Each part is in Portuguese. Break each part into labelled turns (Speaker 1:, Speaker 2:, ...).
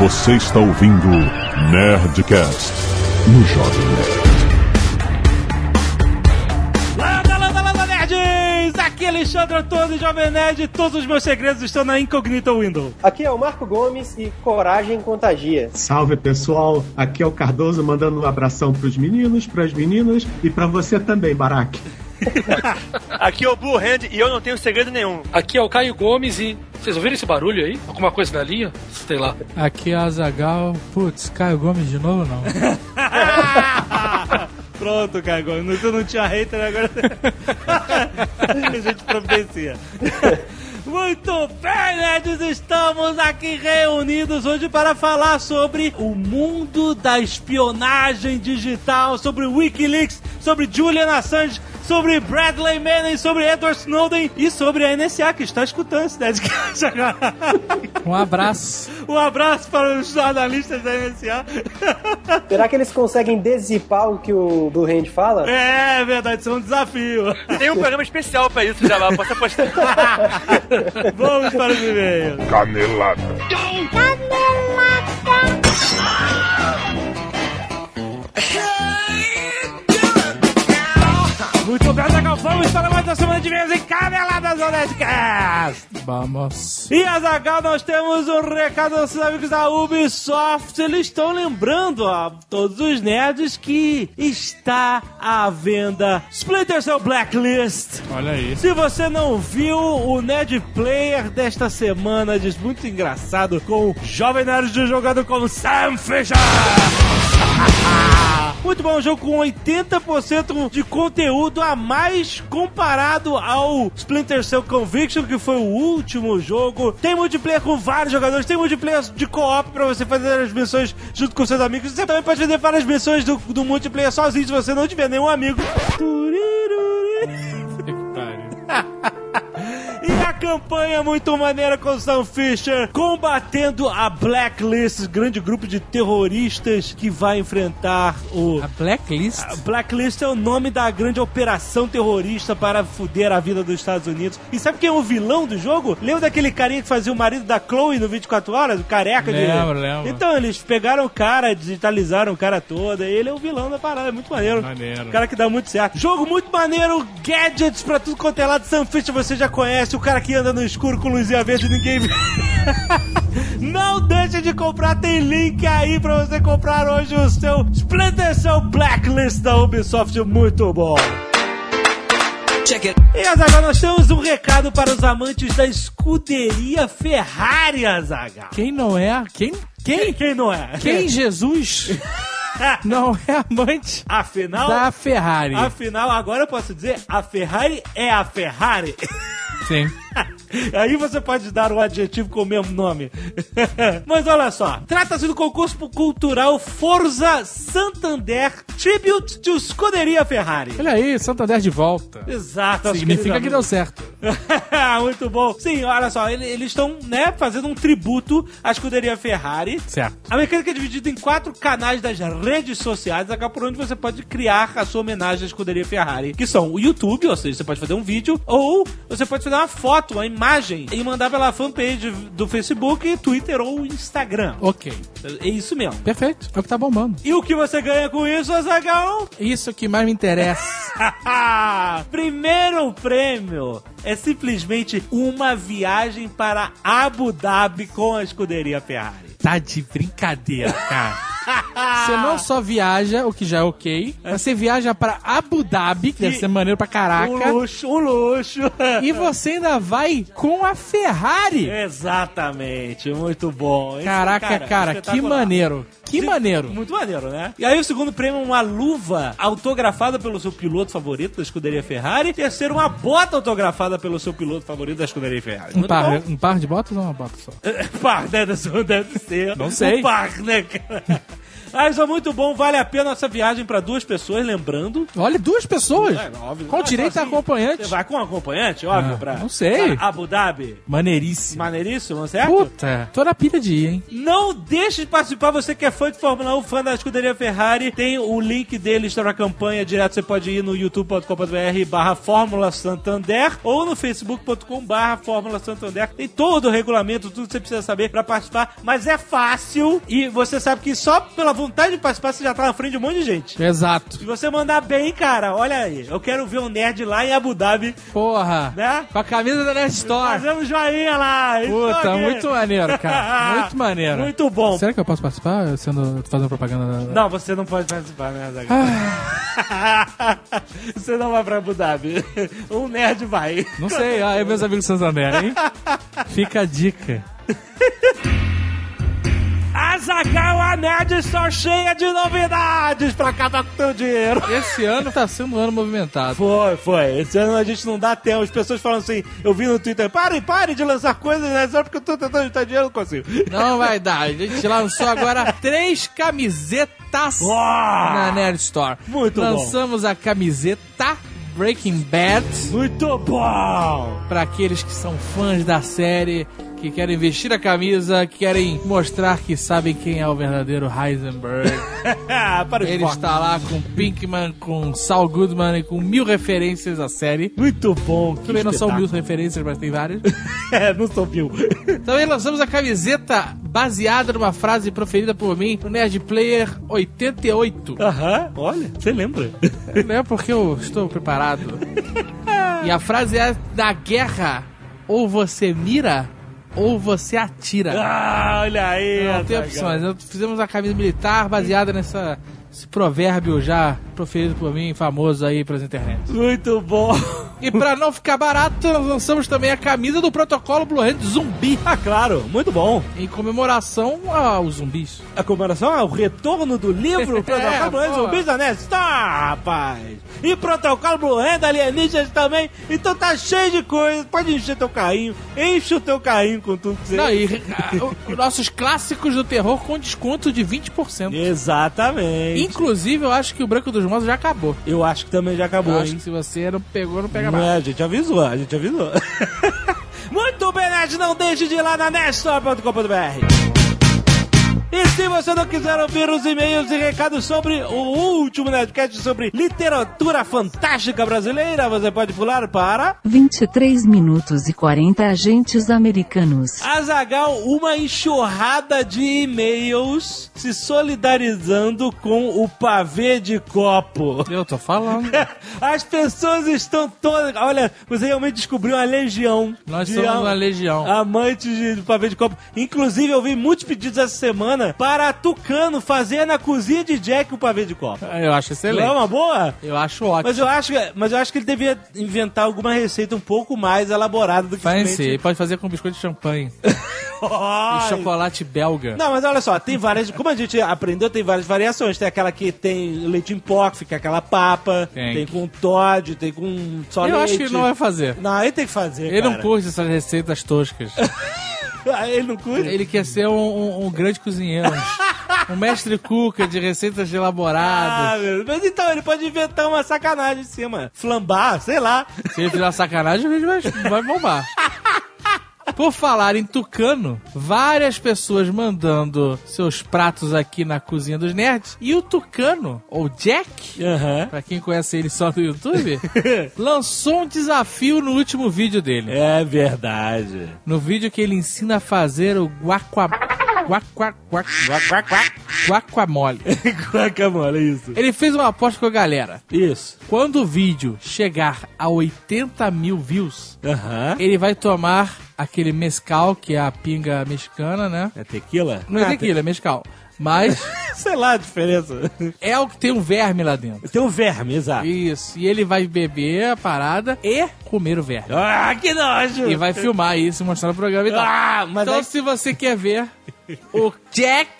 Speaker 1: Você está ouvindo Nerdcast no Jovem Nerd.
Speaker 2: Landa, landa, landa, nerds! Aqui é Alexandre Antônio, Jovem Nerd, e todos os meus segredos estão na Incognita Window.
Speaker 3: Aqui é o Marco Gomes e coragem contagia.
Speaker 4: Salve pessoal, aqui é o Cardoso mandando um abração pros meninos, pras meninas e pra você também, Barack.
Speaker 5: Aqui é o Blue Hand e eu não tenho segredo nenhum.
Speaker 6: Aqui é o Caio Gomes e. Vocês ouviram esse barulho aí? Alguma coisa na linha? Sei lá.
Speaker 7: Aqui é a Zagal. Putz, Caio Gomes de novo não.
Speaker 2: Pronto, Caio Gomes. Tu não tinha hater, agora a gente providencia. Muito bem, nerds, estamos aqui reunidos hoje para falar sobre o mundo da espionagem digital, sobre Wikileaks, sobre Julian Assange, sobre Bradley Manning, sobre Edward Snowden e sobre a NSA que está escutando esse Nerdcast agora.
Speaker 7: Um abraço.
Speaker 2: Um abraço para os jornalistas da NSA.
Speaker 3: Será que eles conseguem desipar o que o Blue Hand fala?
Speaker 2: É verdade, isso é um desafio.
Speaker 5: Tem um programa especial pra isso já lá, posso apostar.
Speaker 2: Vamos para os e-mails.
Speaker 1: Canelada.
Speaker 2: Muito bem, Azaghal, vamos para mais uma semana de e-mails em Caneladas Nerdcast.
Speaker 7: Vamos.
Speaker 2: E Azagal, nós temos um recado dos nossos amigos da Ubisoft. Eles estão lembrando a todos os nerds que está à venda Splinter Cell Blacklist.
Speaker 7: Olha aí.
Speaker 2: Se você não viu o Nerd Player desta semana, diz muito engraçado, com o Jovem Nerd jogando como Sam Fisher. Muito bom, um jogo com 80% de conteúdo a mais comparado ao Splinter Cell Conviction, que foi o último jogo. Tem multiplayer com vários jogadores, tem multiplayer de co-op pra você fazer as missões junto com seus amigos. Você também pode fazer várias missões do, do multiplayer sozinho se você não tiver nenhum amigo. Campanha muito maneira com o Sam Fisher combatendo a Blacklist, grande grupo de terroristas que vai enfrentar o.
Speaker 7: A Blacklist?
Speaker 2: A Blacklist é o nome da grande operação terrorista para fuder a vida dos Estados Unidos. E sabe quem é o vilão do jogo? Lembra daquele carinha que fazia o marido da Chloe no 24 Horas? O careca
Speaker 7: Lembro,
Speaker 2: de.
Speaker 7: lembro.
Speaker 2: Então, eles pegaram o cara, digitalizaram o cara todo. E ele é o vilão da parada, é muito maneiro.
Speaker 7: Maneiro.
Speaker 2: O cara que dá muito certo. Jogo muito maneiro, gadgets pra tudo quanto é lado. Sam Fisher você já conhece, o cara que anda no escuro com luzinha verde e ninguém vê. Não deixe de comprar, tem link aí pra você comprar hoje o seu Splinter Cell Blacklist da Ubisoft, muito bom. E Azaghal, nós temos um recado para os amantes da escuderia Ferrari, Azaghal.
Speaker 7: Quem não é? Quem?
Speaker 2: Quem? Quem não é?
Speaker 7: Quem Jesus não é amante
Speaker 2: Afinal,
Speaker 7: da Ferrari?
Speaker 2: afinal, agora eu posso dizer, a Ferrari é a Ferrari.
Speaker 7: Sim.
Speaker 2: Aí você pode dar um adjetivo com o mesmo nome. Mas olha só, trata-se do concurso cultural Forza Santander Tribute to Escuderia Ferrari.
Speaker 7: Olha aí, Santander de volta.
Speaker 2: Exato.
Speaker 7: Significa que deu certo.
Speaker 2: Muito bom. Sim, olha só, ele- eles estão, né, fazendo um tributo à escuderia Ferrari.
Speaker 7: Certo.
Speaker 2: A mecânica é dividida em quatro canais das redes sociais, acá por onde você pode criar a sua homenagem à escuderia Ferrari, que são o YouTube, ou seja, você pode fazer um vídeo, ou você pode fazer uma foto, uma imagem, e mandar pela fanpage do Facebook, Twitter ou Instagram.
Speaker 7: Ok.
Speaker 2: É isso mesmo.
Speaker 7: Perfeito. É o que tá bombando.
Speaker 2: E o que você ganha com isso, Azaghal?
Speaker 7: Isso que mais me interessa.
Speaker 2: Primeiro prêmio é simplesmente uma viagem para Abu Dhabi com a escuderia Ferrari.
Speaker 7: tá de brincadeira, cara. Você não só viaja, o que já é ok, mas você viaja pra Abu Dhabi, que deve ser maneiro pra
Speaker 2: Um
Speaker 7: caraca.
Speaker 2: luxo, um luxo.
Speaker 7: E você ainda vai com a Ferrari.
Speaker 2: Exatamente, muito bom. Esse,
Speaker 7: Caraca, cara, que
Speaker 2: espetacular.
Speaker 7: maneiro. Que
Speaker 2: Sim,
Speaker 7: maneiro.
Speaker 2: Muito maneiro, né? E aí o segundo prêmio é uma luva autografada pelo seu piloto favorito da escuderia Ferrari. Terceiro, uma bota autografada pelo seu piloto favorito da escuderia Ferrari.
Speaker 7: Um par, um par de botas ou uma bota só?
Speaker 2: par, né? Deve ser.
Speaker 7: Não sei.
Speaker 2: Um par, né, cara? Mas é muito bom, vale a pena essa viagem pra duas pessoas, lembrando.
Speaker 7: Olha, duas pessoas.
Speaker 2: É, óbvio,
Speaker 7: Com
Speaker 2: é
Speaker 7: direito a acompanhante.
Speaker 2: Você vai com acompanhante, óbvio,
Speaker 7: Ah,
Speaker 2: pra.
Speaker 7: não sei.
Speaker 2: pra Abu Dhabi.
Speaker 7: Maneiríssimo.
Speaker 2: Maneiríssimo, certo?
Speaker 7: Puta, tô na pilha de ir, hein?
Speaker 2: Não deixe de participar, você que é fã de Fórmula 1, fã da escuderia Ferrari, tem o link deles para a campanha direto, você pode ir no youtube.com.br barra Fórmula Santander ou no facebook.com barra Fórmula Santander. Tem todo o regulamento, tudo que você precisa saber para participar, mas é fácil e você sabe que só pela vontade de participar você já tá na frente de um monte de gente.
Speaker 7: Exato.
Speaker 2: Se você mandar bem, cara, olha aí, eu quero ver um nerd lá em Abu Dhabi,
Speaker 7: Porra.
Speaker 2: né?
Speaker 7: Com a camisa da Nerd Store.
Speaker 2: Fazendo joinha lá.
Speaker 7: Puta, muito maneiro, cara. Muito maneiro.
Speaker 2: Muito bom.
Speaker 7: Será que eu posso participar sendo, fazendo propaganda? da-
Speaker 2: Não, você não pode participar, né, Zagal? você não vai pra Abu Dhabi. Um nerd vai.
Speaker 7: Não sei, ah, é meus amigos Santander, hein? Fica a dica.
Speaker 2: A Zagal, a Nerd Store cheia de novidades pra acabar com teu dinheiro.
Speaker 7: Esse ano tá sendo um ano movimentado.
Speaker 2: Foi, foi. Esse ano a gente não dá tempo. As pessoas falam assim, eu vi no Twitter, pare, pare de lançar coisas, né? Só porque eu tô tentando juntar dinheiro, não consigo.
Speaker 7: Não vai dar. A gente lançou agora três camisetas na Nerd Store.
Speaker 2: Muito bom.
Speaker 7: Lançamos a camiseta Breaking Bad
Speaker 2: Muito bom!
Speaker 7: para aqueles que são fãs da série, que querem vestir a camisa, que querem mostrar que sabem quem é o verdadeiro Heisenberg. Ele está lá com Pinkman, com Saul Goodman e com mil referências à série.
Speaker 2: Muito bom. que
Speaker 7: Também não são mil
Speaker 2: espetáculo.
Speaker 7: referências, mas tem várias.
Speaker 2: É, não sou mil.
Speaker 7: Também lançamos a camiseta baseada numa frase proferida por mim no Nerd Player 88.
Speaker 2: Aham, olha, você lembra?
Speaker 7: Não é porque eu estou preparado. E a frase é: na guerra, ou você mira, ou você atira.
Speaker 2: Ah, olha aí.
Speaker 7: Não tem opções. Nós fizemos a camisa militar baseada nessa esse provérbio já proferido por mim, famoso aí pelas internet.
Speaker 2: Muito bom.
Speaker 7: E pra não ficar barato, nós lançamos também a camisa do protocolo Blue Hand Zumbi,
Speaker 2: Ah, claro, muito bom.
Speaker 7: em comemoração aos zumbis.
Speaker 2: A comemoração é o retorno do livro Protocolo Blue Hand. Zumbis da Nest. Tá, rapaz. E Protocolo Blue Hand Alienígenas também. Então tá cheio de coisa. Pode encher teu carrinho. Enche o teu carrinho com tudo que você...
Speaker 7: Não, e ah, o- nossos clássicos do terror com desconto de 20%.
Speaker 2: Exatamente.
Speaker 7: Inclusive, eu acho que o Branco dos Monstros já acabou.
Speaker 2: Eu acho que também já acabou,
Speaker 7: Eu acho
Speaker 2: hein?
Speaker 7: que se você não pegou, não pega
Speaker 2: Não
Speaker 7: mais.
Speaker 2: é, a gente avisou, a gente avisou. Muito bem, Nerd, não deixe de ir lá na nestor.com.br. E se você não quiser ouvir os e-mails e recados sobre o último Nerdcast sobre literatura fantástica brasileira, você pode pular para
Speaker 8: 23 minutos e 40 agentes americanos.
Speaker 2: Azagal, uma enxurrada de e-mails se solidarizando com o pavê de copo.
Speaker 7: Eu tô falando.
Speaker 2: As pessoas estão todas. Olha, você realmente descobriu uma legião.
Speaker 7: Nós somos
Speaker 2: am-
Speaker 7: uma legião.
Speaker 2: Amantes de de pavê de copo. Inclusive, eu vi muitos pedidos essa semana para Tucano fazer na cozinha de Jack o pavê de copo.
Speaker 7: Eu acho
Speaker 2: Não é
Speaker 7: excelente.
Speaker 2: uma boa?
Speaker 7: Eu acho ótimo.
Speaker 2: Mas eu acho, que- mas eu acho que ele devia inventar alguma receita um pouco mais elaborada do que
Speaker 7: Fancy.
Speaker 2: simplesmente-
Speaker 7: Pode fazer com biscoito de champanhe. E chocolate belga.
Speaker 2: Não, mas olha só, tem várias. Como a gente aprendeu, tem várias variações. Tem aquela que tem leite em pó, que fica aquela papa.
Speaker 7: Tem.
Speaker 2: Tem, com Todd, tem com só
Speaker 7: eu
Speaker 2: leite.
Speaker 7: acho que ele não vai fazer.
Speaker 2: Não, ele tem que fazer.
Speaker 7: Ele não
Speaker 2: cara.
Speaker 7: curte essas receitas toscas.
Speaker 2: Ah, ele não curte?
Speaker 7: Ele quer ser um, um- um grande cozinheiro. um mestre cuca de receitas elaboradas.
Speaker 2: Ah, meu, mas então ele pode inventar uma sacanagem em cima. Flambar, sei lá.
Speaker 7: Se ele fizer uma sacanagem, o vídeo vai, vai bombar. Por falar em tucano, várias pessoas mandando seus pratos aqui na cozinha dos nerds. E o tucano, ou Jack,
Speaker 2: Aham.
Speaker 7: pra quem conhece ele só no YouTube, lançou um desafio no último vídeo dele.
Speaker 2: É verdade.
Speaker 7: No vídeo que ele ensina a fazer o guacua... Guac... Guacamole.
Speaker 2: Guacamole, é isso.
Speaker 7: Ele fez uma aposta com a galera.
Speaker 2: Isso.
Speaker 7: Quando o vídeo chegar a 80 mil views, ele vai tomar aquele mescal, que é a pinga mexicana, né?
Speaker 2: É tequila?
Speaker 7: Não é
Speaker 2: Ah,
Speaker 7: tequila, é mescal. Mas
Speaker 2: Sei lá a diferença.
Speaker 7: é o que tem um verme lá dentro.
Speaker 2: Tem um verme, exato.
Speaker 7: Isso. E ele vai beber a parada e comer o verme.
Speaker 2: Ah, que nojo!
Speaker 7: E vai filmar isso e mostrar no programa e tal.
Speaker 2: Ah, mas
Speaker 7: então, se você quer ver o Jack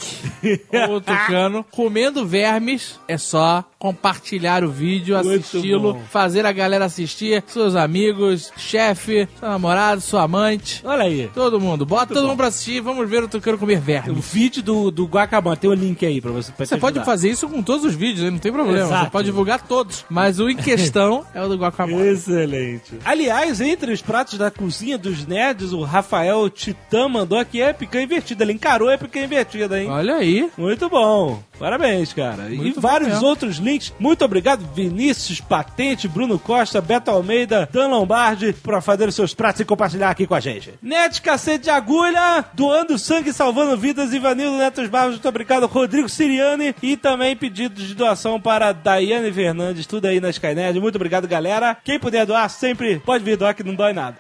Speaker 7: o Tucano comendo vermes. É só compartilhar o vídeo,
Speaker 2: Muito
Speaker 7: assisti-lo,
Speaker 2: bom.
Speaker 7: fazer a galera assistir, seus amigos, chefe, seu namorado, sua amante.
Speaker 2: Olha aí.
Speaker 7: Todo mundo, bota todo mundo pra assistir, vamos ver o Tucano comer
Speaker 2: O
Speaker 7: vermes.
Speaker 2: vídeo do, do Guacamole, tem o link aí pra você pra
Speaker 7: Você pode
Speaker 2: ajudar.
Speaker 7: fazer isso com todos os vídeos, não tem problema.
Speaker 2: Exato.
Speaker 7: Você pode divulgar todos. Mas o em questão é o do Guacamole.
Speaker 2: Excelente. Aliás, entre os pratos da cozinha dos nerds, o Rafael Titã mandou aqui a picanha invertida. Ele encarou a picanha invertida, hein?
Speaker 7: Olha aí.
Speaker 2: Muito bom. Parabéns, cara.
Speaker 7: Muito
Speaker 2: e vários
Speaker 7: mesmo.
Speaker 2: outros links. Muito obrigado, Vinícius Patente, Bruno Costa, Beto Almeida, Dan Lombardi, por fazer seus pratos e compartilhar aqui com a gente. Net Cacete de Agulha, doando sangue e salvando vidas, Ivanildo Netos Barros, muito obrigado, Rodrigo Siriani e também pedidos de doação para Daiane Fernandes, tudo aí na Skynet. Muito obrigado, galera. Quem puder doar, sempre pode vir doar que não dói nada.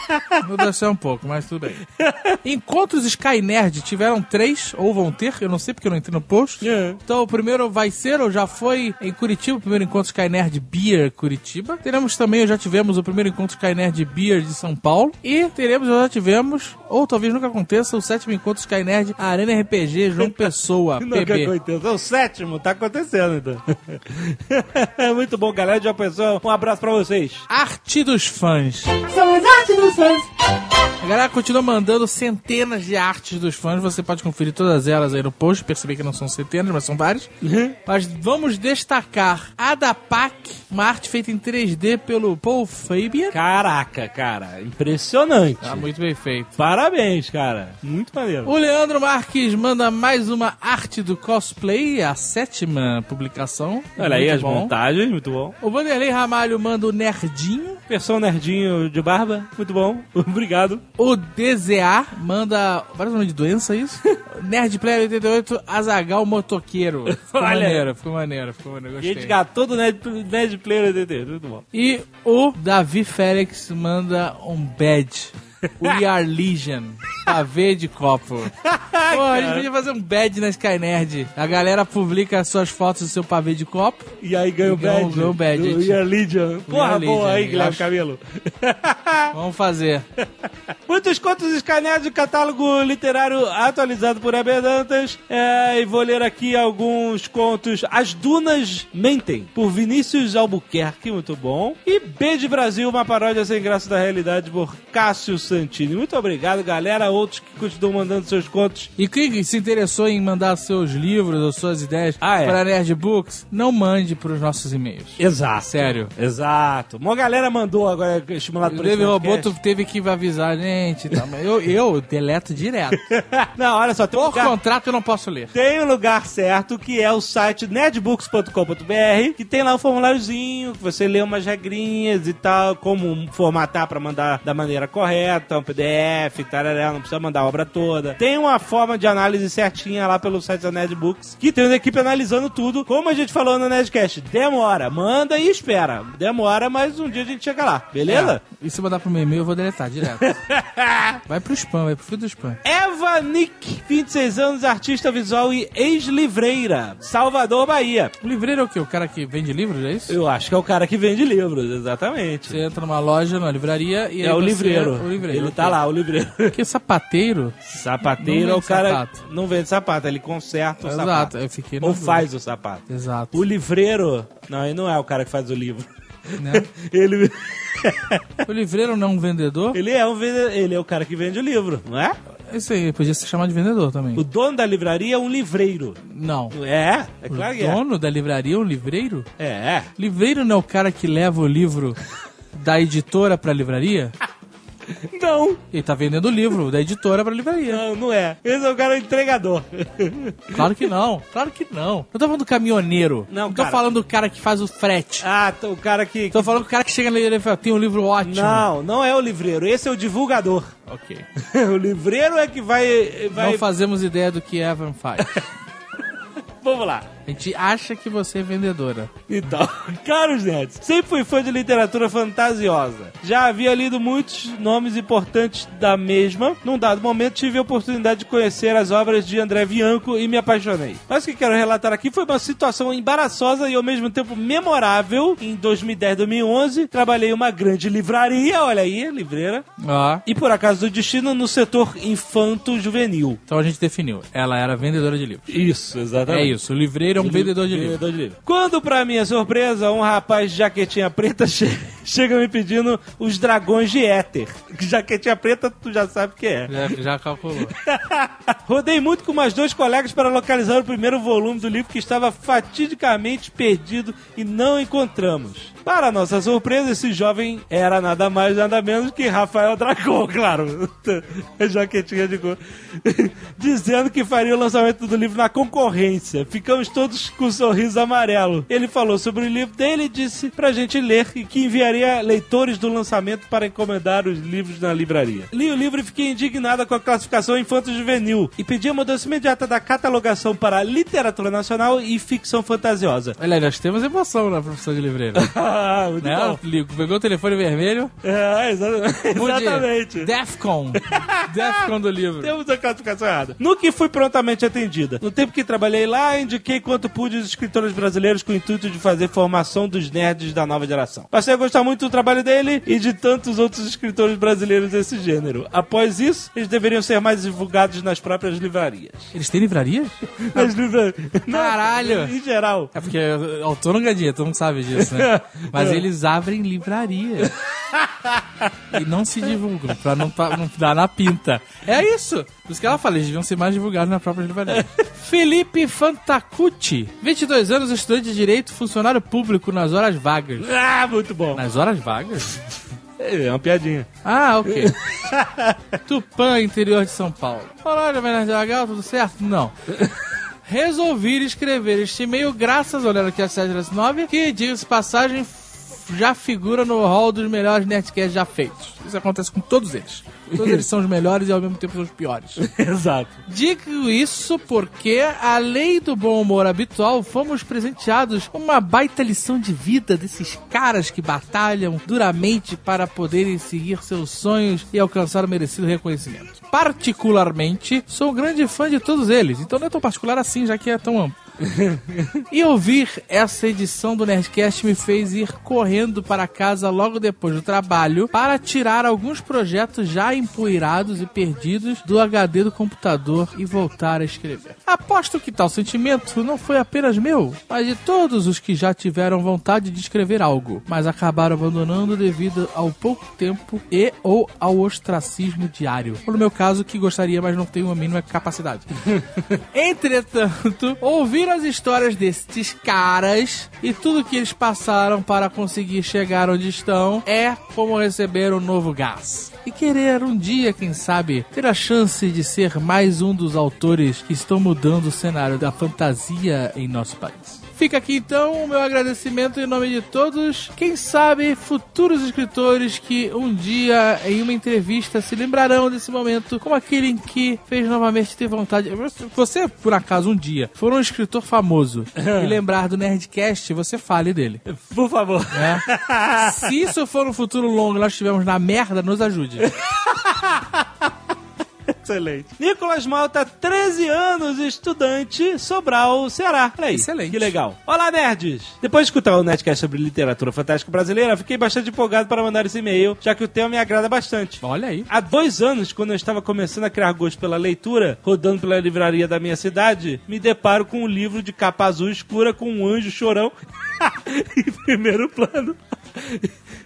Speaker 7: Mudou só um pouco, mas tudo bem. Encontros Sky Nerd tiveram três, ou vão ter, eu não sei porque eu não entrei no post.
Speaker 2: É.
Speaker 7: Então o primeiro vai ser, ou já foi em Curitiba, o primeiro encontro Sky Nerd Beer Curitiba. Teremos também, ou já tivemos, o primeiro encontro Sky Nerd Beer de São Paulo. E teremos, ou já tivemos, ou talvez nunca aconteça, o sétimo encontro Sky Nerd Arena RPG João Pessoa,
Speaker 2: Nunca
Speaker 7: PB.
Speaker 2: aconteceu. É o sétimo, tá acontecendo então. Muito bom, galera de uma pessoa. Um abraço pra vocês.
Speaker 7: Arte dos fãs.
Speaker 9: São as artes dos
Speaker 7: A galera continua mandando centenas de artes dos fãs. Você pode conferir todas elas aí no post. Perceber que não são centenas, mas são várias. Mas vamos destacar a da PAC, uma arte feita em 3D pelo Paul Fabian.
Speaker 2: Caraca, cara, impressionante.
Speaker 7: Tá muito bem feito.
Speaker 2: Parabéns, cara. Muito maneiro.
Speaker 7: O Leandro Marques manda mais uma arte do cosplay, a sétima publicação.
Speaker 2: Olha aí
Speaker 7: Muito
Speaker 2: as
Speaker 7: bom.
Speaker 2: montagens, muito bom.
Speaker 7: O Vanderlei Ramalho manda o Nerdinho.
Speaker 2: Versão nerdinho de barba, muito bom. Obrigado.
Speaker 7: O DZA manda. Vários nomes de doença, é isso? Nerd Player 88, Azagal Motoqueiro. Ficou
Speaker 2: Olha
Speaker 7: maneiro, ficou maneiro, ficou maneiro. Gostei.
Speaker 2: Gente gatou do Nerd, Nerd Player 88, muito bom.
Speaker 7: E o Davi Félix manda um badge. We are Legion. Pavê de copo. Pô, a gente podia fazer um badge na Sky Nerd. A galera publica suas fotos do seu pavê de copo.
Speaker 2: E aí ganhou o badge.
Speaker 7: ganhou o badge.
Speaker 2: We Are Legion. Porra,
Speaker 7: Are
Speaker 2: boa aí, Guilherme
Speaker 7: acho. Vamos fazer.
Speaker 2: Muitos contos escaneados de catálogo literário atualizado por Heber Dantas. É, e vou ler aqui alguns contos. As Dunas Mentem, por Vinícius Albuquerque, muito bom. E B de Brasil, uma paródia sem graça da realidade, por Cássio Santini. Muito obrigado, galera. Outros que continuam mandando seus contos.
Speaker 7: E quem se interessou em mandar seus livros ou suas ideias
Speaker 2: Ah, é.
Speaker 7: para Nerd Books, não mande para os nossos e-mails.
Speaker 2: Exato.
Speaker 7: Sério.
Speaker 2: Exato. Uma galera mandou agora, estimulado
Speaker 7: O
Speaker 2: por
Speaker 7: David. Roboto teve que avisar, gente. Tá, eu, eu deleto direto.
Speaker 2: Não, olha só, tem um
Speaker 7: Por
Speaker 2: lugar...
Speaker 7: contrato eu não posso ler.
Speaker 2: Tem um lugar certo que é o site netbooks.com.br, que tem lá um formuláriozinho, que você lê umas regrinhas e tal, como formatar pra mandar da maneira correta, um PDF, tarará, não precisa mandar a obra toda. Tem uma forma de análise certinha lá pelo site da Netbooks, que tem uma equipe analisando tudo, como a gente falou no Nerdcast. Demora, manda e espera. Demora, mas um dia a gente chega lá, beleza?
Speaker 7: E se mandar pro meu e-mail, eu vou deletar direto. vai pro spam, vai pro fio do spam.
Speaker 2: Eva Nick, 26 anos, artista visual e ex-livreira, Salvador, Bahia.
Speaker 7: O livreiro é o quê? O cara que vende livros, é isso?
Speaker 2: Eu acho que é o cara que vende livros, exatamente.
Speaker 7: Você entra numa loja, numa livraria e
Speaker 2: é
Speaker 7: aí
Speaker 2: o
Speaker 7: você-
Speaker 2: livreiro.
Speaker 7: O livreiro.
Speaker 2: Ele
Speaker 7: ok.
Speaker 2: tá lá, o livreiro.
Speaker 7: Porque sapateiro.
Speaker 2: Sapateiro é o cara.
Speaker 7: sapato.
Speaker 2: Não vende sapato, ele conserta o
Speaker 7: Exato,
Speaker 2: sapato.
Speaker 7: eu fiquei
Speaker 2: Ou
Speaker 7: dúvida.
Speaker 2: faz o sapato.
Speaker 7: Exato.
Speaker 2: O livreiro. Não, ele não é o cara que faz o livro.
Speaker 7: Né?
Speaker 2: Ele,
Speaker 7: O livreiro não é um vendedor?
Speaker 2: ele é um vende- ele é o cara que vende o livro, não é?
Speaker 7: Isso aí, podia se chamar de vendedor também.
Speaker 2: O dono da livraria é um livreiro.
Speaker 7: Não.
Speaker 2: É, é
Speaker 7: O
Speaker 2: claro que é.
Speaker 7: dono da livraria é um livreiro?
Speaker 2: É.
Speaker 7: Livreiro não é o cara que leva o livro da editora pra livraria?
Speaker 2: Não,
Speaker 7: Ele tá vendendo o livro da editora pra livraria.
Speaker 2: não, não é. Esse é o cara entregador.
Speaker 7: Claro que não, claro que não. Eu tô falando do caminhoneiro.
Speaker 2: Não,
Speaker 7: tô
Speaker 2: cara.
Speaker 7: falando do cara que faz o frete.
Speaker 2: Ah, o cara que.
Speaker 7: Tô falando do cara que chega na livraria e fala, tem um livro ótimo.
Speaker 2: Não, não é o livreiro, esse é o divulgador.
Speaker 7: Ok.
Speaker 2: o livreiro é que vai. vai...
Speaker 7: Não fazemos ideia do que Evan faz.
Speaker 2: Vamos lá.
Speaker 7: A gente acha que você é vendedora.
Speaker 2: Então, caros nerds, sempre fui fã de literatura fantasiosa. Já havia lido muitos nomes importantes da mesma. Num dado momento, tive a oportunidade de conhecer as obras de André Bianco e me apaixonei. Mas o que quero relatar aqui foi uma situação embaraçosa e ao mesmo tempo memorável. Em 2010, 2011, trabalhei em uma grande livraria, olha aí, livreira.
Speaker 7: Ó.
Speaker 2: E por acaso do destino no setor infanto-juvenil.
Speaker 7: Então a gente definiu. Ela era vendedora de livros.
Speaker 2: Isso, exatamente.
Speaker 7: É isso. O livreiro é um vendedor de livros.
Speaker 2: Vendedor de livro. Quando, pra minha surpresa, um rapaz de jaquetinha preta che- chega me pedindo os dragões de éter. Jaquetinha preta, tu já sabe o que é.
Speaker 7: Já, já calculou.
Speaker 2: Rodei muito com mais dois colegas para localizar o primeiro volume do livro que estava fatidicamente perdido e não encontramos. Para nossa surpresa, esse jovem era nada mais nada menos que Rafael Dragão, claro. Jaquetinha de cor. Dizendo que faria o lançamento do livro na concorrência. Ficamos todos com um sorriso amarelo. Ele falou sobre o livro dele e disse pra gente ler e que enviaria leitores do lançamento para encomendar os livros na livraria. Li o livro e fiquei indignada com a classificação infanto-juvenil e pedi a mudança imediata da catalogação para literatura nacional e ficção fantasiosa.
Speaker 7: Olha nós temos emoção na profissão de livreiro.
Speaker 2: Ah, muito
Speaker 7: né?
Speaker 2: bom.
Speaker 7: Ligo, pegou o telefone vermelho.
Speaker 2: É, exa-
Speaker 7: mude.
Speaker 2: exatamente.
Speaker 7: Defcon. Defcon do livro.
Speaker 2: Temos a classificação errada. No que fui prontamente atendida. No tempo que trabalhei lá, indiquei quanto pude os escritores brasileiros com o intuito de fazer formação dos nerds da nova geração. Passei a gostar muito do trabalho dele e de tantos outros escritores brasileiros desse gênero. Após isso, eles deveriam ser mais divulgados nas próprias livrarias.
Speaker 7: Eles têm livrarias?
Speaker 2: Nas livrarias.
Speaker 7: Caralho!
Speaker 2: Em geral.
Speaker 7: É porque autor não ganha dinheiro, todo mundo sabe disso, né? Mas eles abrem livraria. e não se divulgam, pra não, tá- não dar na pinta. É isso! Por isso que ela fala, eles deviam ser mais divulgados na própria livraria. Felipe Fantacucci, 22 anos, estudante de Direito, funcionário público nas horas vagas.
Speaker 2: Ah, muito bom.
Speaker 7: Nas horas vagas?
Speaker 2: É uma piadinha.
Speaker 7: Ah, ok. Tupã, interior de São Paulo. Olá, Jovem Nerd tudo certo? Não. Resolvi escrever este e-mail graças, olhando aqui a 709, que, diga-se passagem, já figura no hall dos melhores Nerdcasts já feitos. Isso acontece com todos eles. Todos eles são os melhores e ao mesmo tempo são os piores.
Speaker 2: Exato.
Speaker 7: Digo isso porque, além do bom humor habitual, fomos presenteados com uma baita lição de vida desses caras que batalham duramente para poderem seguir seus sonhos e alcançar o merecido reconhecimento. Particularmente, sou um grande fã de todos eles, então não é tão particular assim, já que é tão amplo. E ouvir essa edição do Nerdcast me fez ir correndo para casa logo depois do trabalho para tirar alguns projetos já empoeirados e perdidos do HD do computador e voltar a escrever. Aposto que tal sentimento não foi apenas meu, mas de todos os que já tiveram vontade de escrever algo, mas acabaram abandonando devido ao pouco tempo e ou ao ostracismo diário. Ou no meu caso, que gostaria, mas não tenho a mínima capacidade. Entretanto, ouvir as histórias destes caras e tudo que eles passaram para conseguir chegar onde estão é como receber um novo gás. E querer um dia, quem sabe, ter a chance de ser mais um dos autores que estão mudando o cenário da fantasia em nosso país. Fica aqui então o meu agradecimento em nome de todos. Quem sabe futuros escritores que um dia em uma entrevista se lembrarão desse momento como aquele em que fez novamente ter vontade. Você, por acaso, um dia for um escritor famoso e lembrar do Nerdcast, você fale dele.
Speaker 2: Por favor.
Speaker 7: né? Se isso for um futuro longo e nós estivermos na merda, nos ajude.
Speaker 2: Excelente. Nicolas Malta, 13 anos, estudante, Sobral, Ceará. Olha aí.
Speaker 7: Excelente.
Speaker 2: Que legal. Olá, nerds! Depois de escutar o Nerdcast sobre literatura fantástica brasileira, fiquei bastante empolgado para mandar esse e-mail, já que o tema me agrada bastante.
Speaker 7: Olha aí.
Speaker 2: Há dois anos, quando eu estava começando a criar gosto pela leitura, rodando pela livraria da minha cidade, me deparo com um livro de capa azul escura com um anjo chorão em primeiro plano.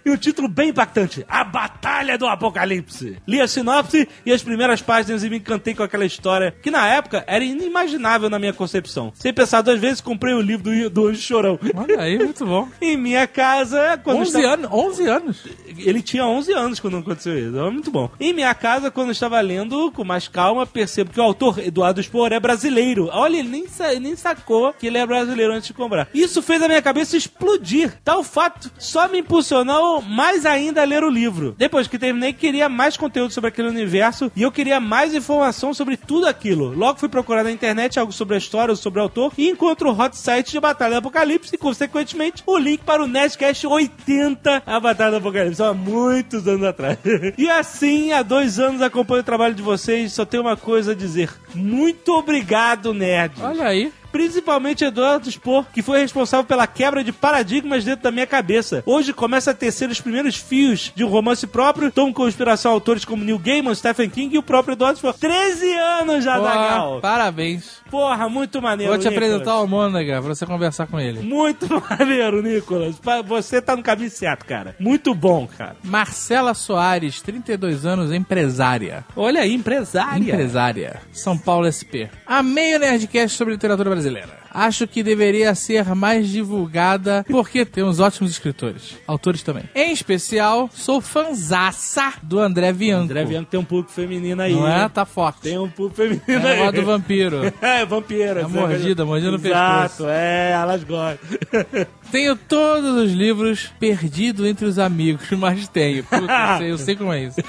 Speaker 2: E um título bem impactante: A Batalha do Apocalipse. Li a sinopse e as primeiras páginas e me encantei com aquela história que na época era inimaginável na minha concepção. Sem pensar duas vezes, comprei o livro do, do Anjo Chorão.
Speaker 7: Olha aí, muito bom.
Speaker 2: Em minha casa, quando
Speaker 7: 11
Speaker 2: estava-
Speaker 7: anos, 11 anos.
Speaker 2: Ele tinha 11 anos quando aconteceu isso. É muito bom. Em minha casa, quando estava lendo com mais calma, percebo que o autor, Eduardo Spohr, é brasileiro. Olha, ele nem, sa- nem sacou que ele é brasileiro antes de comprar. Isso fez a minha cabeça explodir. Tal fato só me impulsionou mais ainda a ler o livro. Depois que terminei, queria mais conteúdo sobre aquele universo e eu queria mais informação sobre tudo aquilo. Logo fui procurar na internet algo sobre a história, sobre o autor e encontro o hot site de Batalha do Apocalipse e, consequentemente, o link para o Nerdcast 80 A Batalha do Apocalipse, há muitos anos atrás. e assim, há dois anos acompanho o trabalho de vocês, só tenho uma coisa a dizer. Muito obrigado, nerd.
Speaker 7: Olha aí.
Speaker 2: Principalmente Eduardo Spohr, que foi responsável pela quebra de paradigmas dentro da minha cabeça. Hoje começa a tecer os primeiros fios de um romance próprio, tomo como inspiração autores como Neil Gaiman, Stephen King e o próprio Eduardo Spohr. 13 anos já,
Speaker 7: Pô,
Speaker 2: Zagal.
Speaker 7: parabéns.
Speaker 2: Porra, muito maneiro,
Speaker 7: Vou te
Speaker 2: Nicolas.
Speaker 7: apresentar o Mônaga pra você conversar com ele.
Speaker 2: Muito maneiro, Nicolas. Você tá no caminho certo, cara. Muito bom, cara.
Speaker 7: Marcela Soares, 32 anos, empresária.
Speaker 2: Olha aí, empresária.
Speaker 7: Empresária. São Paulo SP. Amei o Nerdcast sobre literatura brasileira. desde. Acho que deveria ser mais divulgada porque temos ótimos escritores. Autores também. Em especial, sou fanzaça do André Bianco.
Speaker 2: André Bianco tem um público feminino aí.
Speaker 7: Não é? Tá forte.
Speaker 2: Tem um público feminino
Speaker 7: É
Speaker 2: aí.
Speaker 7: voz do vampiro.
Speaker 2: É, vampiro.
Speaker 7: É mordida, mordida no
Speaker 2: Exato,
Speaker 7: pescoço.
Speaker 2: é, elas gostam.
Speaker 7: Tenho todos os livros perdido entre os amigos, mas tenho. Puta, eu sei, eu sei como é isso.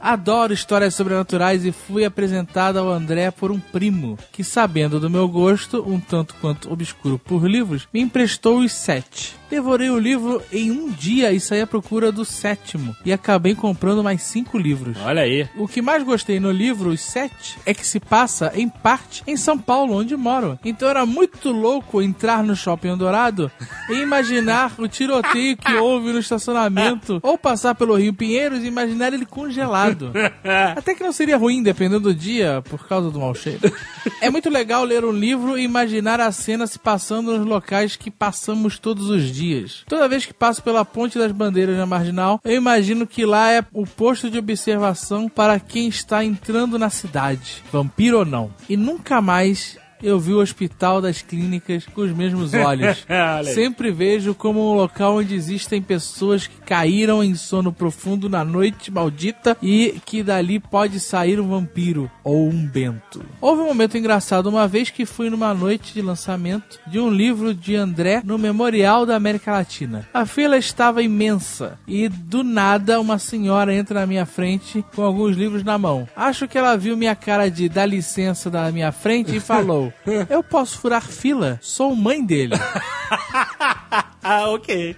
Speaker 7: Adoro histórias sobrenaturais e fui apresentado ao André por um primo, que sabendo do meu gosto, um tanto quanto obscuro por livros, me emprestou os sete. Devorei o livro em um dia e saí à procura do sétimo, e acabei comprando mais cinco livros.
Speaker 2: Olha aí.
Speaker 7: O que mais gostei no livro, os sete, é que se passa, em parte, em São Paulo, onde moro. Então era muito louco entrar no Shopping Dourado e imaginar o tiroteio que houve no estacionamento, ou passar pelo Rio Pinheiros e imaginar ele congelado. Até que não seria ruim, dependendo do dia, por causa do mau cheiro. É muito legal ler um livro e imaginar a cena se passando nos locais que passamos todos os dias. Toda vez que passo pela Ponte das Bandeiras na Marginal, eu imagino que lá é o posto de observação para quem está entrando na cidade, vampiro ou não. E nunca mais eu vi o Hospital das Clínicas com os mesmos olhos. Sempre vejo como um local onde existem pessoas que caíram em sono profundo na noite maldita e que dali pode sair um vampiro ou um bento. Houve um momento engraçado uma vez que fui numa noite de lançamento de um livro de André no Memorial da América Latina. A fila estava imensa e do nada uma senhora entra na minha frente com alguns livros na mão. Acho que ela viu minha cara de dá licença da minha frente e falou: Eu posso furar fila? Sou mãe dele.
Speaker 2: Ah, ok.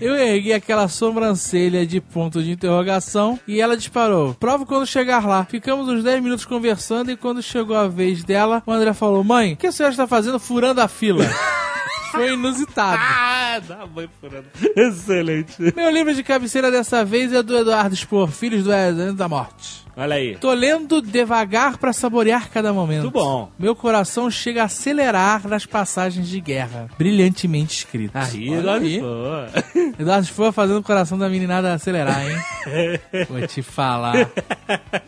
Speaker 7: Eu ergui aquela sobrancelha de ponto de interrogação e ela disparou. Prova quando chegar lá. Ficamos uns 10 minutos conversando e quando chegou a vez dela, o André falou: Mãe, o que a senhora está fazendo furando a fila? Foi inusitado.
Speaker 2: Ah, dá banho furando. Excelente.
Speaker 7: Meu livro de cabeceira dessa vez é do Eduardo Spor, Filhos do Exército da Morte.
Speaker 2: Olha aí.
Speaker 7: Tô lendo devagar pra saborear cada momento.
Speaker 2: Muito bom.
Speaker 7: Meu coração chega a acelerar nas passagens de guerra. Brilhantemente escrito.
Speaker 2: Aí,
Speaker 7: olha aí.
Speaker 2: aí.
Speaker 7: Eduardo Spor fazendo o coração da meninada acelerar, hein? Vou te falar.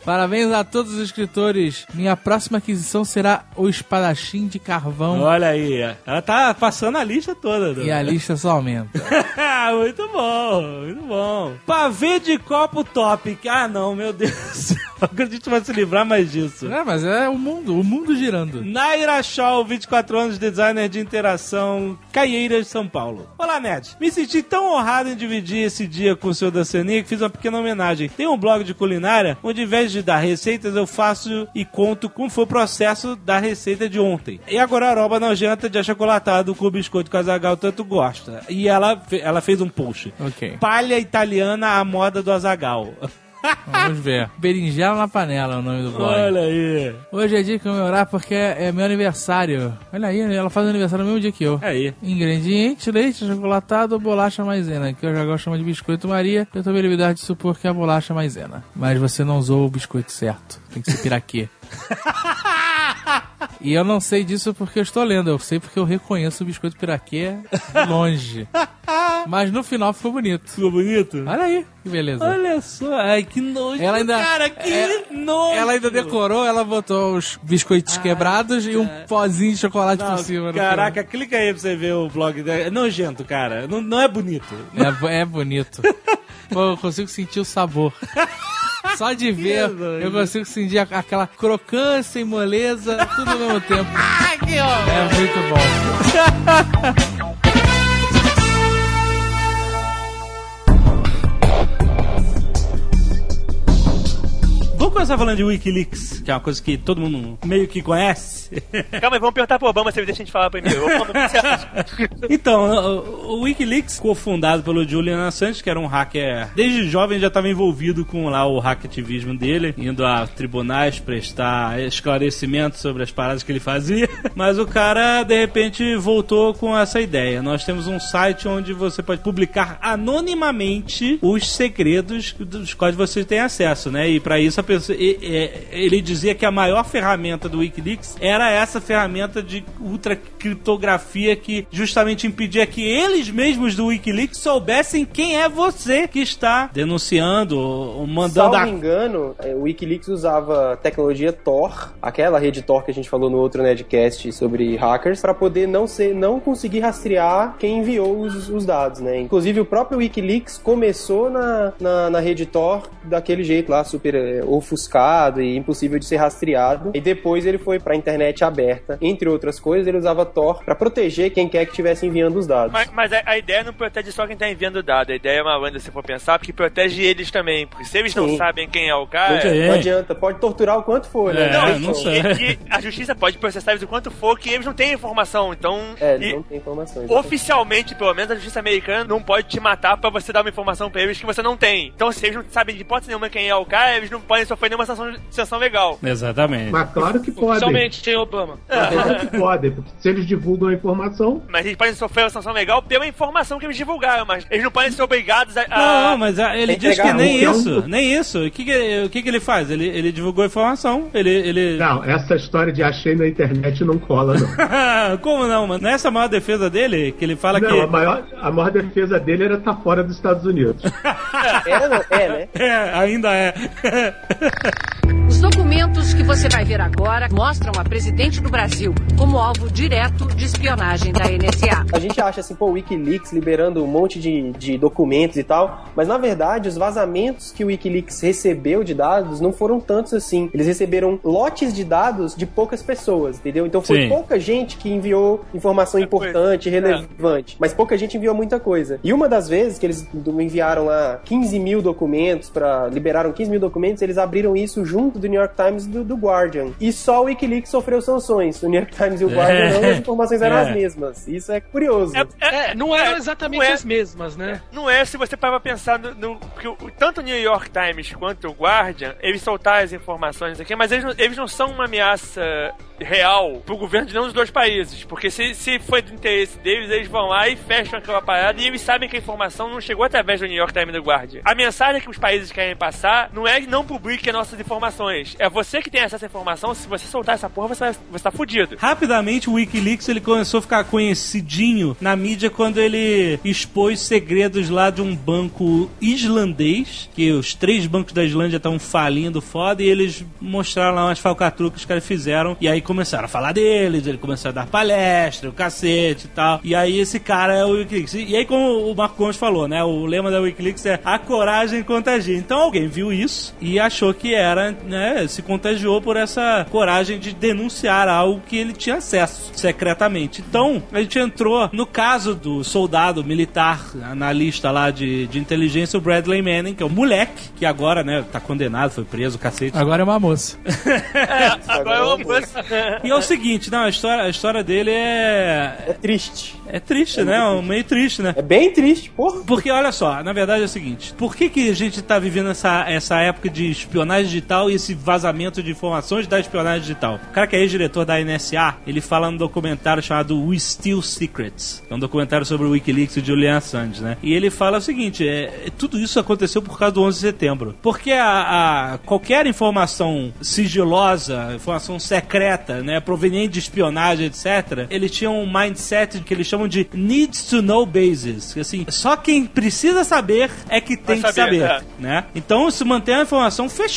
Speaker 7: Parabéns a todos os escritores. Minha próxima aquisição será o Espadachim de Carvão.
Speaker 2: Olha aí. Ela tá passando a lista toda.
Speaker 7: E a lista só aumenta.
Speaker 2: muito bom, muito bom. Pavê de copo top. Ah, não, meu Deus. Agora a gente vai se livrar mais disso.
Speaker 7: É, mas é o mundo, o mundo girando.
Speaker 2: Naira Shaw, 24 anos, designer de interação, Caieiras, São Paulo. Olá, Ned. Me senti tão honrado em dividir esse dia com o senhor da Ceninha que fiz uma pequena homenagem. Tem um blog de culinária onde, em vez de dar receitas, eu faço e conto como foi o processo da receita de ontem. E agora a roba nojenta de achocolatado com o biscoito que a Zagal tanto gosta. E ela, ela fez um post.
Speaker 7: Ok.
Speaker 2: Palha italiana à moda do Azagal.
Speaker 7: Vamos ver. Berinjela na panela é o nome do blog.
Speaker 2: Olha aí.
Speaker 7: Hoje é dia de comemorar porque é meu aniversário. Olha aí, ela faz aniversário no mesmo dia que eu.
Speaker 2: Aí.
Speaker 7: Ingrediente, leite, chocolatado, bolacha maisena, que eu já gosto de chamar de biscoito Maria. Eu tomei a liberdade de supor que é a bolacha maisena. Mas você não usou o biscoito certo. Tem que ser piraquê. E eu não sei disso porque eu estou lendo, eu sei porque eu reconheço o biscoito piraquê longe. Mas no final ficou bonito.
Speaker 2: Ficou bonito?
Speaker 7: Olha aí, que beleza.
Speaker 2: Olha só, ai que nojo,
Speaker 7: Ela ainda-
Speaker 2: cara, que
Speaker 7: é-
Speaker 2: nojo.
Speaker 7: Ela ainda decorou, ela botou os biscoitos quebrados e um pozinho de chocolate
Speaker 2: Não,
Speaker 7: por cima.
Speaker 2: caraca, clica aí pra você ver o blog dela. É nojento, cara. Não, não é bonito.
Speaker 7: É, é bonito. Pô, eu consigo sentir o sabor. Só de ver, eu consigo sentir aquela crocância e moleza, tudo ao mesmo tempo. É muito bom.
Speaker 2: Vamos começar falando de Wikileaks, que é uma coisa que todo mundo meio que conhece.
Speaker 5: Calma aí, vamos perguntar pro Obama se ele deixa a gente falar primeiro.
Speaker 2: Então, o, Wikileaks ficou fundado pelo Julian Assange, que era um hacker. Desde jovem já estava envolvido com lá o hackativismo dele, indo a tribunais prestar esclarecimentos sobre as paradas que ele fazia. Mas o cara, de repente, voltou com essa ideia. Nós temos um site onde você pode publicar anonimamente os segredos dos quais você tem acesso, né? E para isso a pessoa, ele dizia que a maior ferramenta do Wikileaks era essa ferramenta de ultra criptografia que justamente impedia que eles mesmos do Wikileaks soubessem quem é você que está denunciando ou mandando
Speaker 3: Salvo
Speaker 2: a
Speaker 3: engano, é, o Wikileaks usava tecnologia Tor, aquela rede Tor que a gente falou no outro Nedcast sobre hackers, para poder não ser, não conseguir rastrear quem enviou os, os dados, né? Inclusive o próprio Wikileaks começou na, na, na rede Tor daquele jeito lá, super é, ofuscado e impossível de ser rastreado. E depois ele foi para a internet aberta. Entre outras coisas, ele usava Tor para proteger quem quer que estivesse enviando os dados.
Speaker 5: Mas, mas a, a ideia não protege só quem tá enviando o dado. A ideia é malandra, se for pensar, porque protege eles também. Porque se eles não
Speaker 3: Sim.
Speaker 5: sabem quem é o cara.
Speaker 3: Não adianta, pode torturar o quanto for, né?
Speaker 2: É,
Speaker 5: Não,
Speaker 2: não
Speaker 5: e-
Speaker 2: sei.
Speaker 5: e- e a justiça pode processar eles o quanto for, que eles não têm informação. Então,
Speaker 3: É,
Speaker 5: e-
Speaker 3: eles não tem informações.
Speaker 5: oficialmente, pelo menos, a justiça americana não pode te matar pra você dar uma informação pra eles que você não tem. Então, se eles não sabem de hipótese nenhuma quem é o cara, eles não podem sofrer nenhuma sanção, sanção legal.
Speaker 2: Exatamente.
Speaker 4: Mas claro que podem.
Speaker 6: Oficialmente, hein, Obama?
Speaker 4: Claro que podem, porque se eles divulgam a informação,
Speaker 5: Mas eles podem sofrer uma sanção legal pela informação que eles divulgaram, mas eles não podem ser obrigados a. a-
Speaker 2: Não, mas ah, ele diz que nem
Speaker 4: um-
Speaker 2: isso, nem isso. O que, que, o que, que ele faz? Ele, ele divulgou a informação, ele... ele...
Speaker 4: não, essa história de achei na internet não cola, não.
Speaker 2: Como não, mano? Não é essa a maior defesa dele? Que ele fala
Speaker 4: Não,
Speaker 2: que...
Speaker 4: a maior, a maior defesa dele era estar fora dos Estados Unidos.
Speaker 3: É, não? É, né?
Speaker 2: É, ainda é.
Speaker 9: Os documentos que você vai ver agora mostram a presidente do Brasil como alvo direto de espionagem da NSA.
Speaker 3: A gente acha assim, pô, o Wikileaks liberando um monte de, de documentos e tal, mas na verdade os vazamentos que o Wikileaks recebeu de dados não foram tantos assim. Eles receberam lotes de dados de poucas pessoas, entendeu? Então foi
Speaker 2: Sim.
Speaker 3: pouca gente que enviou informação importante, relevante, mas pouca gente enviou muita coisa. E uma das vezes que eles enviaram lá 15 mil documentos para liberaram 15 mil documentos, eles abriram isso junto do New York Times e do, do Guardian. E só o Wikileaks sofreu sanções. O New York Times e o Guardian não, e as informações eram
Speaker 2: É.
Speaker 3: as mesmas. Isso é curioso.
Speaker 6: É, não eram
Speaker 5: é,
Speaker 6: exatamente
Speaker 5: não é-
Speaker 6: as mesmas, né?
Speaker 5: Não é se você parar pra pensar no, no- que o- tanto o New York Times quanto o Guardian, eles soltaram as informações aqui, mas eles não, eles não são uma ameaça real pro governo de nenhum dos dois países. Porque se, se foi do interesse deles, eles vão lá e fecham aquela parada e eles sabem que a informação não chegou através do New York Times e do Guardian. A mensagem que os países querem passar não é não publique as nossas informações. É você que tem acesso à informação. Se você soltar essa porra, você, você tá fudido.
Speaker 2: Rapidamente o Wikileaks ele começou a ficar conhecidinho na mídia quando ele expôs segredos lá de um banco islandês, que os três bancos da Islândia estavam falindo foda, e eles mostraram lá umas falcatruas que os caras fizeram, e aí começaram a falar deles, ele começou a dar palestra, o cacete e tal. E aí esse cara é o Wikileaks. E aí, como o Marco Gomes falou, né? O lema da Wikileaks é a coragem contagia. Então alguém viu isso e achou que era, né? Se contagiou por essa coragem de denunciar algo que ele tinha acesso secretamente. Então, a gente entrou no caso do soldado militar analista lá de, de inteligência, o Bradley Manning, que é o moleque, que agora, né, tá condenado, foi preso, cacete.
Speaker 7: Agora é uma moça.
Speaker 5: É, agora eu amo
Speaker 2: E é o seguinte, não, a história, a história dele é.
Speaker 3: É triste.
Speaker 2: É triste, né?
Speaker 3: muito
Speaker 2: Meio triste, né?
Speaker 3: É bem triste, porra.
Speaker 2: Porque, olha só, na verdade é o seguinte: por que, que a gente tá vivendo essa, essa época de espionagem digital e esse vazamento de informações da espionagem digital? O cara que é ex-diretor da NSA, ele fala num documentário chamado We Steal Secrets. É um documentário sobre o Wikileaks e Julian Assange, né? E ele fala o seguinte: é, tudo isso aconteceu por causa do 11 de setembro. Porque a, a- qualquer informação sigilosa, informação secreta né, proveniente de espionagem, etc., eles tinham um mindset que eles chamam de needs to know basis. que, Assim, só quem precisa saber é que tem que
Speaker 5: saber,
Speaker 2: saber,
Speaker 5: é.
Speaker 2: né? Então se mantém a informação fechada,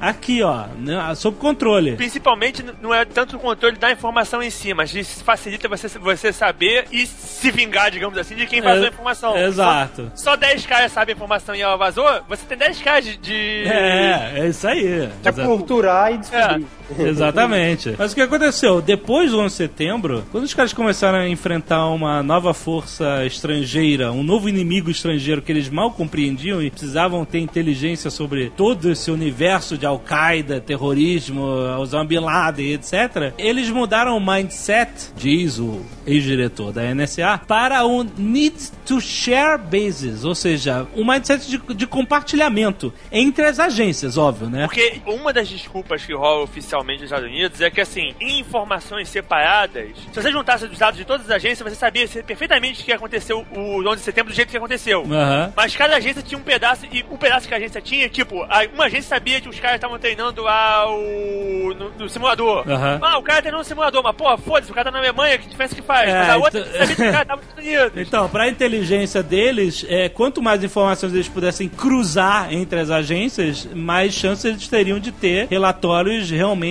Speaker 2: aqui, ó, né, sob controle.
Speaker 5: Principalmente não é tanto o controle da informação em si, mas isso facilita você, você saber e se vingar, digamos assim, de quem vazou
Speaker 2: É,
Speaker 5: a informação.
Speaker 2: exato.
Speaker 5: Só, só 10 caras sabem a informação e ela vazou, você tem 10 caras de. de-
Speaker 2: É, é isso aí.
Speaker 3: Pra
Speaker 2: Exato.
Speaker 3: torturar e descobrir.
Speaker 2: Exatamente. Mas o que aconteceu? Depois do 11 de setembro, quando os caras começaram a enfrentar uma nova força estrangeira, um novo inimigo estrangeiro que eles mal compreendiam e precisavam ter inteligência sobre todo esse universo de Al-Qaeda, terrorismo, Osama Bin Laden, etc., eles mudaram o mindset, diz o ex-diretor da NSA, para um need to share bases, ou seja, um mindset de, de compartilhamento entre as agências, óbvio, né?
Speaker 5: Porque uma das desculpas que rola oficialmente nos Estados Unidos é que, assim, em informações separadas, se você juntasse os dados de todas as agências, você sabia perfeitamente o que aconteceu o 11 de setembro do jeito que aconteceu.
Speaker 2: Aham.
Speaker 5: Mas cada agência tinha um pedaço, e o pedaço que a agência tinha, tipo, uma agência sabia que os caras estavam treinando lá o, no, no simulador.
Speaker 2: Aham.
Speaker 5: Ah, o cara tá no simulador, mas porra, foda-se, o cara tá na Alemanha, que diferença que faz?
Speaker 2: É,
Speaker 5: mas a outra
Speaker 2: então-
Speaker 5: sabia que o cara tava nos Estados Unidos.
Speaker 2: Então, para a inteligência deles, é, quanto mais informações eles pudessem cruzar entre as agências, mais chances eles teriam de ter relatórios realmente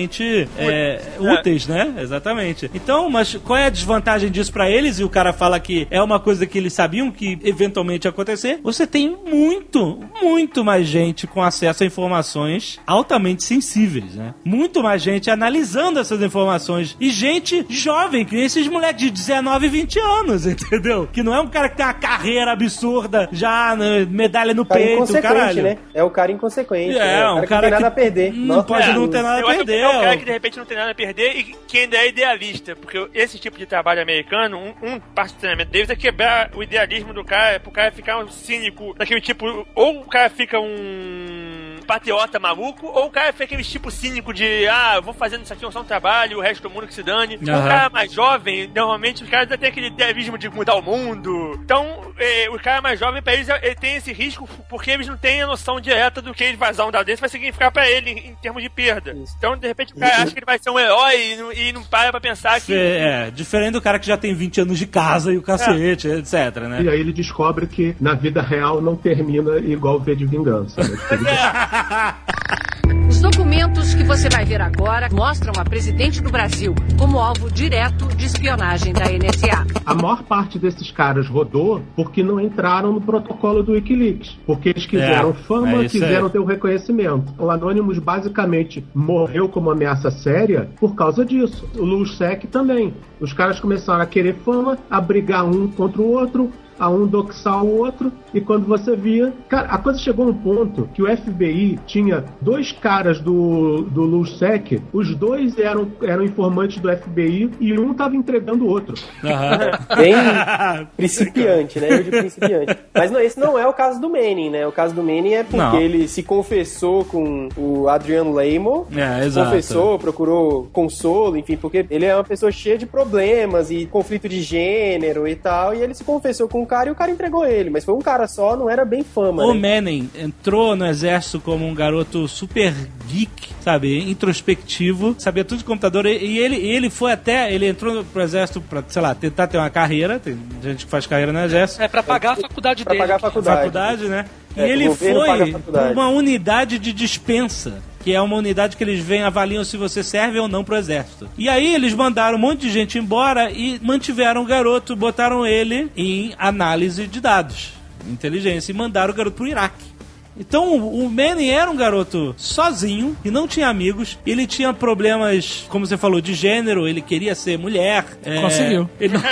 Speaker 2: é, úteis, né? Exatamente. Então, mas qual é a desvantagem disso para eles? E o cara fala que é uma coisa que eles sabiam que eventualmente ia acontecer. Você tem muito, muito mais gente com acesso a informações altamente sensíveis, né? Muito mais gente analisando essas informações. E gente jovem, que nem esses moleques de 19 e 20 anos, entendeu? Que não é um cara que tem uma carreira absurda, já né, medalha no
Speaker 3: O cara
Speaker 2: peito, caralho.
Speaker 3: né? É o cara inconsequente.
Speaker 2: É,
Speaker 3: né? O
Speaker 2: um
Speaker 3: cara,
Speaker 2: cara
Speaker 3: que não tem nada
Speaker 2: que
Speaker 3: a perder.
Speaker 2: não
Speaker 3: Nossa,
Speaker 2: pode
Speaker 3: é,
Speaker 2: não ter nada a perder.
Speaker 5: É um cara que de repente não tem nada a perder e que ainda é idealista. Porque esse tipo de trabalho americano, um, um parte do treinamento deles é quebrar o idealismo do cara, pro cara ficar um cínico daquele tipo. Ou o cara fica um patriota maluco, ou o cara fica aquele tipo cínico de ah, eu vou fazendo isso aqui só um trabalho, o resto do mundo que se dane.
Speaker 2: Aham.
Speaker 5: O cara mais jovem, normalmente os caras têm aquele idealismo de mudar o mundo. Então, eh, o cara mais jovem, pra eles, ele tem esse risco porque eles não têm a noção direta do que ele vazar um dado desse vai significar pra ele em, em termos de perda. Então, de repente, o cara acha que ele vai ser um herói e não, e não para pra pensar que.
Speaker 2: É, diferente do cara que já tem 20 anos de casa e o cacete, etc, né?
Speaker 4: E aí ele descobre que na vida real não termina igual V de Vingança. né?
Speaker 9: Os documentos que você vai ver agora mostram a presidente do Brasil como alvo direto de espionagem da NSA.
Speaker 4: A maior parte desses caras rodou porque não entraram no protocolo do Wikileaks. Porque eles quiseram
Speaker 2: É,
Speaker 4: fama,
Speaker 2: é
Speaker 4: quiseram
Speaker 2: aí.
Speaker 4: ter o reconhecimento. O Anonymous basicamente morreu como ameaça séria por causa disso. O LUSEC também. Os caras começaram a querer fama, a brigar um contra o outro, a um doxar o outro, e quando você via. Cara, a coisa chegou a um ponto que o FBI tinha dois caras do, do LUSEC, os dois eram, eram informantes do FBI e um tava entregando o outro.
Speaker 2: Aham.
Speaker 3: Bem principiante, né? Eu de principiante. Mas não, esse não é o caso do Manning, né? O caso do Manning é porque
Speaker 2: Não.
Speaker 3: ele se confessou com o Adrian Lamo.
Speaker 2: É, exato.
Speaker 3: Confessou, procurou consolo, enfim, porque ele é uma pessoa cheia de problemas e conflito de gênero e tal. E ele se confessou com o cara e o cara entregou ele. Mas foi um cara só, não era bem fama.
Speaker 2: O
Speaker 3: né?
Speaker 2: Manning entrou no exército como um garoto super geek, sabe? Introspectivo, sabia tudo de computador. E e ele, e ele foi até. Ele entrou pro exército pra, sei lá, tentar ter uma carreira. Tem gente que faz carreira no exército.
Speaker 6: É pra pagar a faculdade
Speaker 3: Pra
Speaker 6: dele.
Speaker 3: pagar a faculdade.
Speaker 2: Faculdade, né? E
Speaker 3: É, o
Speaker 2: ele foi pra uma unidade de dispensa. Que é uma unidade que eles vêm, avaliam se você serve ou não pro exército. E aí eles mandaram um monte de gente embora e mantiveram o garoto, botaram ele em análise de dados, inteligência, e mandaram o garoto pro Iraque. Então o Manning era um garoto sozinho e não tinha amigos. Ele tinha problemas, como você falou, de gênero. Ele queria ser mulher. é,
Speaker 7: Conseguiu.
Speaker 2: não-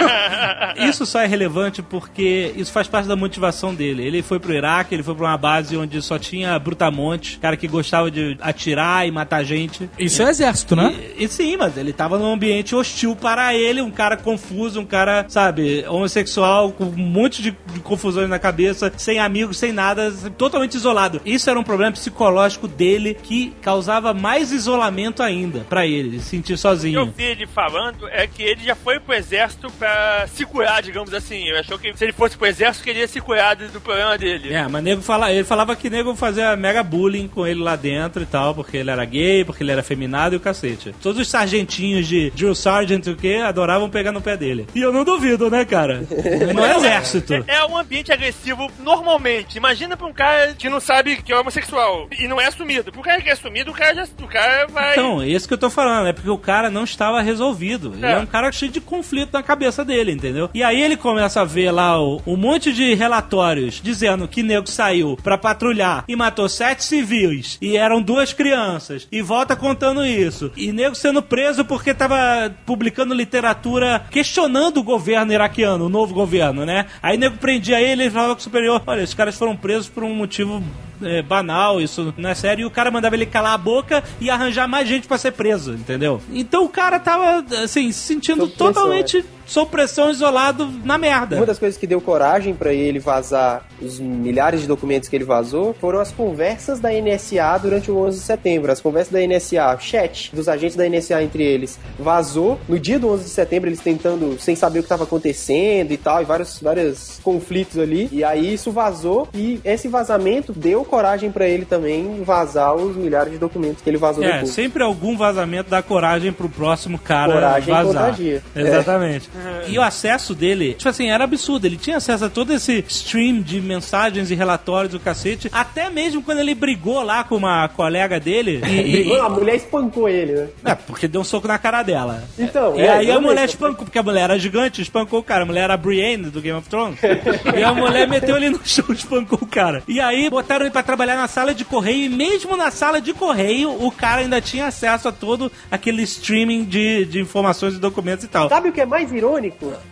Speaker 2: Isso só é relevante porque isso faz parte da motivação dele. Ele foi pro Iraque, ele foi pra uma base onde só tinha brutamonte, cara que gostava de atirar e matar gente.
Speaker 7: Isso é exército, né?
Speaker 2: E, e sim, mas ele tava num ambiente hostil para ele, um cara confuso, um cara, sabe, homossexual, com um monte de, de confusões na cabeça, sem amigos, sem nada, totalmente isolado isolado. Isso era um problema psicológico dele que causava mais isolamento ainda pra ele, se sentir
Speaker 5: O que eu
Speaker 2: sozinho.
Speaker 5: vi ele falando é que ele já foi pro exército pra se curar, digamos assim. Ele achou que se ele fosse pro exército, queria se curar do, problema dele.
Speaker 2: É, mas nego fala, ele falava que nego fazia mega bullying com ele lá dentro e tal, porque ele era gay, porque ele era feminado e o cacete. Todos os sargentinhos de Drill Sergeant e o que adoravam pegar no pé dele. E eu não duvido, né, cara? No exército.
Speaker 5: É, é um ambiente agressivo normalmente. Imagina pra um cara que não sabe que é homossexual e não é assumido. Pro cara que é assumido, o cara, já, o cara vai.
Speaker 2: Então, esse que eu tô falando, é porque o cara não estava resolvido. Ele é.
Speaker 5: É.
Speaker 2: um cara cheio de conflito na cabeça dele, entendeu? E aí ele começa a ver lá o- um monte de relatórios dizendo que nego saiu pra patrulhar e matou sete civis e eram duas crianças e volta contando isso. E nego sendo preso porque tava publicando literatura questionando o governo iraquiano, o novo governo, né? Aí nego prendia ele e falava com o superior: olha, esses caras foram presos por um motivo é, banal, isso não é sério, e o cara mandava ele calar a boca e arranjar mais gente pra ser preso, entendeu? Então o cara tava, assim, se sentindo
Speaker 3: pressão,
Speaker 2: totalmente sob pressão, isolado na merda.
Speaker 3: Uma das coisas que deu coragem pra ele vazar os milhares de documentos que ele vazou foram as conversas da NSA durante o 11 de setembro. As conversas da NSA, chat dos agentes da NSA entre eles, vazou no dia do 11 de setembro, eles tentando, sem saber o que estava acontecendo e tal, e vários, vários conflitos ali. E aí isso vazou e esse vazamento deu coragem pra ele também vazar os milhares de documentos que ele vazou
Speaker 2: É,
Speaker 3: depois.
Speaker 2: sempre algum vazamento dá coragem pro próximo cara
Speaker 3: Coragem
Speaker 2: vazar.
Speaker 3: contagia.
Speaker 2: Exatamente. E o acesso dele, tipo assim, era absurdo. Ele tinha acesso a todo esse stream de mensagens e relatórios do cacete. Até mesmo quando ele brigou lá com uma colega dele. E, e-
Speaker 3: Brigou, a mulher espancou ele, né?
Speaker 2: é, porque deu um soco na cara dela.
Speaker 3: Então,
Speaker 2: E
Speaker 3: é,
Speaker 2: aí a mulher espancou, porque a mulher era gigante, espancou o cara. A mulher era a Brienne do Game of Thrones. e a mulher meteu ele no chão, espancou o cara. E aí botaram ele pra trabalhar na sala de correio. E mesmo na sala de correio, o cara ainda tinha acesso a todo aquele streaming de, de informações e documentos e tal.
Speaker 3: Sabe o que é mais irônico?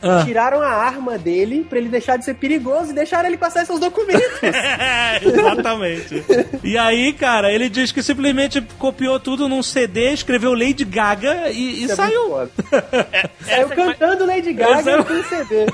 Speaker 2: Ah.
Speaker 3: Tiraram a arma dele pra ele deixar de ser perigoso e deixaram ele com acesso aos documentos.
Speaker 2: É, exatamente. E aí, cara, ele diz que simplesmente copiou tudo num CD, escreveu Lady Gaga e, e
Speaker 3: Isso é
Speaker 2: saiu.
Speaker 3: Saiu
Speaker 5: Essa-
Speaker 3: cantando Lady Gaga
Speaker 2: Essa-
Speaker 3: com CD.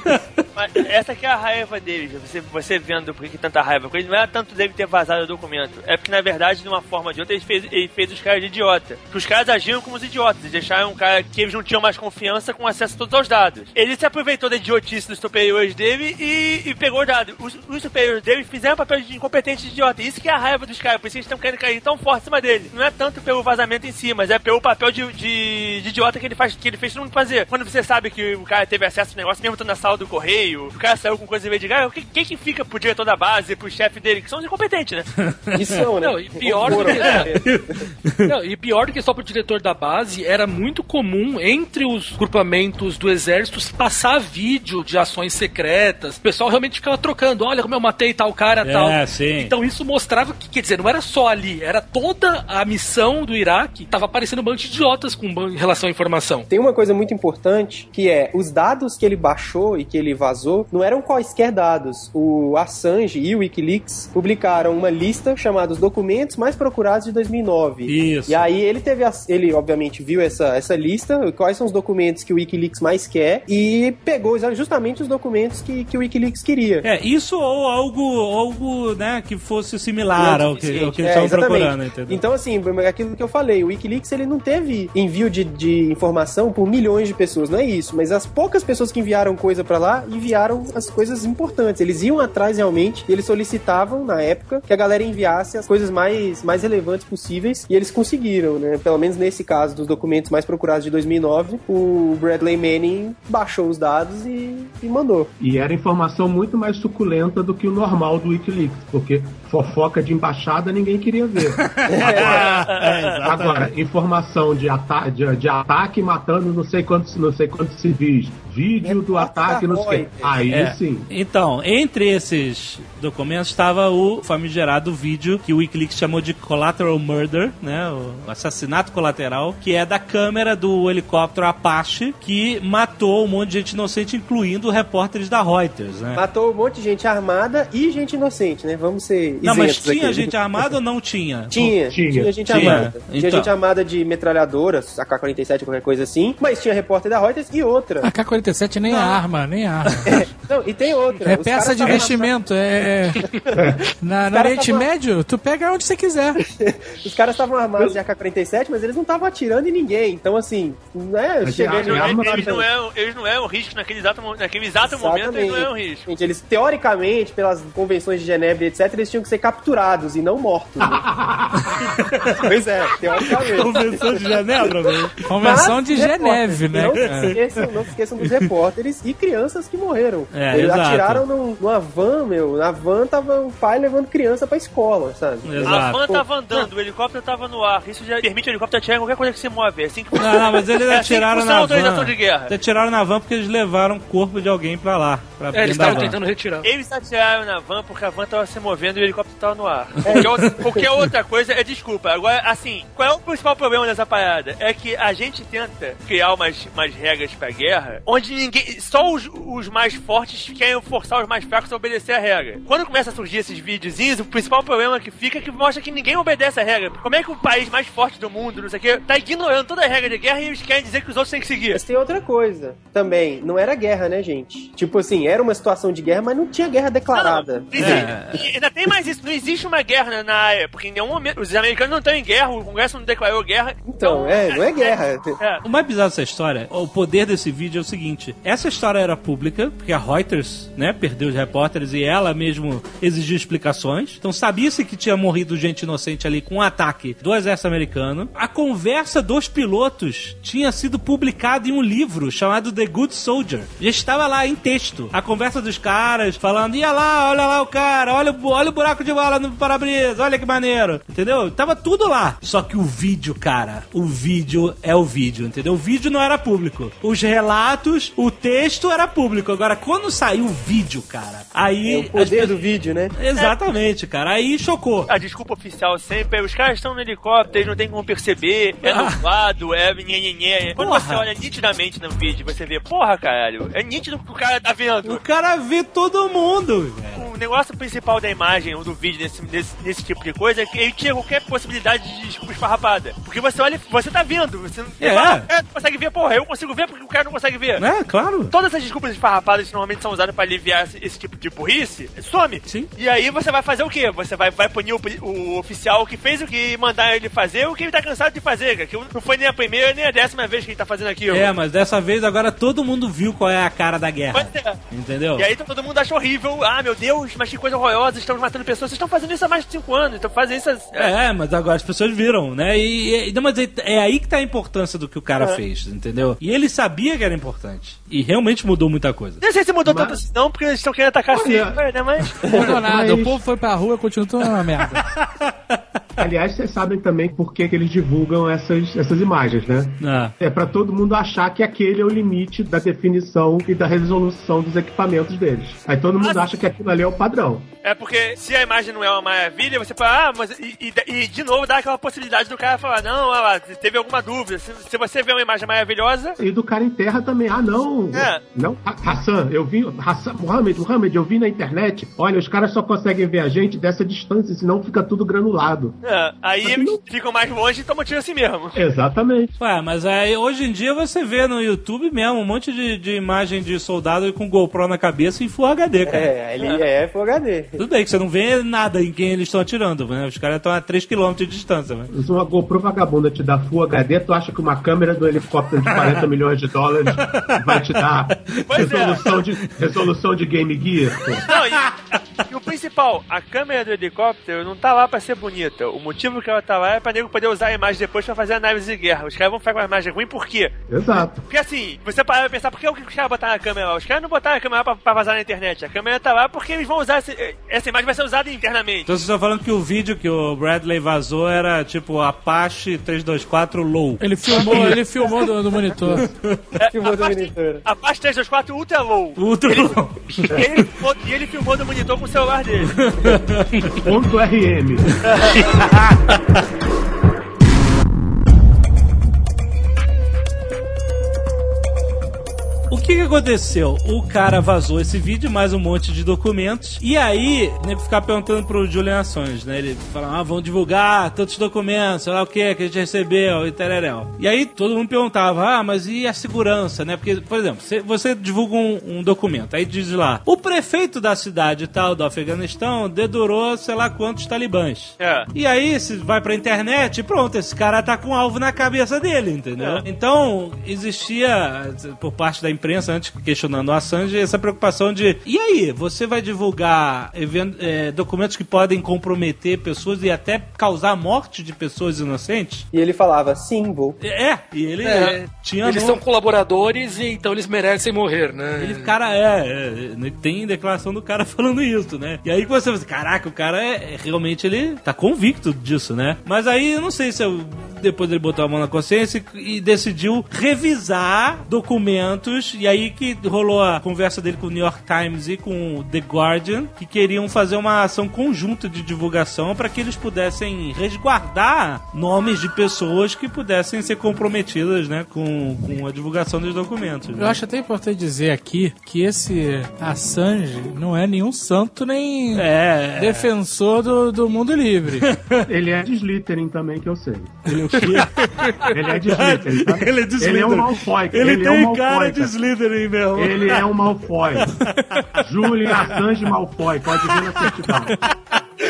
Speaker 5: Mas essa que é a raiva dele, você, você vendo por que tanta raiva com ele, não é tanto dele ter vazado o documento, é porque na verdade, de uma forma ou de outra, ele fez, ele fez os caras de idiota. Que os caras agiam como os idiotas, eles deixaram um cara que eles não tinham mais confiança com acesso a todos aos dados. Ele se aproveitou da idiotice dos superiores dele e, e pegou os dados. Os, os superiores dele fizeram papel de incompetente de idiota. Isso que é a raiva dos caras, por isso eles estão querendo cair tão forte em cima dele. Não é tanto pelo vazamento em si, mas é pelo papel de, de, de idiota que ele faz, que ele fez todo mundo fazer. Quando você sabe que o cara teve acesso ao negócio, mesmo estando na sala do correio, o cara saiu com coisa de Gaga, o que, que que fica pro diretor da base, pro chefe dele, que são os incompetentes, né?
Speaker 3: E são, né?
Speaker 6: Não, e pior do que. Não, e pior do que só pro diretor da base, era muito comum entre os grupamentos do exército passar vídeo de ações secretas. O pessoal realmente ficava trocando: olha como eu matei tal cara
Speaker 2: É,
Speaker 6: tal.
Speaker 2: sim.
Speaker 6: Então isso mostrava que, quer dizer, não era só ali, era toda a missão do Iraque. Tava aparecendo um bando de idiotas com em relação à informação.
Speaker 3: Tem uma coisa muito importante que é os dados que ele baixou e que ele vazou não eram quaisquer dados. O Assange e o WikiLeaks publicaram uma lista chamada os documentos mais procurados de 2009.
Speaker 2: Isso.
Speaker 3: E aí ele teve as- ele obviamente viu essa, essa lista, quais são os documentos que o WikiLeaks mais quer e pegou justamente os documentos que, que o WikiLeaks queria.
Speaker 2: É, isso ou algo, algo né, que fosse similar ao que, ao que eles
Speaker 3: É,
Speaker 2: estavam procurando, entendeu?
Speaker 3: Então, assim, é aquilo que eu falei, o Wikileaks ele não teve envio de, de informação por milhões de pessoas, não é isso. Mas as poucas pessoas que enviaram coisa pra lá, enviaram as coisas importantes. Eles iam atrás realmente e eles solicitavam, na época, que a galera enviasse as coisas mais, mais relevantes possíveis e eles conseguiram, né? Pelo menos nesse caso dos documentos mais procurados de 2009, o Bradley Manning baixou os dados e, e mandou.
Speaker 4: E era informação muito mais suculenta do que o normal do Wikileaks, porque fofoca de embaixada ninguém queria ver.
Speaker 2: É,
Speaker 4: Agora, informação de, ata de, de ataque matando não sei quantos, não sei quantos civis, vídeo do ataque, não sei Aí
Speaker 2: é.
Speaker 4: sim.
Speaker 2: Então, entre esses documentos estava o famigerado vídeo que o Wikileaks chamou de Collateral Murder, né? O assassinato colateral, que é da câmera do helicóptero Apache que matou um monte de gente inocente, incluindo repórteres da Reuters, né?
Speaker 3: Matou um monte de gente armada e gente inocente, né? Vamos ser
Speaker 2: Não, mas tinha
Speaker 3: aqui.
Speaker 2: gente armada ou não tinha?
Speaker 3: Tinha.
Speaker 4: Tinha,
Speaker 3: tinha gente
Speaker 2: tinha.
Speaker 3: armada.
Speaker 2: Então.
Speaker 3: Tinha gente armada de metralhadoras, AK-47, qualquer coisa assim, mas tinha repórter da Reuters e outra.
Speaker 7: AK-47 47 nem arma, nem arma.
Speaker 3: É, não, e tem outra.
Speaker 7: É peça de investimento. É, é. na, no Oriente
Speaker 3: tavam...
Speaker 7: Médio, tu pega onde você quiser.
Speaker 3: Os caras estavam armados de AK-47, mas eles não estavam atirando em ninguém. Então, assim, né?
Speaker 4: Não,
Speaker 5: eles, não é, eles não é um risco naquele exato, naquele exato momento, eles não é um risco.
Speaker 3: Gente, eles, teoricamente, pelas convenções de Genebra, etc., eles tinham que ser capturados e não mortos. Pois é, teoricamente.
Speaker 2: Convenção de Genebra, né? velho.
Speaker 7: Convenção
Speaker 3: Mas,
Speaker 7: de é
Speaker 3: Geneve,
Speaker 7: né?
Speaker 3: Não se esqueçam, não se esqueçam dos repórteres e crianças que morreram.
Speaker 2: É,
Speaker 3: Eles
Speaker 2: exato.
Speaker 3: atiraram num- numa van, meu. Na van tava o pai levando criança pra escola, sabe?
Speaker 5: A
Speaker 2: Exato.
Speaker 5: van tava andando, o helicóptero tava no ar. Isso já permite o helicóptero atirar em qualquer coisa que se move. É assim que
Speaker 2: Não, não, mas eles
Speaker 5: é assim que
Speaker 2: atiraram
Speaker 5: funciona a
Speaker 2: na
Speaker 5: autorização
Speaker 2: van.
Speaker 5: de guerra.
Speaker 2: Eles atiraram na van porque eles levaram o corpo de alguém pra lá. Pra
Speaker 6: É, eles estavam tentando retirar.
Speaker 5: Eles atiraram na van porque a van tava se movendo e o helicóptero tava no ar. Qualquer, outra, qualquer outra coisa é desculpa. Agora, assim, qual é o principal problema dessa parada? É que a gente tenta criar umas, umas regras pra guerra onde ninguém. Só os, os mais fortes querem forçar os mais fracos a obedecer a regra. Quando começa a surgir esses videozinhos, o principal problema que fica é que mostra que ninguém obedece a regra. Como é que o país mais forte do mundo, não sei o quê, tá ignorando toda a regra de guerra e eles querem dizer que os outros têm que seguir?
Speaker 3: Mas tem outra coisa também. Não era guerra, né, gente? Tipo assim, era uma situação de guerra, mas não tinha guerra declarada.
Speaker 5: Não, não, existe- e Ainda tem mais isso, não existe uma guerra na, na área, porque em nenhum momento os americanos não estão em guerra, o Congresso não declarou guerra.
Speaker 3: Então, é, não é guerra.
Speaker 5: É.
Speaker 2: O mais bizarro dessa história, o poder desse vídeo é o seguinte: essa história era pública, porque a Reuters, né, perdeu os repórteres e ela mesmo exigiu explicações. Então sabia-se que tinha morrido gente inocente ali com um ataque do exército americano. A conversa dos pilotos tinha sido publicada em um livro chamado The Good Soldier. Já estava lá em texto. A conversa dos caras falando: ia lá, olha lá o cara, olha, o- olha o buraco de bala no para-brisa, olha que maneiro. Entendeu? Tava tudo lá. Só que o vídeo, cara, o vídeo é o vídeo, entendeu? O vídeo não era público. Os relatos, o texto era público. Agora, quando saiu o vídeo, cara, aí.
Speaker 3: É o poder
Speaker 2: pessoas-
Speaker 3: do vídeo, né?
Speaker 2: Exatamente, cara. Aí chocou.
Speaker 5: A desculpa oficial sempre é os caras estão no helicóptero, eles não tem como perceber, é
Speaker 2: Ah.
Speaker 5: nublado, é nhenhenhé. Quando
Speaker 2: Porra.
Speaker 5: você olha nitidamente no vídeo, você vê, porra, caralho, é nítido que o cara tá vendo.
Speaker 2: O cara vê todo mundo, velho.
Speaker 5: O negócio principal da imagem ou do vídeo nesse, nesse, nesse tipo de coisa é que ele tira qualquer possibilidade de desculpa esfarrapada. Porque você olha, você tá vendo, você não,
Speaker 2: É.
Speaker 5: fala, "Ah, não consegue ver, porra, eu consigo ver porque o cara não consegue ver.
Speaker 2: É, claro.
Speaker 5: Todas essas desculpas esfarrapadas que normalmente são usadas pra aliviar esse, esse tipo de burrice, some.
Speaker 2: Sim.
Speaker 5: E aí você vai fazer o quê? Você vai, vai punir o, o oficial que fez o que mandar ele fazer, o que ele tá cansado de fazer, cara. Que não foi nem a primeira nem a décima vez que ele tá fazendo aquilo.
Speaker 2: É, mas dessa vez agora todo mundo viu qual é a cara da guerra.
Speaker 5: Pois é.
Speaker 2: Entendeu?
Speaker 5: E aí todo mundo acha horrível. Ah, meu Deus, mas que coisa horrorosa, estamos matando pessoas. Vocês estão fazendo isso há mais de 5 anos, então fazem isso. há-
Speaker 2: É, mas agora as pessoas viram, né? E, e- mas é, é aí que tá a importância do que o cara fez, entendeu? E ele sabia que era importante. E realmente mudou muita coisa.
Speaker 5: Não sei se mudou
Speaker 4: Mas-
Speaker 5: tanto assim, não, porque eles estão querendo atacar
Speaker 4: Olha-
Speaker 5: né? Mas.
Speaker 7: Não mudou nada.
Speaker 4: Mas-
Speaker 7: O povo foi pra rua e continua tudo uma merda.
Speaker 4: Aliás, vocês sabem também por que, que eles divulgam essas, essas imagens, né?
Speaker 2: Ah.
Speaker 4: É pra todo mundo achar que aquele é o limite da definição e da resolução dos equipamentos deles. Aí todo mundo
Speaker 5: Ah,
Speaker 4: acha que aquilo ali é o padrão.
Speaker 5: É porque se a imagem não é uma maravilha, você fala, ah, mas. E, e- e de novo dá aquela possibilidade do cara falar, não, olha lá, teve alguma dúvida. Se, se você vê uma imagem maravilhosa.
Speaker 4: E do cara em terra também. Ah, não.
Speaker 5: É.
Speaker 4: Não. Ha- Hassan, eu vi. Hassan, Mohamed, Mohamed, eu vi na internet. Olha, os caras só conseguem ver a gente dessa distância, senão fica tudo granulado.
Speaker 5: É, aí eles
Speaker 4: não-
Speaker 5: ficam mais longe e tomam tiro assim mesmo.
Speaker 4: Exatamente.
Speaker 2: Ué, mas aí hoje em dia você vê no YouTube mesmo um monte de, de imagem de soldado com GoPro na cabeça em Full HD, cara.
Speaker 3: É, ele é Full HD.
Speaker 2: Tudo bem que você não vê nada em quem eles estão atirando, né? Os caras estão a 3km de distância, né?
Speaker 4: Se uma GoPro vagabunda te dá Full HD, tu acha que uma câmera do helicóptero de 40 milhões de dólares vai te dar
Speaker 5: Pois é.
Speaker 4: resolução, de, resolução de Game Gear? Pô.
Speaker 5: Não, e, e o principal, a câmera do helicóptero não tá lá pra ser bonita. O motivo que ela tá lá é pra nego poder usar a imagem depois pra fazer análise de guerra. Os caras vão ficar com a imagem ruim por quê?
Speaker 4: Exato.
Speaker 5: Porque assim, você para pra pensar, por que os caras botaram a câmera lá? Os caras não botaram a câmera lá pra, pra vazar na internet. A câmera tá lá porque eles vão usar. esse- essa imagem vai ser usada internamente.
Speaker 2: Então vocês estão falando que o vídeo que o Bradley vazou era tipo Apache 324 Low.
Speaker 7: Ele filmou, ele filmou do, do monitor.
Speaker 3: Que mudou
Speaker 5: a
Speaker 3: o
Speaker 5: parte,
Speaker 3: monitor.
Speaker 5: a parte 324 Ultra Low.
Speaker 2: Ultra
Speaker 5: ele,
Speaker 2: Low.
Speaker 5: ele filmou- e ele filmou do monitor com o celular dele.
Speaker 4: Ponto RM.
Speaker 2: O que que aconteceu? O cara vazou esse vídeo, mais um monte de documentos, e aí, o nego ficava perguntando pro Julian Assange, né? Ele falava, ah, vão divulgar tantos documentos, sei lá o que que a gente recebeu, e tereréu. E aí todo mundo perguntava, ah, mas e a segurança, né? Porque, por exemplo, você, você divulga um, um documento, aí diz lá, o prefeito da cidade tal do Afeganistão dedurou sei lá quantos talibãs.
Speaker 5: É.
Speaker 2: E aí, se vai pra internet, pronto, esse cara tá com um alvo na cabeça dele, entendeu?
Speaker 5: É.
Speaker 2: Então, existia, por parte da imprensa, antes questionando o Assange, essa preocupação de, e aí, você vai divulgar eh, documentos que podem comprometer pessoas e até causar a morte de pessoas inocentes?
Speaker 3: E ele falava, sim, vou.
Speaker 2: É, e ele
Speaker 6: É,
Speaker 2: tinha...
Speaker 6: Eles
Speaker 2: no-
Speaker 6: são colaboradores e então eles merecem morrer, né?
Speaker 2: Ele, cara, é, é, tem declaração do cara falando isso, né? E aí que você fala, caraca, o cara é, é- realmente ele tá convicto disso, né? Mas aí eu não sei se eu, depois ele botou a mão na consciência e, e decidiu revisar documentos e aí que rolou a conversa dele com o New York Times e com o The Guardian que queriam fazer uma ação conjunta de divulgação para que eles pudessem resguardar nomes de pessoas que pudessem ser comprometidas, né, com, com a divulgação dos documentos. né?
Speaker 7: Eu acho até importante dizer aqui que esse Assange não é nenhum santo nem
Speaker 2: É.
Speaker 7: defensor do, do mundo livre.
Speaker 4: Ele é de Slytherin também, que eu sei. Ele é o quê? Ele é de Slytherin, tá?
Speaker 2: Ele é de
Speaker 4: Ele é um Malfoy.
Speaker 2: Ele,
Speaker 4: é
Speaker 2: tem
Speaker 4: um Malfoy,
Speaker 2: cara de. Slytherin mesmo.
Speaker 4: Ele é um Malfoy. Julian Assange Malfoy, pode ver na certidão.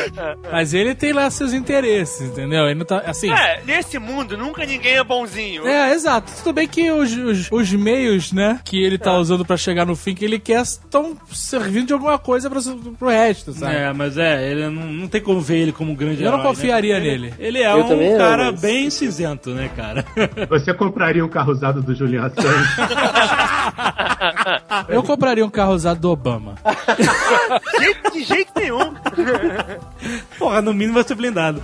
Speaker 7: Mas ele tem lá seus interesses, entendeu? Ele não tá, assim...
Speaker 5: É, nesse mundo nunca ninguém é bonzinho.
Speaker 7: É, exato. Tudo bem que os, os, os meios, né, que ele tá usando pra chegar no fim que ele quer estão servindo de alguma coisa pro, pro resto, sabe?
Speaker 2: É, mas é, ele não, não tem como ver ele como um grande
Speaker 7: Eu não
Speaker 2: herói,
Speaker 7: confiaria
Speaker 2: né?
Speaker 7: nele.
Speaker 2: Ele, ele é
Speaker 3: Eu
Speaker 2: um cara
Speaker 3: mas-
Speaker 2: bem cinzento, né, cara?
Speaker 4: Você compraria um carro usado do Julian Assange?
Speaker 7: Eu compraria um carro usado do Obama.
Speaker 5: De, de jeito nenhum.
Speaker 2: Porra, no mínimo vai ser blindado.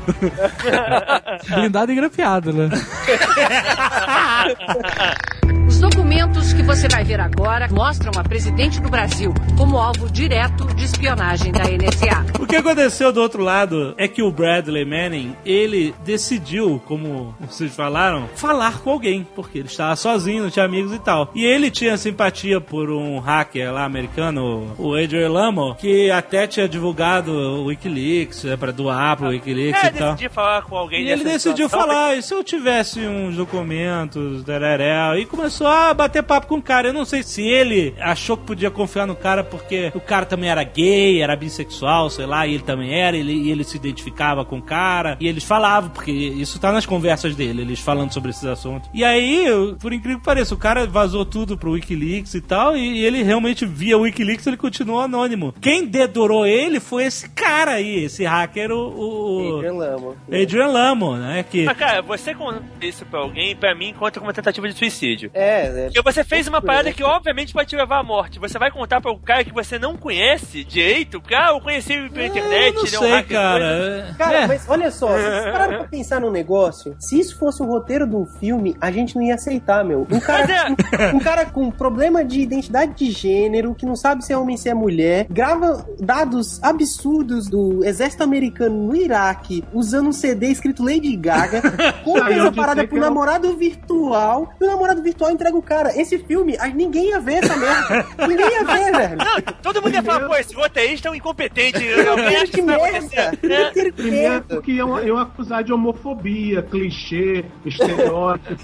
Speaker 7: Blindado e grampeado, né?
Speaker 9: Os documentos que você vai ver agora mostram a presidente do Brasil como alvo direto de espionagem da NSA.
Speaker 2: O que aconteceu do outro lado é que o Bradley Manning, ele decidiu, como vocês falaram, falar com alguém, porque ele estava sozinho, não tinha amigos e tal. E ele tinha simpatia por um hacker lá americano, o Adrian Lamo, que até tinha divulgado o Wikileaks, é, pra doar pro Wikileaks
Speaker 5: É,
Speaker 2: e tal.
Speaker 5: decidi falar com alguém
Speaker 2: E ele decidiu falar, e se eu tivesse uns documentos, tereréu, e começou a bater papo com o cara. Eu não sei se ele achou que podia confiar no cara porque o cara também era gay, era bissexual, sei lá, e ele também era, ele, e ele se identificava com o cara, e eles falavam, porque isso tá nas conversas dele, eles falando sobre esses assuntos. E aí, por incrível que pareça, o cara vazou tudo pro Wikileaks e tal, e, e ele realmente via o Wikileaks, ele continuou anônimo. Quem dedurou ele foi esse cara aí, esse hacker, o... o
Speaker 3: Adrian Lamo.
Speaker 2: Adrian Lamo, né? Que
Speaker 5: Mas, cara, você conta isso pra alguém, pra mim, conta como uma tentativa de suicídio.
Speaker 3: É, né?
Speaker 5: Porque você fez uma parada que, obviamente, pode te levar à morte. Você vai contar pra um cara que você não conhece direito, porque, ah, eu conheci ele pela internet,
Speaker 2: eu não
Speaker 5: ele é um
Speaker 2: sei,
Speaker 5: hacker. coisa.
Speaker 2: cara.
Speaker 3: Cara,
Speaker 2: É.
Speaker 3: mas olha só, vocês pararam pra pensar num negócio? Se isso fosse o roteiro de um filme, a gente não ia aceitar, meu. Um cara,
Speaker 5: Mas
Speaker 3: um, um cara com problema de identidade de gênero, que não sabe se é homem ou se é mulher, grava dados absurdos do exército americano no Iraque, usando um CD escrito Lady Gaga, compra essa parada pro namorado virtual, e o namorado virtual entrega o cara. Esse filme, a- ninguém ia ver essa merda. ninguém ia ver, velho.
Speaker 5: Não, todo mundo ia falar, pô, esse roteirista é um incompetente. Alguém acha que
Speaker 3: merda!
Speaker 5: É.
Speaker 4: Primeiro porque iam, iam acusar de homofobia, clichê, estereótipo.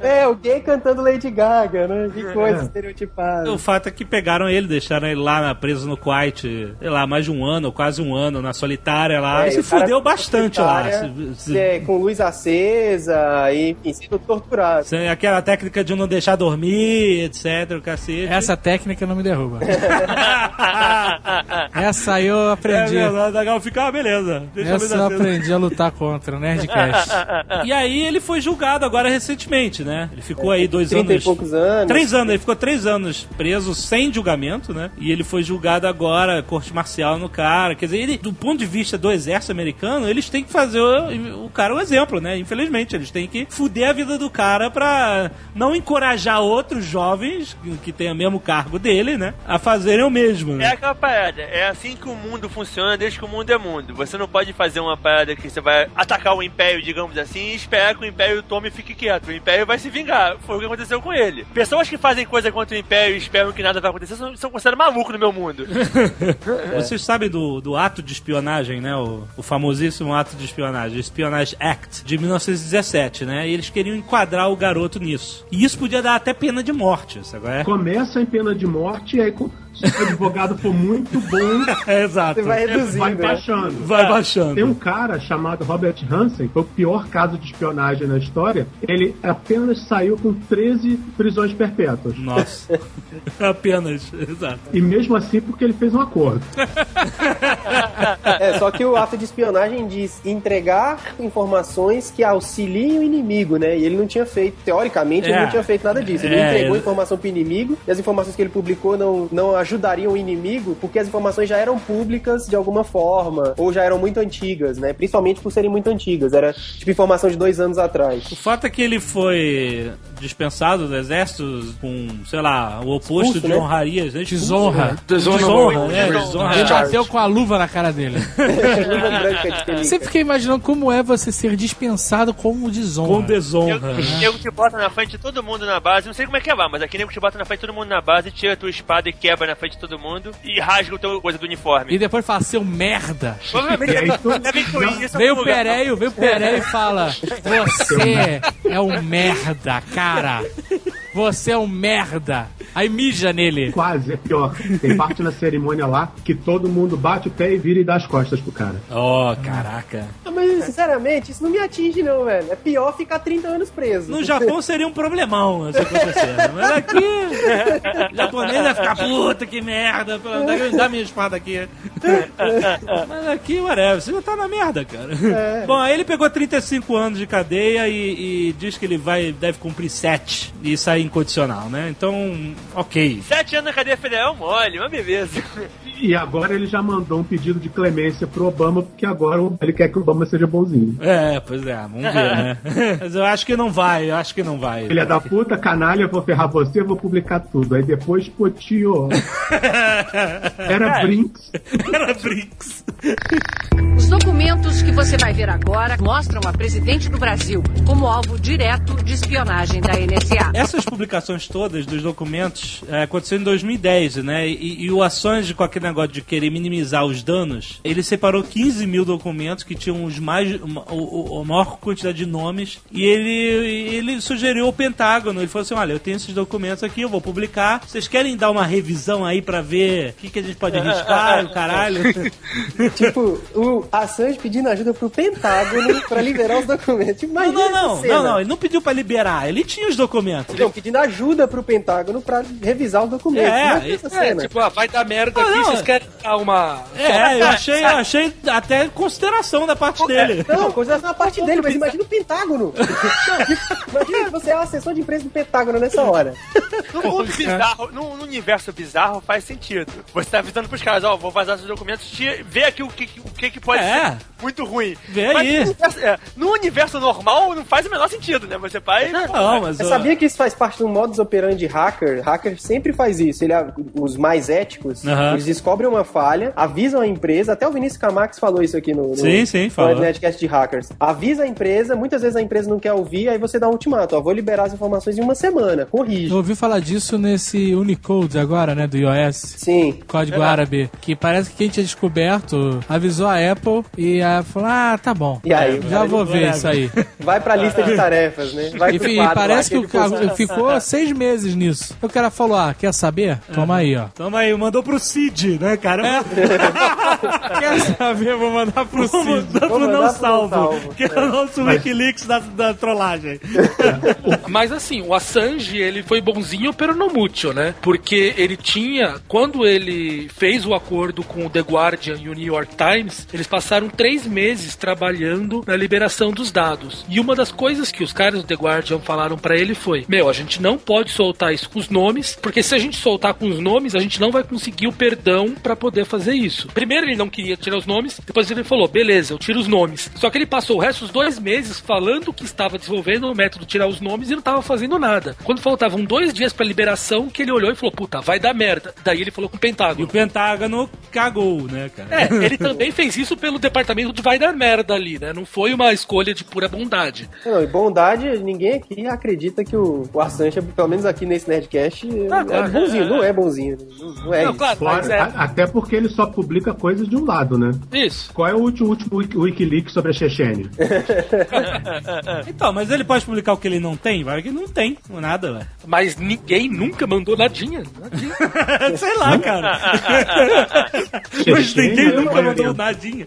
Speaker 3: É, o gay cantando Lady Gaga, né? Que coisa
Speaker 4: É.
Speaker 3: estereotipada.
Speaker 2: O fato é que pegaram ele, deixaram ele lá preso no Kuwait, sei lá, mais de um ano, quase um ano, na solitária lá.
Speaker 3: É,
Speaker 2: e se fudeu bastante lá. Se- se-
Speaker 3: É, com luz acesa e, enfim, sendo torturado.
Speaker 2: se- aquela técnica de não deixar dormir, etc, o cacete.
Speaker 7: Essa técnica não me derruba. Essa aí eu
Speaker 2: é
Speaker 7: aprendi.
Speaker 2: verdade, a Gal fica, ah, beleza. Deixa
Speaker 7: Essa eu aprendi a lutar contra o Nerdcast.
Speaker 2: E aí ele foi julgado agora recentemente, né? Ele ficou aí dois
Speaker 3: 30
Speaker 2: anos.
Speaker 3: e poucos anos.
Speaker 2: Três anos, ele ficou três anos preso sem julgamento, né? E ele foi julgado agora, corte marcial no cara. Quer dizer, ele, do ponto de vista do exército americano, eles têm que fazer o, o cara um exemplo, né? Infelizmente, eles têm que fuder a vida do cara pra não encorajar outros jovens que, têm o mesmo cargo dele, né? A fazerem o mesmo,
Speaker 5: É
Speaker 2: né?
Speaker 5: aquela parada, é assim que o mundo funciona desde que o mundo é mundo. Você não pode fazer uma parada que você vai atacar o Império, digamos assim, e esperar que o Império tome e fique quieto. O Império vai se vingar. Foi o que aconteceu com ele. Pessoas que fazem coisa contra o Império e esperam que nada vai acontecer são, são considerados malucos no meu mundo.
Speaker 2: Vocês sabem do, do ato de espionagem, né? O, o famosíssimo ato de espionagem, o Espionage Act, de 1917, né? E eles queriam enquadrar o garoto nisso. E isso podia dar até pena de morte, sabe? é?
Speaker 4: Começa em pena de morte e aí se o advogado for muito bom,
Speaker 2: É, exato.
Speaker 3: Você vai reduzindo.
Speaker 4: vai
Speaker 3: né?
Speaker 4: baixando.
Speaker 2: Vai baixando.
Speaker 4: Tem um cara chamado Robert Hansen, foi o pior caso de espionagem na história. Ele apenas saiu com 13 prisões perpétuas.
Speaker 2: Nossa. Apenas, exato.
Speaker 4: E mesmo assim, porque ele fez um acordo.
Speaker 3: É, só que o ato de espionagem diz entregar informações que auxiliem o inimigo, né? E ele não tinha feito, teoricamente, ele
Speaker 2: É.
Speaker 3: não tinha feito nada disso. Ele
Speaker 2: É,
Speaker 3: entregou
Speaker 2: ele-
Speaker 3: informação pro inimigo e as informações que ele publicou não, não ajudariam o inimigo porque as informações já eram públicas de alguma forma ou já eram muito antigas, né? Principalmente por serem muito antigas. Era tipo informação de dois anos atrás.
Speaker 2: O fato é que ele foi dispensado do exército com, sei lá, o oposto
Speaker 3: Expulso,
Speaker 2: de
Speaker 3: né?
Speaker 2: honrarias. né?
Speaker 7: Desonra.
Speaker 6: Desonra.
Speaker 2: Desonra, né?
Speaker 7: Ele
Speaker 2: Desonra.
Speaker 7: bateu com a luva na cara dele. Sempre fiquei imaginando como é você ser dispensado como desonra.
Speaker 2: Com desonra.
Speaker 5: Eu,
Speaker 2: né?
Speaker 5: nego te bota na frente de todo mundo na base, não sei como é que é lá, mas aqui nego te bota na frente de todo mundo na base, tira a tua espada e quebra na frente de todo mundo e rasga o teu coisa do uniforme.
Speaker 7: E depois fala, seu merda.
Speaker 5: Provavelmente incluir isso em
Speaker 7: Veio o. Pereio, veio o Pereio e fala: Você é um merda, cara. Você é um merda. Aí mija nele.
Speaker 4: Quase, é pior. Tem parte na cerimônia lá que todo mundo bate o pé e vira e dá as costas pro cara.
Speaker 2: Oh, caraca.
Speaker 3: Ah, Mas, sinceramente, isso não me atinge, não, velho. É pior ficar 30 anos preso.
Speaker 2: No Japão seria um problemão isso acontecer. né? Mas aqui, o japonês vai ficar puta, que merda. Dá, dá minha espada aqui. Mas aqui, whatever, você já tá na merda, cara. Bom, aí ele pegou 35 anos de cadeia e, e diz que ele vai, deve cumprir 7 e sair incondicional, né? Então, ok.
Speaker 5: Sete anos na cadeia federal, mole, uma beleza.
Speaker 4: E agora ele já mandou um pedido de clemência pro Obama, porque agora ele quer que o Obama seja bonzinho.
Speaker 2: É, pois é, vamos ver, né? Mas eu acho que não vai, eu acho que não vai.
Speaker 4: Filha da puta, canalha, vou ferrar você, vou publicar tudo. Aí depois, pô, tio, era Brinks.
Speaker 2: Era Brinks.
Speaker 9: Os documentos que você vai ver agora mostram a presidente do Brasil como alvo direto de espionagem da NSA.
Speaker 2: Essas publicações todas dos documentos é, aconteceram em 2010, né? E, e o Assange, com aquele negócio de querer minimizar os danos, ele separou 15 mil documentos que tinham os mais, uma- a maior quantidade de nomes e ele, ele sugeriu ao Pentágono. Ele falou assim: Olha, eu tenho esses documentos aqui, eu vou publicar. Vocês querem dar uma revisão aí pra ver o que, que a gente pode arriscar, o caralho?
Speaker 3: Tipo, o Assange pedindo ajuda pro Pentágono pra liberar os documentos.
Speaker 2: Não,
Speaker 3: Imagina
Speaker 2: não, não,
Speaker 3: cena.
Speaker 2: não, não, ele não pediu pra liberar, ele tinha os documentos.
Speaker 3: Não, pedindo ajuda pro Pentágono pra revisar os documentos.
Speaker 2: É,
Speaker 6: É,
Speaker 3: cena.
Speaker 6: tipo, ah, vai dar merda
Speaker 2: Ah,
Speaker 6: aqui,
Speaker 2: não.
Speaker 6: vocês querem dar uma.
Speaker 2: É, eu achei, eu achei até consideração da parte dele.
Speaker 3: Não, consideração a parte dele, mas imagina o Pentágono. Imagina que você é o assessor de imprensa do Pentágono nessa hora.
Speaker 5: No mundo bizarro, no, no universo bizarro faz sentido. Você tá avisando pros caras, ó, vou vazar seus documentos, vê aqui o que, o que, que pode
Speaker 2: É.
Speaker 5: ser muito ruim.
Speaker 2: Vê
Speaker 5: Mas
Speaker 2: aí.
Speaker 5: No universo, é, no universo normal não faz o menor sentido, né? Você vai.
Speaker 2: Não, mas
Speaker 3: Você
Speaker 2: ó,
Speaker 3: sabia que isso faz parte do modus operandi de hacker? Hacker sempre faz isso. Ele, os mais éticos, eles descobrem uma falha, avisam a empresa. Até o Vinícius Camax falou isso aqui no, no,
Speaker 2: Sim, sim,
Speaker 3: no
Speaker 2: falou.
Speaker 3: Netcast de hackers. Avisa a empresa, muitas vezes a empresa não quer ouvir, aí você dá um ultimato. Ó, vou liberar as informações em uma semana. Corrige.
Speaker 7: Eu ouvi falar disso nesse Unicode agora, né, do iOS.
Speaker 3: Sim.
Speaker 7: Código árabe, que parece que quem tinha descoberto avisou a Apple e a Falou: Ah, tá bom.
Speaker 3: E aí,
Speaker 7: Já vou ver isso aí.
Speaker 3: Vai pra lista de tarefas, né? Vai
Speaker 7: E,
Speaker 3: pro
Speaker 7: e
Speaker 3: quadro
Speaker 7: parece
Speaker 3: lá,
Speaker 7: que o cara ficou seis meses nisso. Aí O cara falou: Ah, quer saber? Toma aí, ó.
Speaker 2: Toma aí, mandou pro Cid, né, cara?
Speaker 7: Quer saber? Vou mandar pro Cid.
Speaker 3: Vou
Speaker 2: não
Speaker 3: mandar pro
Speaker 2: salvo,
Speaker 3: não salvo.
Speaker 2: que é o nosso Wikileaks da, da trollagem.
Speaker 6: Mas assim, o Assange, ele foi bonzinho bonzinho, pero no mucho, né? Porque ele tinha, quando ele fez o acordo com o The Guardian e o New York Times, eles passaram três meses trabalhando na liberação dos dados. E uma das coisas que os caras do The Guardian falaram para ele foi: Meu, a gente não pode soltar isso com os nomes, porque se a gente soltar com os nomes, a gente não vai conseguir o perdão para poder fazer isso. Primeiro ele não queria tirar os nomes, depois ele falou: Beleza, eu tiro os nomes. Só que ele passou o resto dos dois meses falando que estava desenvolvendo o método tirar os nomes e não estava fazendo nada. Quando faltavam dois dias pra liberação, que ele olhou e falou: Puta, vai dar merda. Daí ele falou com o
Speaker 2: E
Speaker 6: Pentágono.
Speaker 2: o Pentágono cagou, né, cara?
Speaker 6: É, ele também fez isso pelo departamento de vai dar merda ali, né? Não foi uma escolha de pura bondade.
Speaker 3: Não, e bondade, ninguém aqui acredita que o, o Assange, pelo menos aqui nesse Nerdcast,
Speaker 6: Ah,
Speaker 3: é
Speaker 6: claro.
Speaker 3: bonzinho. Não é bonzinho. Não, não é
Speaker 6: Não,
Speaker 3: isso.
Speaker 6: claro,
Speaker 4: Fora-
Speaker 6: é.
Speaker 4: Até porque ele só publica coisas de um lado, né?
Speaker 6: Isso.
Speaker 4: Qual é o último, último Wiki- Wikileaks sobre a Chechênia?
Speaker 2: Então, mas ele pode publicar o que ele não tem? Vai que não tem nada, velho.
Speaker 6: Mas ninguém nunca mandou nadinha. nadinha.
Speaker 2: Sei lá, cara. Mas ninguém
Speaker 4: Chechênia,
Speaker 2: nunca mandou nadinha.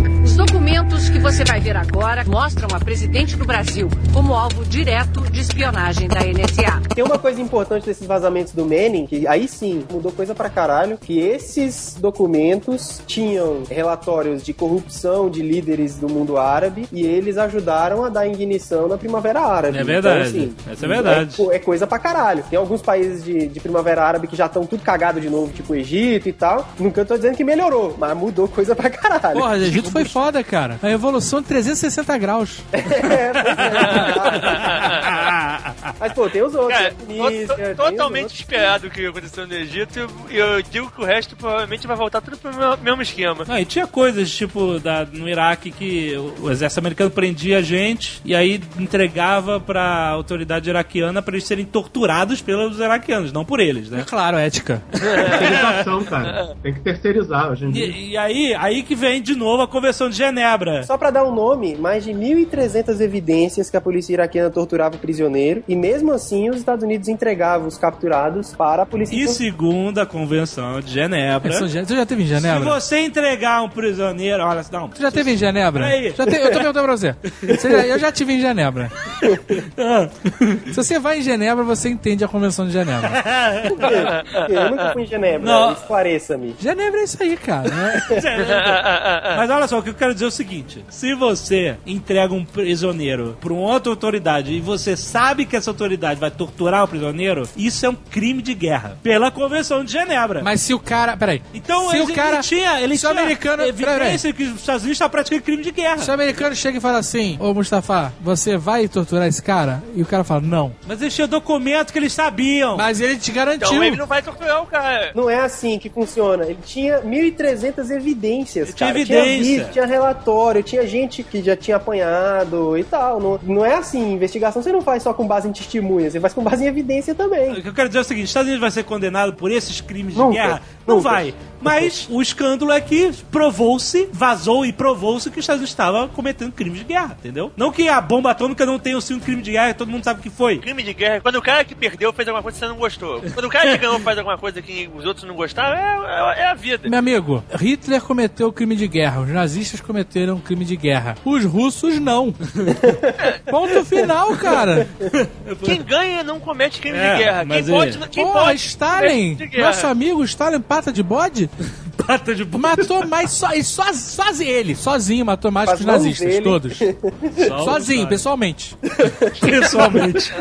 Speaker 9: Os documentos que você vai ver agora mostram a presidente do Brasil como alvo direto de espionagem da NSA.
Speaker 3: Tem uma coisa importante desses vazamentos do Manning, que aí sim mudou coisa pra caralho, que esses documentos tinham relatórios de corrupção de líderes do mundo árabe e eles ajudaram a dar ignição na Primavera Árabe.
Speaker 2: É verdade.
Speaker 3: Então, assim,
Speaker 2: Essa é verdade.
Speaker 3: É, é coisa pra caralho. Tem alguns países de, de Primavera Árabe que já estão tudo cagado de novo, tipo o Egito e tal. Nunca tô dizendo que melhorou, mas mudou coisa pra caralho.
Speaker 7: Porra, o Egito foi foda, cara. A evolução de 360 graus.
Speaker 3: É, é. Mas, pô, tem os outros.
Speaker 5: Cara,
Speaker 3: Tunísia,
Speaker 5: totalmente
Speaker 3: outros.
Speaker 5: esperado o que aconteceu no Egito e eu digo que o resto provavelmente vai voltar tudo pro mesmo esquema.
Speaker 2: Não, e tinha coisas, tipo, da, no Iraque que o, exército americano prendia a gente e aí entregava pra autoridade iraquiana pra eles serem torturados pelos iraquianos, não por eles, né?
Speaker 7: É claro, ética.
Speaker 4: Terceirização, cara. Tem que terceirizar hoje em dia.
Speaker 2: E, e aí, aí que vem de novo a Convenção de Genebra.
Speaker 3: Só pra dar um nome, mais de 1.300 evidências que a polícia iraquiana torturava o prisioneiro e mesmo assim os Estados Unidos entregavam os capturados para a polícia.
Speaker 2: E segundo a Convenção de Genebra,
Speaker 7: Gen- Tu já teve em
Speaker 2: se
Speaker 7: Genebra?
Speaker 2: você entregar um prisioneiro, olha, não,
Speaker 7: Tu já teve em Genebra?
Speaker 2: Peraí.
Speaker 7: Já te- Eu tô perguntando pra você. Você já- Eu já tive em Genebra. Se você vai em Genebra, você entende a Convenção de Genebra.
Speaker 3: Por quê? Porque Eu nunca fui em Genebra,
Speaker 2: Não.
Speaker 3: esclareça-me.
Speaker 7: Genebra é isso aí, cara. né?
Speaker 2: Mas olha só, o que eu quero dizer é o seguinte: se você entrega um prisioneiro pra uma outra autoridade e você sabe que essa autoridade vai torturar o prisioneiro, isso é um crime de guerra. Pela Convenção de Genebra.
Speaker 7: Mas se o cara. Peraí.
Speaker 2: então
Speaker 7: se
Speaker 2: ele,
Speaker 7: o cara.
Speaker 2: ele tinha, ele
Speaker 7: se o
Speaker 2: tinha
Speaker 7: americano.
Speaker 2: evidência que os Estados Unidos estavam praticando crime de guerra.
Speaker 7: Se o americano chega e fala assim, ô Mustafa, você vai torturar esse cara? E o cara fala, não.
Speaker 2: Mas eles tinham documento que eles sabiam.
Speaker 7: Mas ele te garantiu.
Speaker 5: Então ele não vai torturar o cara.
Speaker 3: Não é assim que funciona. Ele tinha 1.300 evidências,
Speaker 2: Ele tinha
Speaker 3: cara.
Speaker 2: evidência.
Speaker 3: Tinha tinha relatório, tinha gente que já tinha apanhado e tal. Não, não é assim. Investigação você não faz só com base em testemunhas, você faz com base em evidência também.
Speaker 2: O que eu quero dizer é o seguinte: os Estados Unidos vai ser condenado por esses crimes de
Speaker 3: Nunca,
Speaker 2: guerra? Não
Speaker 3: nunca.
Speaker 2: vai. Mas o escândalo é que provou-se, vazou e provou-se que os Estados Unidos estavam cometendo crimes de guerra, entendeu? Não que a bomba atômica não tenha sido um crime de guerra e todo mundo sabe o que foi.
Speaker 5: Crime de guerra, quando o cara que perdeu fez alguma coisa que você não gostou. Quando o cara que ganhou faz alguma coisa que os outros não gostaram, é, é- é a vida.
Speaker 7: Meu amigo, Hitler cometeu crime de guerra, os nazistas cometeram crime de guerra. Os russos não. Ponto final, cara.
Speaker 5: Quem ganha não comete crime
Speaker 2: É,
Speaker 5: de guerra. Quem
Speaker 2: mas
Speaker 5: pode,
Speaker 2: é.
Speaker 5: quem
Speaker 7: Porra,
Speaker 5: pode
Speaker 7: Stalin, nosso amigo Stalin, pata de bode,
Speaker 2: Pata de bomba.
Speaker 7: matou mais só, e só, sozinho ele, sozinho matou mais
Speaker 3: As
Speaker 7: que os nazistas,
Speaker 3: dele.
Speaker 7: todos. Sozinho, pessoalmente.
Speaker 2: pessoalmente.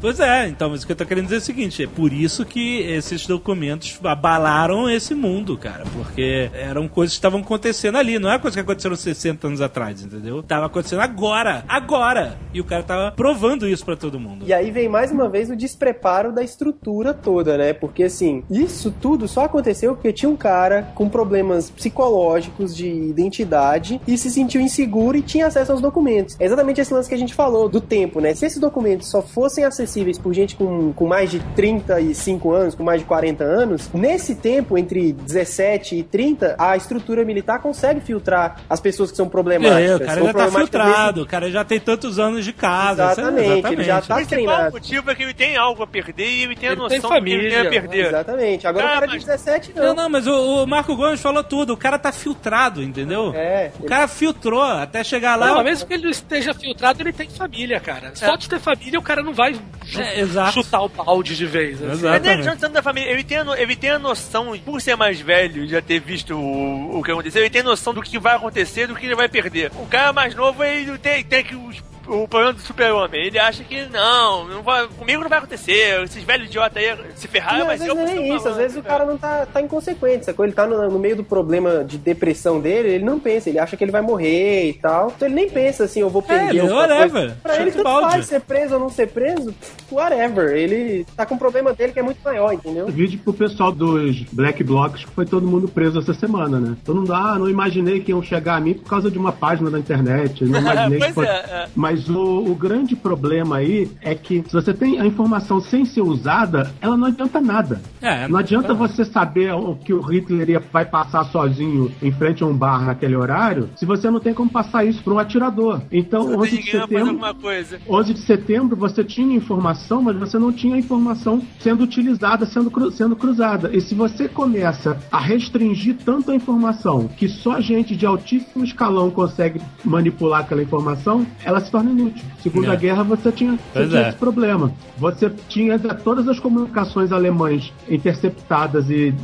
Speaker 2: Pois é, então, mas o que eu tô querendo dizer é o seguinte: é por isso que esses documentos abalaram esse mundo, cara. Porque eram coisas que estavam acontecendo ali, não é coisa que aconteceram 60 anos atrás, entendeu? Tava acontecendo agora, agora. E o cara tava provando isso pra todo mundo.
Speaker 3: E aí vem mais uma vez o despreparo da estrutura toda, né? Porque assim, isso tudo só aconteceu porque tinha um cara com problemas psicológicos de identidade e se sentiu inseguro e tinha acesso aos documentos. É exatamente esse lance que a gente falou do tempo, né? Se esses documentos só fossem acessíveis por gente com, com mais de 35 anos, com mais de 40 anos, nesse tempo, entre 17 e 30, a estrutura militar consegue filtrar as pessoas que são problemáticas.
Speaker 2: É, o cara já tá filtrado, o cara já tem tantos anos de casa.
Speaker 3: Exatamente, ele já
Speaker 5: O
Speaker 3: tá
Speaker 5: principal
Speaker 3: treinado.
Speaker 5: motivo é que ele tem algo a perder e ele tem a
Speaker 6: Ele
Speaker 5: noção
Speaker 6: tem
Speaker 5: do que ele
Speaker 6: família.
Speaker 5: tem a perder.
Speaker 3: Exatamente. Agora
Speaker 5: Ah,
Speaker 3: o cara
Speaker 5: mas-
Speaker 3: de 17
Speaker 2: Não,
Speaker 3: não.
Speaker 2: não, mas o, o Marco Gomes falou tudo. O cara tá filtrado, entendeu?
Speaker 3: É.
Speaker 2: O cara filtrou até chegar lá.
Speaker 6: Não, mas mesmo que ele esteja filtrado, ele tem família, cara. Só de ter família, o cara não vai
Speaker 2: É, exato.
Speaker 6: chutar o balde de vez. assim.
Speaker 2: Exatamente.
Speaker 5: ele Jonathan da família, ele tem, a ele tem a noção, por ser mais velho e já ter visto o, o que aconteceu, ele tem noção do que vai acontecer, do que ele vai perder. O cara mais novo, ele tem, tem que os- o problema do super-homem. Ele acha que não, não vai, comigo não vai acontecer. Esses velhos idiotas aí se ferraram,
Speaker 3: Não,
Speaker 5: mas
Speaker 3: às
Speaker 5: eu
Speaker 3: não é isso, às vezes o cara não tá, tá inconsequente, sacou? Ele tá no, no meio do problema de depressão dele, ele não pensa, ele acha que ele vai morrer e tal. Então ele nem pensa assim, eu vou perder
Speaker 2: ele,
Speaker 3: alguma
Speaker 2: whatever.
Speaker 3: coisa. Pra ele
Speaker 2: Chuta
Speaker 3: tanto
Speaker 2: balde.
Speaker 3: faz ser preso ou não ser preso, whatever. Ele tá com um problema dele que é muito maior, entendeu?
Speaker 4: Vídeo pro pessoal dos Black Blocs que foi todo mundo preso essa semana, né? Todo mundo, ah, não imaginei que iam chegar a mim por causa de uma página da internet. Não imaginei que fosse...
Speaker 5: é, é.
Speaker 4: Mas o, o grande problema aí é que se você tem a informação sem ser usada, ela não adianta nada.
Speaker 2: É,
Speaker 4: Não adianta você saber o que o Hitler ia- vai passar sozinho em frente a um bar naquele horário, se você não tem como passar isso para um atirador. Então,
Speaker 5: Não
Speaker 4: 11
Speaker 5: tem
Speaker 4: de setembro,
Speaker 5: alguma coisa.
Speaker 4: 11 de setembro você tinha informação, mas você não tinha a informação sendo utilizada, sendo, cru- sendo cruzada. E se você começa a restringir tanto a informação que só gente de altíssimo escalão consegue manipular aquela informação, ela se torna inútil. Segunda
Speaker 2: É.
Speaker 4: Guerra você tinha, você
Speaker 2: Pois
Speaker 4: tinha
Speaker 2: é.
Speaker 4: esse problema. Você tinha da- todas as comunicações alemãs interceptadas e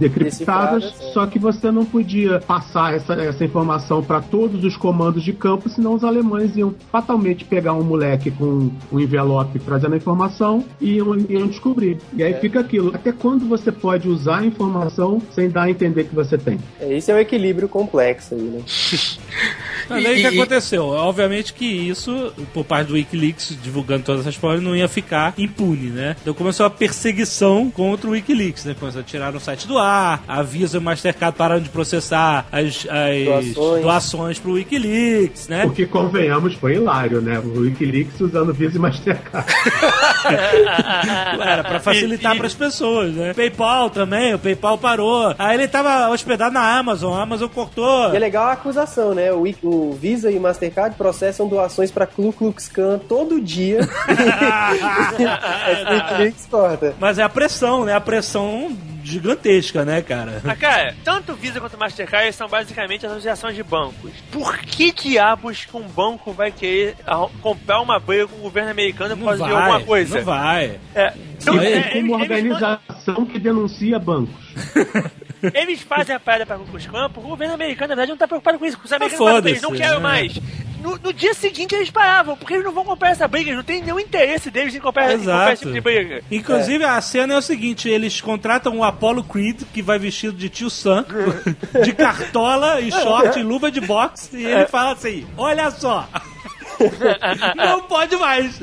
Speaker 4: decriptadas,
Speaker 3: Decifradas, é.
Speaker 4: só que você não podia passar essa, essa informação para todos os comandos de campo, senão os alemães iam fatalmente pegar um moleque com um envelope trazendo a informação e iam, iam descobrir. E
Speaker 3: É.
Speaker 4: aí fica aquilo. Até quando você pode usar a informação sem dar a entender que você tem?
Speaker 3: É, Esse é o equilíbrio complexo aí, né?
Speaker 2: Mas aí o que aconteceu? Obviamente que isso, por parte do Wikileaks, divulgando todas essas provas, não ia ficar impune, né? Então começou a perseguição contra o Wikileaks, né? Começou a tirar o site do ar, a Visa e o Mastercard pararam de processar as, as
Speaker 3: Doações.
Speaker 2: doações. pro Wikileaks, né?
Speaker 4: O que, convenhamos, foi hilário, né? O Wikileaks usando Visa e Mastercard.
Speaker 2: Era pra facilitar
Speaker 5: E- e-
Speaker 2: pras pessoas, né? PayPal também, o PayPal parou. Aí ele tava hospedado na Amazon, a Amazon cortou.
Speaker 3: E é legal a acusação, né? O, o Visa e o Mastercard processam doações pra Ku Klux Klan todo dia. é o Wikileaks corta.
Speaker 2: Mas é a pressão, né? A pressão gigantesca, né, cara?
Speaker 5: Mas, cara, tanto o Visa quanto o Mastercard são basicamente associações de bancos. Por que diabos que um banco vai querer comprar uma briga com o governo americano por causa de alguma coisa?
Speaker 2: Não vai.
Speaker 5: É, então,
Speaker 4: E
Speaker 5: é,
Speaker 4: como
Speaker 5: eles,
Speaker 4: organização que denuncia bancos.
Speaker 5: eles fazem a parada Klux Klan porque o governo americano, na verdade, não tá preocupado com isso. Os americanos falam, eles não querem
Speaker 2: né?
Speaker 5: mais. No, no dia seguinte eles paravam, porque eles não vão comprar essa briga, eles não tem nenhum interesse deles em comprar, em comprar esse
Speaker 2: Exato.
Speaker 5: tipo de briga.
Speaker 2: Inclusive, a cena é o seguinte: eles contratam o Apollo Creed, que vai vestido de tio Sam, de cartola e short e luva de boxe, e ele fala assim: Olha só, não pode mais.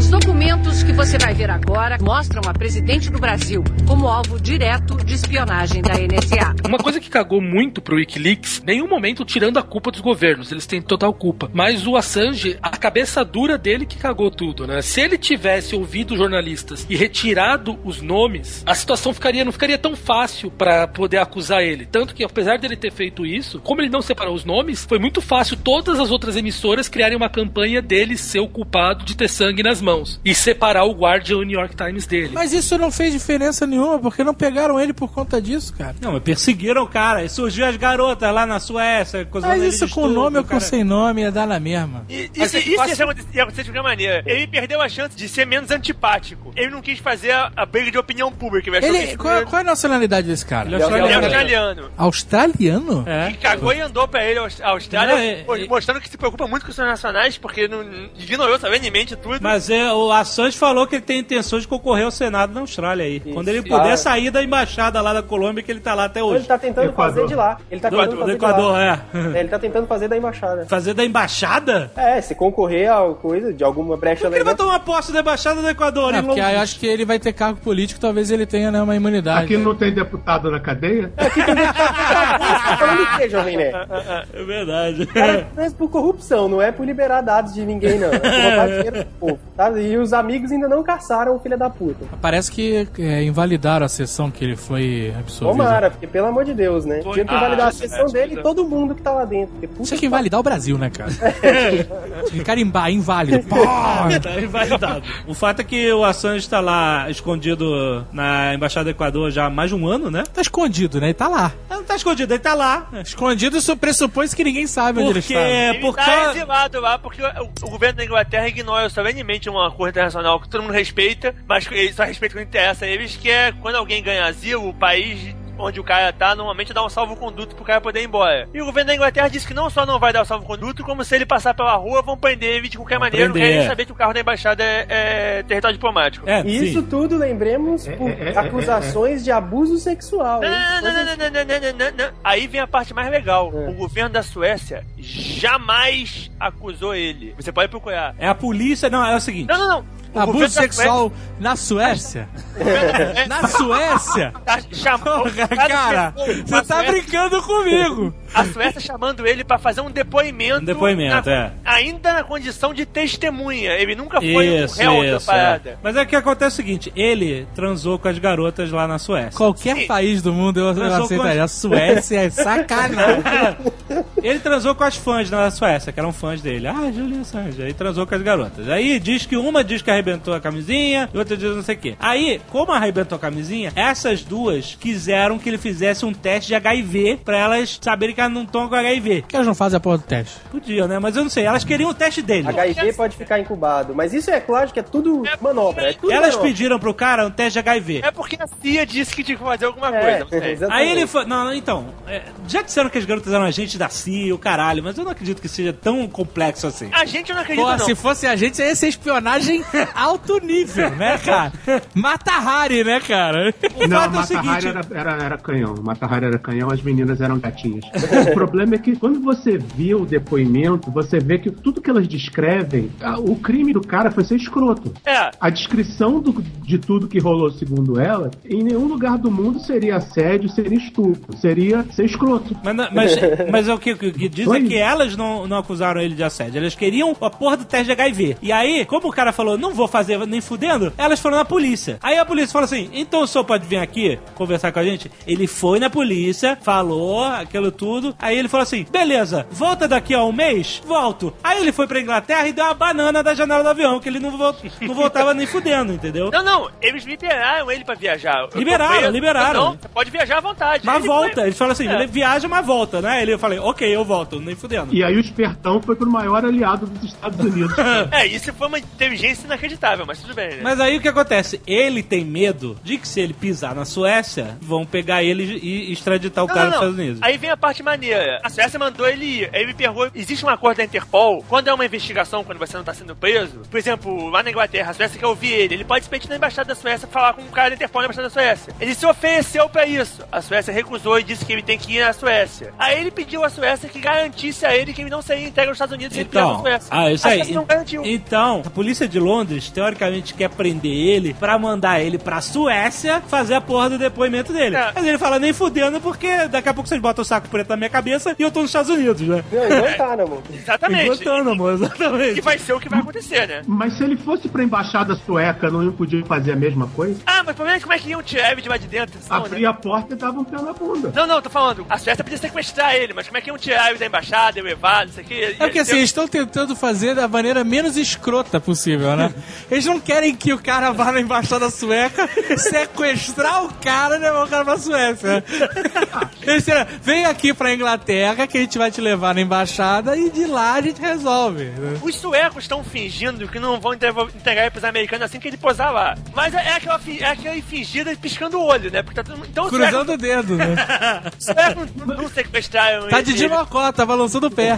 Speaker 9: Os documentos que você vai ver agora mostram a presidente do Brasil como alvo direto de espionagem da NSA.
Speaker 6: Uma coisa que cagou muito pro Wikileaks, nenhum momento tirando a culpa dos governos, eles têm total culpa. Mas o Assange, a cabeça dura dele que cagou tudo, né? Se ele tivesse ouvido jornalistas e retirado os nomes, a situação ficaria não ficaria tão fácil pra poder acusar ele. Tanto que apesar dele ter feito isso, como ele não separou os nomes, foi muito fácil todas as outras emissoras criarem uma campanha dele ser o culpado de ter sangue nas mãos e separar o Guardian e o New York Times dele.
Speaker 7: Mas isso não fez diferença nenhuma, porque não pegaram ele por conta disso, cara.
Speaker 2: Não, mas perseguiram o cara. E surgiu as garotas lá na Suécia,
Speaker 7: Mas isso com
Speaker 2: estupro,
Speaker 7: nome ou com sem nome ia dar na mesma.
Speaker 5: E,
Speaker 6: Mas
Speaker 5: isso,
Speaker 6: é
Speaker 5: isso
Speaker 6: fácil-
Speaker 5: ia acontecer, de qualquer maneira. Ele perdeu a chance de ser menos antipático. Ele não quis fazer a, a briga de opinião pública. Ele
Speaker 7: qual, qual é a nacionalidade desse cara?
Speaker 2: Ele é
Speaker 5: Ele é
Speaker 2: australiano.
Speaker 5: australiano.
Speaker 7: Australiano?
Speaker 2: É.
Speaker 5: Que cagou e andou pra ele a Aust- a Austrália,
Speaker 2: Não, é-
Speaker 5: mo-
Speaker 2: é-
Speaker 5: mostrando que se preocupa muito com os seus nacionais, porque não, ignorou sabendemente tudo.
Speaker 2: Mas é, o Assange falou que ele tem intenção de concorrer ao Senado na Austrália aí. Quando ele
Speaker 3: Isso.
Speaker 2: puder
Speaker 3: Ah.
Speaker 2: sair da embaixada lá da Colômbia, que ele tá lá até
Speaker 3: Ele
Speaker 2: hoje.
Speaker 3: tá tentando
Speaker 4: Equador.
Speaker 3: fazer de lá. Ele tá
Speaker 2: Do,
Speaker 3: tentando
Speaker 2: do
Speaker 3: fazer
Speaker 2: Equador,
Speaker 3: de lá.
Speaker 2: é.
Speaker 3: É, ele tá tentando fazer da embaixada.
Speaker 2: Fazer da embaixada?
Speaker 3: É, se concorrer a coisa de alguma brecha
Speaker 2: que ele vai
Speaker 3: legal.
Speaker 2: tomar posse da embaixada do Equador? Em
Speaker 7: porque aí acho que ele vai ter cargo político, talvez ele tenha né, uma imunidade.
Speaker 4: Aqui não tem deputado na cadeia?
Speaker 3: Tá falando o quê, Jovem Nerd?
Speaker 2: É verdade.
Speaker 3: Cara, é por corrupção, não é por liberar dados de ninguém, não. É por roubar dinheiro do povo, tá? E os amigos ainda não caçaram o filho da puta.
Speaker 7: Parece que é, invalidaram a sessão que ele foi absolvido.
Speaker 3: Tomara, porque pelo amor de Deus, né?
Speaker 5: Foi-
Speaker 3: Tinha que
Speaker 5: Ah,
Speaker 3: invalidar a
Speaker 5: é,
Speaker 3: sessão
Speaker 5: é,
Speaker 3: dele
Speaker 5: é.
Speaker 3: e todo mundo que tá lá dentro. Porque, puta
Speaker 7: Tinha que
Speaker 3: que
Speaker 7: invalidar o Brasil, né, cara? Tinha que carimbar, inválido. Pô!
Speaker 2: Tá invalidado. O fato é que o Assange está lá escondido na Embaixada do Equador já há mais de um ano, né?
Speaker 7: Tá escondido, né? Ele tá lá.
Speaker 2: Ele não tá escondido, ele tá lá.
Speaker 7: Escondido isso pressupõe que ninguém sabe onde ele
Speaker 2: Porque,
Speaker 7: está.
Speaker 5: Ele
Speaker 2: porque
Speaker 5: tá
Speaker 7: cara-
Speaker 5: exilado lá porque o, o governo da Inglaterra ignora solenemente uma acordo internacional que todo mundo respeita, mas que só respeita quando interessa a eles, que é quando alguém ganha asilo, o país onde o cara tá, normalmente dá um salvo-conduto pro cara poder ir embora. E o governo da Inglaterra disse que não só não vai dar o salvo-conduto, como se ele passar pela rua, vão prender ele de qualquer vão maneira,
Speaker 2: prender.
Speaker 5: não querem é. saber que o carro da embaixada é, é território diplomático.
Speaker 2: É,
Speaker 3: Isso tudo, lembremos, é, por
Speaker 4: é,
Speaker 3: acusações de abuso sexual.
Speaker 5: Não, não, não, não, não, Aí vem a parte mais legal. O governo da Suécia jamais acusou ele. Você pode procurar.
Speaker 2: É a polícia, não, é o seguinte.
Speaker 5: Não, não, não. O
Speaker 7: Abuso sexual na Suécia?
Speaker 5: Suécia-
Speaker 7: Na Suécia?
Speaker 5: Tá chamando.
Speaker 7: Porra, cara, você tá brincando comigo.
Speaker 5: A Suécia chamando ele pra fazer um depoimento.
Speaker 2: Um depoimento,
Speaker 5: na-
Speaker 2: é.
Speaker 5: Ainda na condição de testemunha. Ele nunca foi
Speaker 2: Isso,
Speaker 5: o réu da
Speaker 2: isso.
Speaker 5: parada.
Speaker 2: é. Mas é que acontece o seguinte: ele transou com as garotas lá na Suécia.
Speaker 7: Qualquer
Speaker 5: Sim.
Speaker 7: país do mundo eu, eu
Speaker 2: Transou
Speaker 7: aceitaria. A Suécia é sacanagem.
Speaker 2: ele transou com as fãs na Suécia, que eram fãs dele. Ah, Julian Assange. Aí transou com as garotas. Aí diz que uma diz que arrebentou a camisinha e outra diz não sei o quê. Aí, como arrebentou a camisinha, essas duas quiseram que ele fizesse um teste de HIV pra elas saberem que elas não estão com HIV.
Speaker 7: Por que elas não fazem a porra do teste?
Speaker 2: Podia, né? Mas eu não sei. Elas queriam o teste dele.
Speaker 3: HIV pode ficar incubado. Mas isso é claro que é tudo manobra. É tudo
Speaker 2: Elas
Speaker 3: manobra.
Speaker 2: pediram pro cara um teste de HIV.
Speaker 5: É porque a CIA disse que tinha que fazer alguma
Speaker 3: É,
Speaker 5: coisa. não.
Speaker 2: Aí ele falou, não, então, é, já disseram que as garotas eram agentes da CIA, o caralho, mas eu não acredito que seja tão complexo assim.
Speaker 5: A gente não acredita,
Speaker 7: Pô,
Speaker 5: não.
Speaker 7: se fosse a gente, ia ser espionagem alto nível, né, cara? Mata Hari, né, cara?
Speaker 2: O
Speaker 4: Não,
Speaker 2: fato é o
Speaker 4: Mata
Speaker 2: seguinte,
Speaker 4: Hari era, era, era canhão. Mata Hari era canhão, as meninas eram gatinhas. o problema é que quando você vê o depoimento, você vê que tudo que elas descrevem, o crime do cara foi ser escroto.
Speaker 5: É.
Speaker 4: A descrição do- de tudo que rolou, segundo ela, em nenhum lugar do mundo seria assédio, seria estupro, seria ser escroto.
Speaker 2: Mas, mas, mas é o que, que diz é
Speaker 4: Foi.
Speaker 2: que elas não, não acusaram ele de assédio. Elas queriam a porra do teste de HIV. E aí, como o cara falou, não vou fazer nem fudendo, elas foram na polícia. Aí a polícia falou assim: então o senhor pode vir aqui conversar com a gente? Ele foi na polícia, falou aquilo tudo. Aí ele falou assim: beleza, volta daqui a um mês? Volto. Aí ele foi pra Inglaterra e deu uma banana da janela do avião, que ele não, vol- não voltava nem fudendo, entendeu?
Speaker 5: Não, não, eles liberaram ele pra viajar.
Speaker 2: Liberaram, liberaram.
Speaker 5: Não, você pode viajar à vontade.
Speaker 2: Mas
Speaker 5: Ele
Speaker 2: volta.
Speaker 5: foi-
Speaker 2: Eles falam assim:
Speaker 5: É.
Speaker 2: ele viaja, mas volta, né? Ele eu falei: ok, eu volto, nem fudendo.
Speaker 4: E aí o espertão foi pro maior aliado dos Estados Unidos.
Speaker 5: É, isso foi uma inteligência inacreditável, mas tudo bem, né?
Speaker 2: Mas aí o que acontece? Ele tem medo de que se ele pisar na Suécia, vão pegar ele e extraditar o
Speaker 5: Não,
Speaker 2: cara
Speaker 5: não, não.
Speaker 2: Estados Unidos.
Speaker 5: Aí vem a parte maneira. A Suécia mandou ele ir. Aí ele perguntou: existe um acordo da Interpol? Quando é uma investigação, quando você não tá sendo preso, por exemplo, lá na Inglaterra, a Suécia quer ouvir ele. Ele pode simplesmente ir na embaixada da Suécia falar com um cara da Interpol na embaixada da Suécia. Ele se ofereceu pra isso. A Suécia recusou e disse que ele tem que ir na Suécia. Aí ele pediu à Suécia que garantisse a ele que ele não seria entregue aos Estados Unidos se ele pisar na
Speaker 2: Então,
Speaker 5: Suécia.
Speaker 2: ah, isso
Speaker 5: a
Speaker 2: aí.
Speaker 5: Suécia não garantiu.
Speaker 2: Então, a polícia de Londres, teoricamente, quer prender ele pra mandar ele pra Suécia fazer a porra do depoimento dele.
Speaker 5: É.
Speaker 2: Mas ele fala, nem fudendo, porque daqui a pouco vocês botam o saco preto na minha cabeça e eu tô nos Estados Unidos, né?
Speaker 3: Não, em Guantánamo.
Speaker 5: Exatamente.
Speaker 2: Guantánamo,
Speaker 5: E
Speaker 2: exatamente.
Speaker 5: vai ser o que vai acontecer, né?
Speaker 4: Mas se ele fosse pra embaixada sueca, não podia fazer a mesma coisa?
Speaker 5: Ah, mas o problema é como é que iam tirar ele de lá de dentro? Né?
Speaker 4: Abria a porta e dava um pé na bunda.
Speaker 5: Não, não, tô falando. A Suécia podia sequestrar ele, mas como é que iam tirar ele da embaixada, eu levar, não sei o que.
Speaker 7: É porque assim, eles estão tentando fazer da maneira menos escrota possível, né? Eles não querem que o cara vá na embaixada sueca sequestrar o cara e levar o cara pra Suécia. Eles disseram, vem aqui pra Inglaterra que a gente vai te levar na embaixada e de lá a gente resolve.
Speaker 5: Os suecos estão fingindo que não vão entregar ele pros americanos assim que ele posar lá. Mas é aquela, fi- é aquela fingida piscando o olho, né? Porque tá todo mundo. Então
Speaker 7: Cruzando o dedo, né?
Speaker 5: os suecos não, não sequestraram
Speaker 7: Tá de dimocó, tá balançando o pé.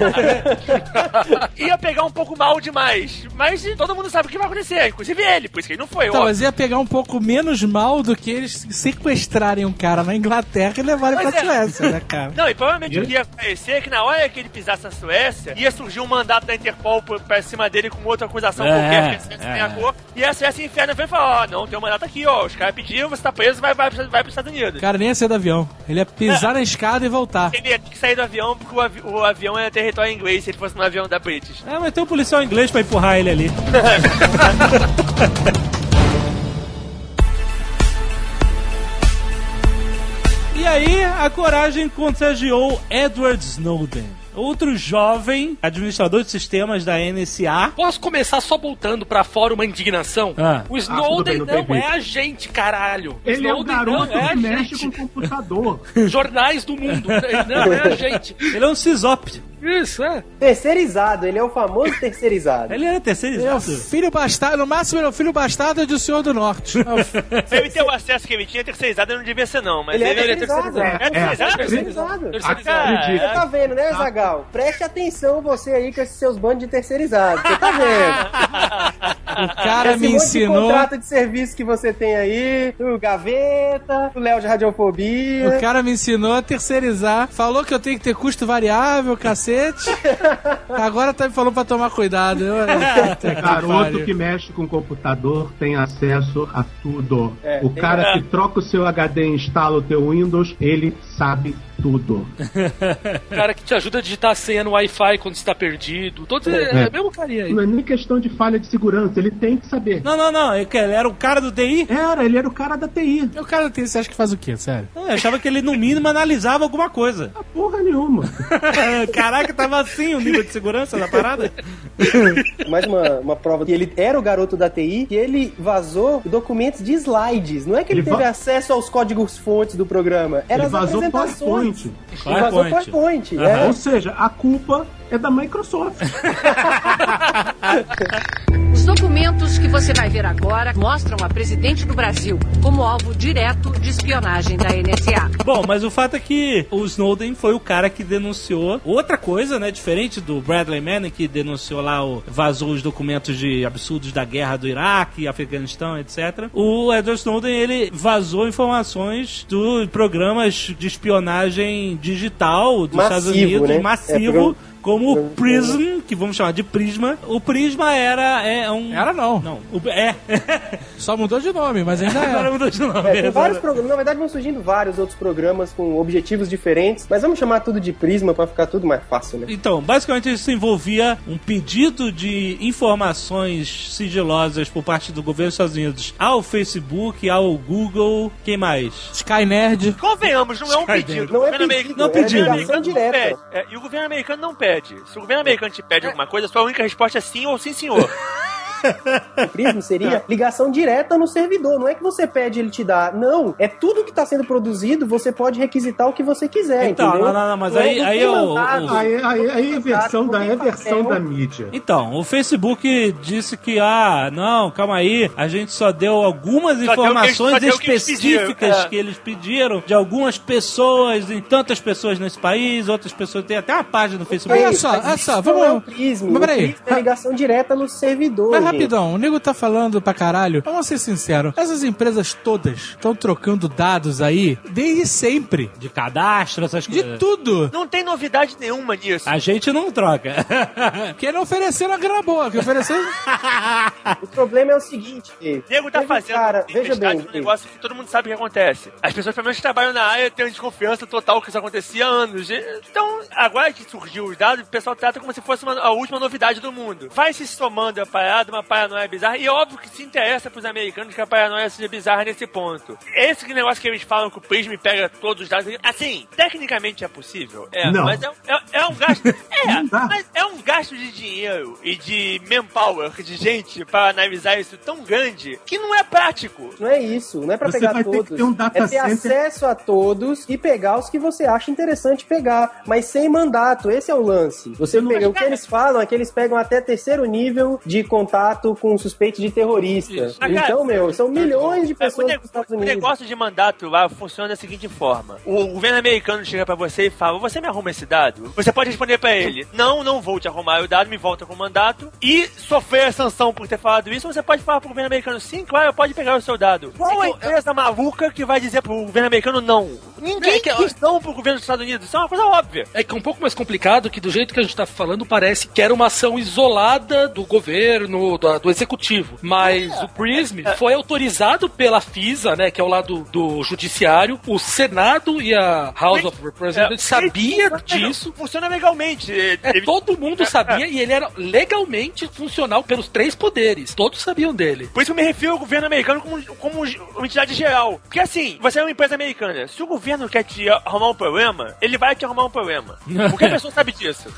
Speaker 5: Ia pegar um pouco mal demais. Mas todo mundo sabe o que vai acontecer, inclusive ele, por isso que ele não foi.
Speaker 7: Então,
Speaker 5: ó.
Speaker 7: mas ia pegar um pouco menos mal do que eles sequestrarem um cara na Inglaterra e levarem pra
Speaker 5: é.
Speaker 7: Suécia, né, cara?
Speaker 5: Não, e provavelmente o que ia acontecer é que na hora que ele pisasse na Suécia, ia surgir um mandato da Interpol pra- cima dele com outra acusação
Speaker 2: É,
Speaker 5: qualquer, que a Suécia
Speaker 2: é.
Speaker 5: tem a cor, e a Suécia inferno vem falar, ó, não, tem um mandato aqui, ó, os caras pediram, você tá preso, vai, vai, vai pros Estados Unidos.
Speaker 7: O cara nem ia sair do avião. Ele ia pisar na escada e voltar.
Speaker 5: Ele ia ter que sair do avião porque o, avi- o avião é território inglês se ele fosse no avião da British.
Speaker 2: É, mas tem um policial inglês pra empurrar ele ali. E aí, a coragem contagiou Edward Snowden, outro jovem administrador de sistemas da NSA.
Speaker 6: Posso começar só voltando pra fora uma indignação?
Speaker 2: Ah.
Speaker 6: O Snowden
Speaker 4: tudo bem, não
Speaker 6: é a gente, caralho.
Speaker 4: Ele é o
Speaker 6: Snowden
Speaker 4: garoto
Speaker 6: não é
Speaker 4: que
Speaker 6: a
Speaker 4: mexe
Speaker 6: gente.
Speaker 4: com computador.
Speaker 6: Jornais do mundo. Ele não é a gente.
Speaker 2: Ele é um CISOP.
Speaker 6: Isso, é.
Speaker 3: Terceirizado, ele é o famoso terceirizado.
Speaker 2: Ele era
Speaker 7: Ele é o
Speaker 2: terceirizado.
Speaker 7: filho bastardo, no máximo ele é o filho bastardo do Senhor do Norte. É
Speaker 5: ele tem o acesso que ele tinha, terceirizado não devia ser, não. Mas
Speaker 3: Ele é
Speaker 5: ele,
Speaker 3: terceirizado.
Speaker 5: É,
Speaker 4: É,
Speaker 5: terceirizado?
Speaker 3: Terceirizado.
Speaker 5: Terceirizado.
Speaker 3: Você tá vendo, né, Zagal? Preste atenção você aí com esses seus bandos de terceirizados. Você tá vendo?
Speaker 7: O cara
Speaker 3: Esse
Speaker 7: me ensinou.
Speaker 3: contrato de serviço que você tem aí, o Gaveta, o Léo de Radiofobia.
Speaker 7: O cara me ensinou a terceirizar. Falou que eu tenho que ter custo variável, cacete. Agora tá me falando pra tomar cuidado. Eu, que
Speaker 4: Garoto que mexe com computador tem acesso a tudo.
Speaker 3: É,
Speaker 4: o cara que troca o seu HD e instala o teu Windows, ele sabe tudo.
Speaker 6: O cara que te ajuda a digitar a senha no Wi-Fi quando está perdido. Todo, é,
Speaker 4: É.
Speaker 6: o mesmo carinha aí.
Speaker 4: Não é nem questão de falha de segurança, ele tem que saber.
Speaker 2: Não, não, não. Ele era o cara do TI.
Speaker 4: Era, ele era o cara da TI.
Speaker 7: O cara tem, você acha que faz o quê, sério?
Speaker 2: Não, eu achava que ele, no mínimo, analisava alguma coisa.
Speaker 4: Ah, porra nenhuma.
Speaker 2: Caraca, tava assim o nível de segurança da parada.
Speaker 3: Mais uma, uma prova que ele era o garoto da TI e ele vazou documentos de slides. Não é que ele,
Speaker 4: Ele
Speaker 3: teve acesso aos códigos fontes do programa. Era
Speaker 4: Ele
Speaker 3: as
Speaker 4: vazou
Speaker 3: apresentações.
Speaker 4: PowerPoint.
Speaker 2: PowerPoint.
Speaker 3: PowerPoint.
Speaker 2: Aham.
Speaker 3: é.
Speaker 4: Ou seja, a culpa é da Microsoft.
Speaker 9: Os documentos que você vai ver agora mostram a presidente do Brasil como alvo direto de espionagem da NSA.
Speaker 2: Bom, mas o fato é que o Snowden foi o cara que denunciou outra coisa, né? Diferente do Bradley Manning, que denunciou lá, o, vazou os documentos de absurdos da guerra do Iraque, Afeganistão, etc. O Edward Snowden, ele vazou informações dos programas de espionagem digital dos
Speaker 3: Massivo,
Speaker 2: Estados Unidos,
Speaker 3: né?
Speaker 2: massivo.
Speaker 3: É,
Speaker 2: como
Speaker 3: programa-
Speaker 2: Prism, que vamos chamar de Prisma. O Prisma era é um.
Speaker 7: Era não.
Speaker 2: Não, o- é.
Speaker 7: Só mudou de nome, mas ainda
Speaker 2: Agora
Speaker 7: é.
Speaker 2: mudou de nome.
Speaker 3: É, vários programas, na verdade vão surgindo vários outros programas com objetivos diferentes, mas vamos chamar tudo de Prisma pra ficar tudo mais fácil, né?
Speaker 2: Então, basicamente isso envolvia um pedido de informações sigilosas por parte do governo dos Estados Unidos ao Facebook, ao Google, quem mais?
Speaker 7: Sky Nerd.
Speaker 5: Convenhamos, não é um
Speaker 2: Skynet.
Speaker 5: pedido.
Speaker 3: Não
Speaker 5: O
Speaker 3: é
Speaker 5: governo
Speaker 3: pedido,
Speaker 5: americano-
Speaker 2: não é
Speaker 5: o
Speaker 2: pedido.
Speaker 5: não
Speaker 3: Direta.
Speaker 5: pede. É, e o governo americano não pede. Se o governo americano te pede alguma coisa, a sua única resposta é sim ou sim, senhor.
Speaker 3: O Prisma seria ligação direta no servidor, não é que você pede e ele te dá. Não, é tudo que está sendo produzido, você pode requisitar o que você quiser,
Speaker 2: Então,
Speaker 3: entendeu?
Speaker 2: não, não, não, mas
Speaker 3: é-
Speaker 2: aí- aí
Speaker 3: mandado.
Speaker 2: o-
Speaker 4: Aí, aí, aí é versão da, é versão da mídia.
Speaker 2: Então, o Facebook disse que, ah, não, calma aí, a gente só deu algumas
Speaker 5: Só que eles-
Speaker 2: informações
Speaker 5: deu que eles
Speaker 2: específicas
Speaker 5: pediram, é.
Speaker 2: que eles pediram de algumas pessoas, em tantas pessoas nesse país, outras pessoas, tem até uma página no Facebook.
Speaker 7: Olha só, olha
Speaker 3: isso
Speaker 7: só,
Speaker 3: não
Speaker 7: vamos-
Speaker 3: É o Prisma,
Speaker 7: Mas
Speaker 3: o
Speaker 7: peraí.
Speaker 3: Prisma é ligação direta no servidor.
Speaker 7: Mas. Rapidão, o nego tá falando pra caralho. Vamos ser sinceros. Essas empresas todas estão trocando dados aí desde sempre.
Speaker 2: De cadastro, essas
Speaker 7: De
Speaker 2: coisas.
Speaker 7: tudo.
Speaker 5: não tem novidade nenhuma nisso.
Speaker 2: A gente não troca.
Speaker 7: Porque não ofereceram a grana boa, que ofereceram.
Speaker 3: O problema é o seguinte, Dave.
Speaker 5: O nego tá fazendo
Speaker 3: cara, veja bem,
Speaker 5: um negócio que todo mundo sabe o que acontece. As pessoas, pelo menos, que trabalham na área, têm uma desconfiança total que isso acontecia há anos. Então, agora que surgiu os dados, o pessoal trata como se fosse uma- a última novidade do mundo. Vai se somando a parada, uma paranoia bizarra, e é óbvio que se interessa pros americanos que a paranoia seja bizarra nesse ponto. Esse que negócio que eles falam que o Prism pega todos os dados, assim, tecnicamente é possível. É,
Speaker 4: Não.
Speaker 5: mas é, é- é um gasto. É, mas é um gasto de dinheiro e de manpower, de gente, para analisar isso tão grande que não é prático.
Speaker 3: Não é isso, não é pra
Speaker 4: Você
Speaker 3: pegar
Speaker 4: vai ter
Speaker 3: todos.
Speaker 4: que ter um data
Speaker 3: é ter
Speaker 4: center.
Speaker 3: acesso a todos e pegar os que você acha interessante pegar, mas sem mandato. Esse é o lance. Você
Speaker 4: não
Speaker 3: pega, o que
Speaker 5: que-
Speaker 3: eles falam é que eles pegam até terceiro nível de contato com suspeito de terrorista.
Speaker 5: Isso. Mas, cara,
Speaker 3: Então, meu, são milhões de
Speaker 5: É,
Speaker 3: pessoas
Speaker 5: o,
Speaker 3: nos Estados
Speaker 5: o
Speaker 3: Unidos.
Speaker 5: negócio de mandato lá funciona da seguinte forma: o governo americano chega pra você e fala: Você me arruma esse dado? Você pode responder pra ele: Não, não vou te arrumar o dado, me volta com o mandato e sofrer a sanção por ter falado isso. Você pode falar pro governo americano: Sim, claro, pode pegar o seu dado. Qual a empresa maluca que vai dizer pro governo americano não? Ninguém
Speaker 6: É que-
Speaker 5: não pro governo dos Estados Unidos. Isso é uma coisa óbvia.
Speaker 6: É que é um pouco mais complicado que do jeito que a gente tá falando, parece que era uma ação isolada do governo, do, do executivo. Mas o PRISM foi autorizado pela FISA, né, que é o lado do judiciário. O Senado e a House of Representatives sabia disso.
Speaker 5: Funciona legalmente.
Speaker 6: É, todo mundo sabia e ele era legalmente funcional pelos três poderes. Todos sabiam dele.
Speaker 5: Por isso eu me refiro ao governo americano como, como uma entidade geral. Porque assim, você é uma empresa americana. Se o governo governo quer te arrumar um problema, ele vai te arrumar um problema. Porque a pessoa sabe disso.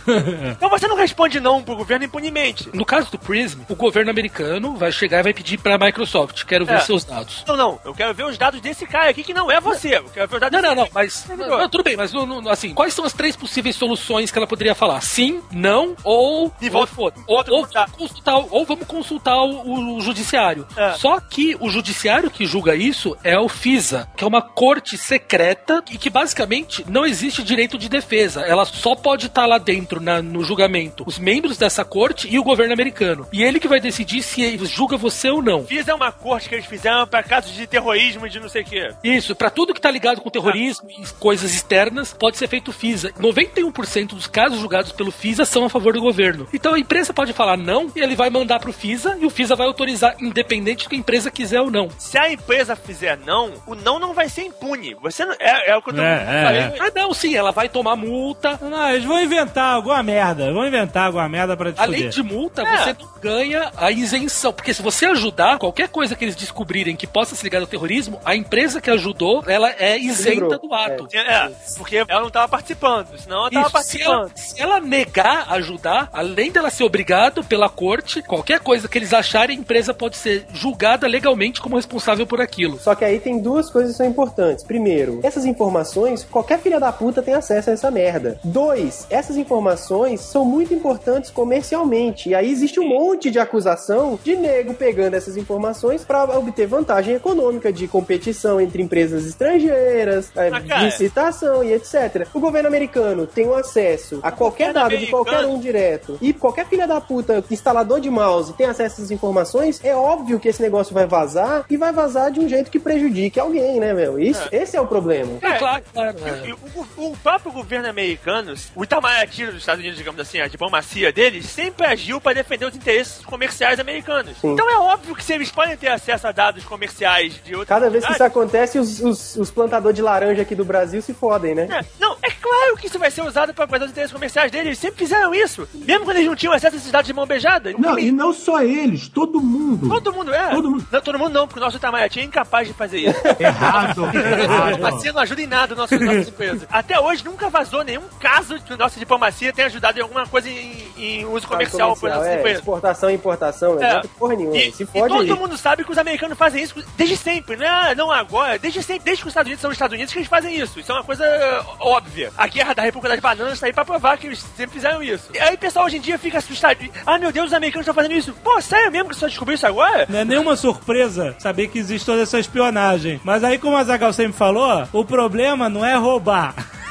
Speaker 5: Então você não responde não pro governo impunemente.
Speaker 6: No caso do Prism, o governo americano vai chegar e vai pedir pra Microsoft, quero ver
Speaker 5: É.
Speaker 6: seus dados.
Speaker 5: Não, não, eu quero ver os dados desse cara aqui que não é você. Eu quero ver os dados
Speaker 6: Não, não, não, mas. Não, tudo bem, mas no- assim, quais são as três possíveis soluções que ela poderia falar? Sim, não, ou.
Speaker 5: E
Speaker 6: ou,
Speaker 5: volta- volta
Speaker 6: ou,
Speaker 5: a consultar.
Speaker 6: vamos consultar, ou vamos consultar o, o judiciário.
Speaker 5: É.
Speaker 6: Só que o judiciário que julga isso é o FISA, que é uma corte secreta e que basicamente não existe direito de defesa. Ela só pode estar lá dentro na- no julgamento os membros dessa corte e o governo americano. E ele que vai decidir se ele julga você ou não.
Speaker 5: FIS é uma corte que eles fizeram pra casos de terrorismo e de não sei o quê.
Speaker 6: Isso, pra tudo que tá ligado com terrorismo e coisas externas, pode ser feito FISA. 91% dos casos julgados pelo FISA são a favor do governo. Então a empresa pode falar não e ele vai mandar pro FISA e o FISA vai autorizar, independente do que a empresa quiser ou não.
Speaker 5: Se a empresa fizer não, o não não vai ser impune. Você não, é, é o que eu tô
Speaker 2: É, é,
Speaker 5: falei.
Speaker 2: é.
Speaker 6: Ah, não, sim, ela vai tomar multa.
Speaker 2: Não, eles vão inventar alguma merda. Vão inventar alguma merda pra te
Speaker 6: Além
Speaker 2: fuder.
Speaker 6: de multa,
Speaker 5: É.
Speaker 6: você não ganha a isenção. Porque se você ajudar, qualquer coisa que eles descobrirem que possa se ligar ao terrorismo, a empresa que ajudou, ela é isenta do ato.
Speaker 5: É, porque ela não tava participando, senão ela tava
Speaker 6: Isso, se, ela,
Speaker 5: participando.
Speaker 6: se ela negar ajudar, além dela ser obrigada pela corte, qualquer coisa que eles acharem, a empresa pode ser julgada legalmente como responsável por aquilo.
Speaker 3: Só que aí tem duas coisas que são importantes. Primeiro, essas informações, qualquer filha da puta tem acesso a essa merda. Dois, essas informações são muito importantes comercialmente. E aí existe um monte de acusação de nego pegando essas informações pra obter vantagem econômica de competição entre empresas estrangeiras, eh,
Speaker 5: Ah,
Speaker 3: licitação e etc. O governo americano tem um acesso a qualquer dado de qualquer
Speaker 5: americano-
Speaker 3: um direto e qualquer filha da puta instalador de mouse tem acesso a essas informações, é óbvio que esse negócio vai vazar e vai vazar de um jeito que prejudique alguém, né, meu? Isso, Esse é o problema.
Speaker 6: É, claro, claro.
Speaker 5: E O, o próprio governo americano, o Itamaraty dos Estados Unidos, digamos assim, a diplomacia deles, sempre agiu para defender os interesses comerciais americanos.
Speaker 3: Sim.
Speaker 5: Então é óbvio que se eles podem ter acesso a dados comerciais de outras
Speaker 3: Cada vez que isso acontece, os, os, os plantadores de laranja aqui do Brasil se fodem, né?
Speaker 5: É, não, é claro que isso vai ser usado para fazer os interesses comerciais deles. Eles sempre fizeram isso. Mesmo quando eles não tinham acesso a esses dados de mão beijada.
Speaker 4: Não, e não só eles, todo mundo.
Speaker 5: Todo mundo é.
Speaker 4: Todo mundo.
Speaker 5: Não, todo mundo não, porque o nosso Itamaraty é incapaz de fazer isso.
Speaker 4: Errado,
Speaker 5: A
Speaker 4: errado.
Speaker 5: diplomacia não ajuda em nada nosso, nossas empresas. Até hoje nunca vazou nenhum caso que nossa diplomacia tenha ajudado em alguma coisa em, em uso comercial por nossas
Speaker 3: é,
Speaker 5: empresas.
Speaker 3: exportação e importação, não
Speaker 5: É.
Speaker 3: adianta porra nenhuma.
Speaker 5: E,
Speaker 3: se
Speaker 5: e
Speaker 3: fode
Speaker 5: todo
Speaker 3: aí.
Speaker 5: mundo sabe que os americanos fazem isso desde sempre, não, é, não agora, desde sempre, desde que os Estados Unidos são os Estados Unidos que eles fazem isso. Isso é uma coisa uh, óbvia. A guerra da República das Bananas tá aí pra provar que eles sempre fizeram isso. E aí o pessoal hoje em dia fica assustado. Ah, meu Deus, os americanos estão fazendo isso. Pô, sério mesmo que você só descobriu isso agora?
Speaker 2: Não é nenhuma surpresa saber que existe toda essa espionagem. Mas aí, como a Zagal sempre falou, o problema não é roubar.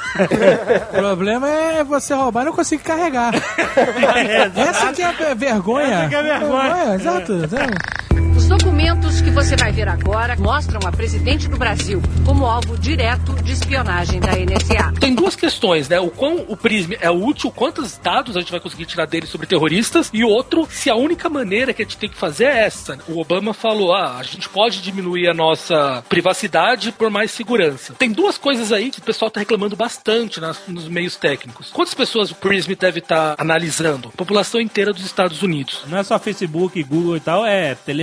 Speaker 7: O problema é você roubar e não conseguir carregar. Essa que é a ve- vergonha.
Speaker 2: Essa que é a vergonha.
Speaker 7: exato. exato.
Speaker 9: Os documentos que você vai ver agora mostram a presidente do Brasil como alvo direto de espionagem da NSA.
Speaker 6: Tem duas questões, né? O quão o Prism é útil, quantos dados a gente vai conseguir tirar dele sobre terroristas, e outro, se a única maneira que a gente tem que fazer é essa. O Obama falou, ah, a gente pode diminuir a nossa privacidade por mais segurança. Tem duas coisas aí que o pessoal tá reclamando bastante nas- nos meios técnicos. Quantas pessoas o Prism deve estar analisando? A população inteira dos Estados Unidos.
Speaker 2: Não é só Facebook, Google e tal, é telefone,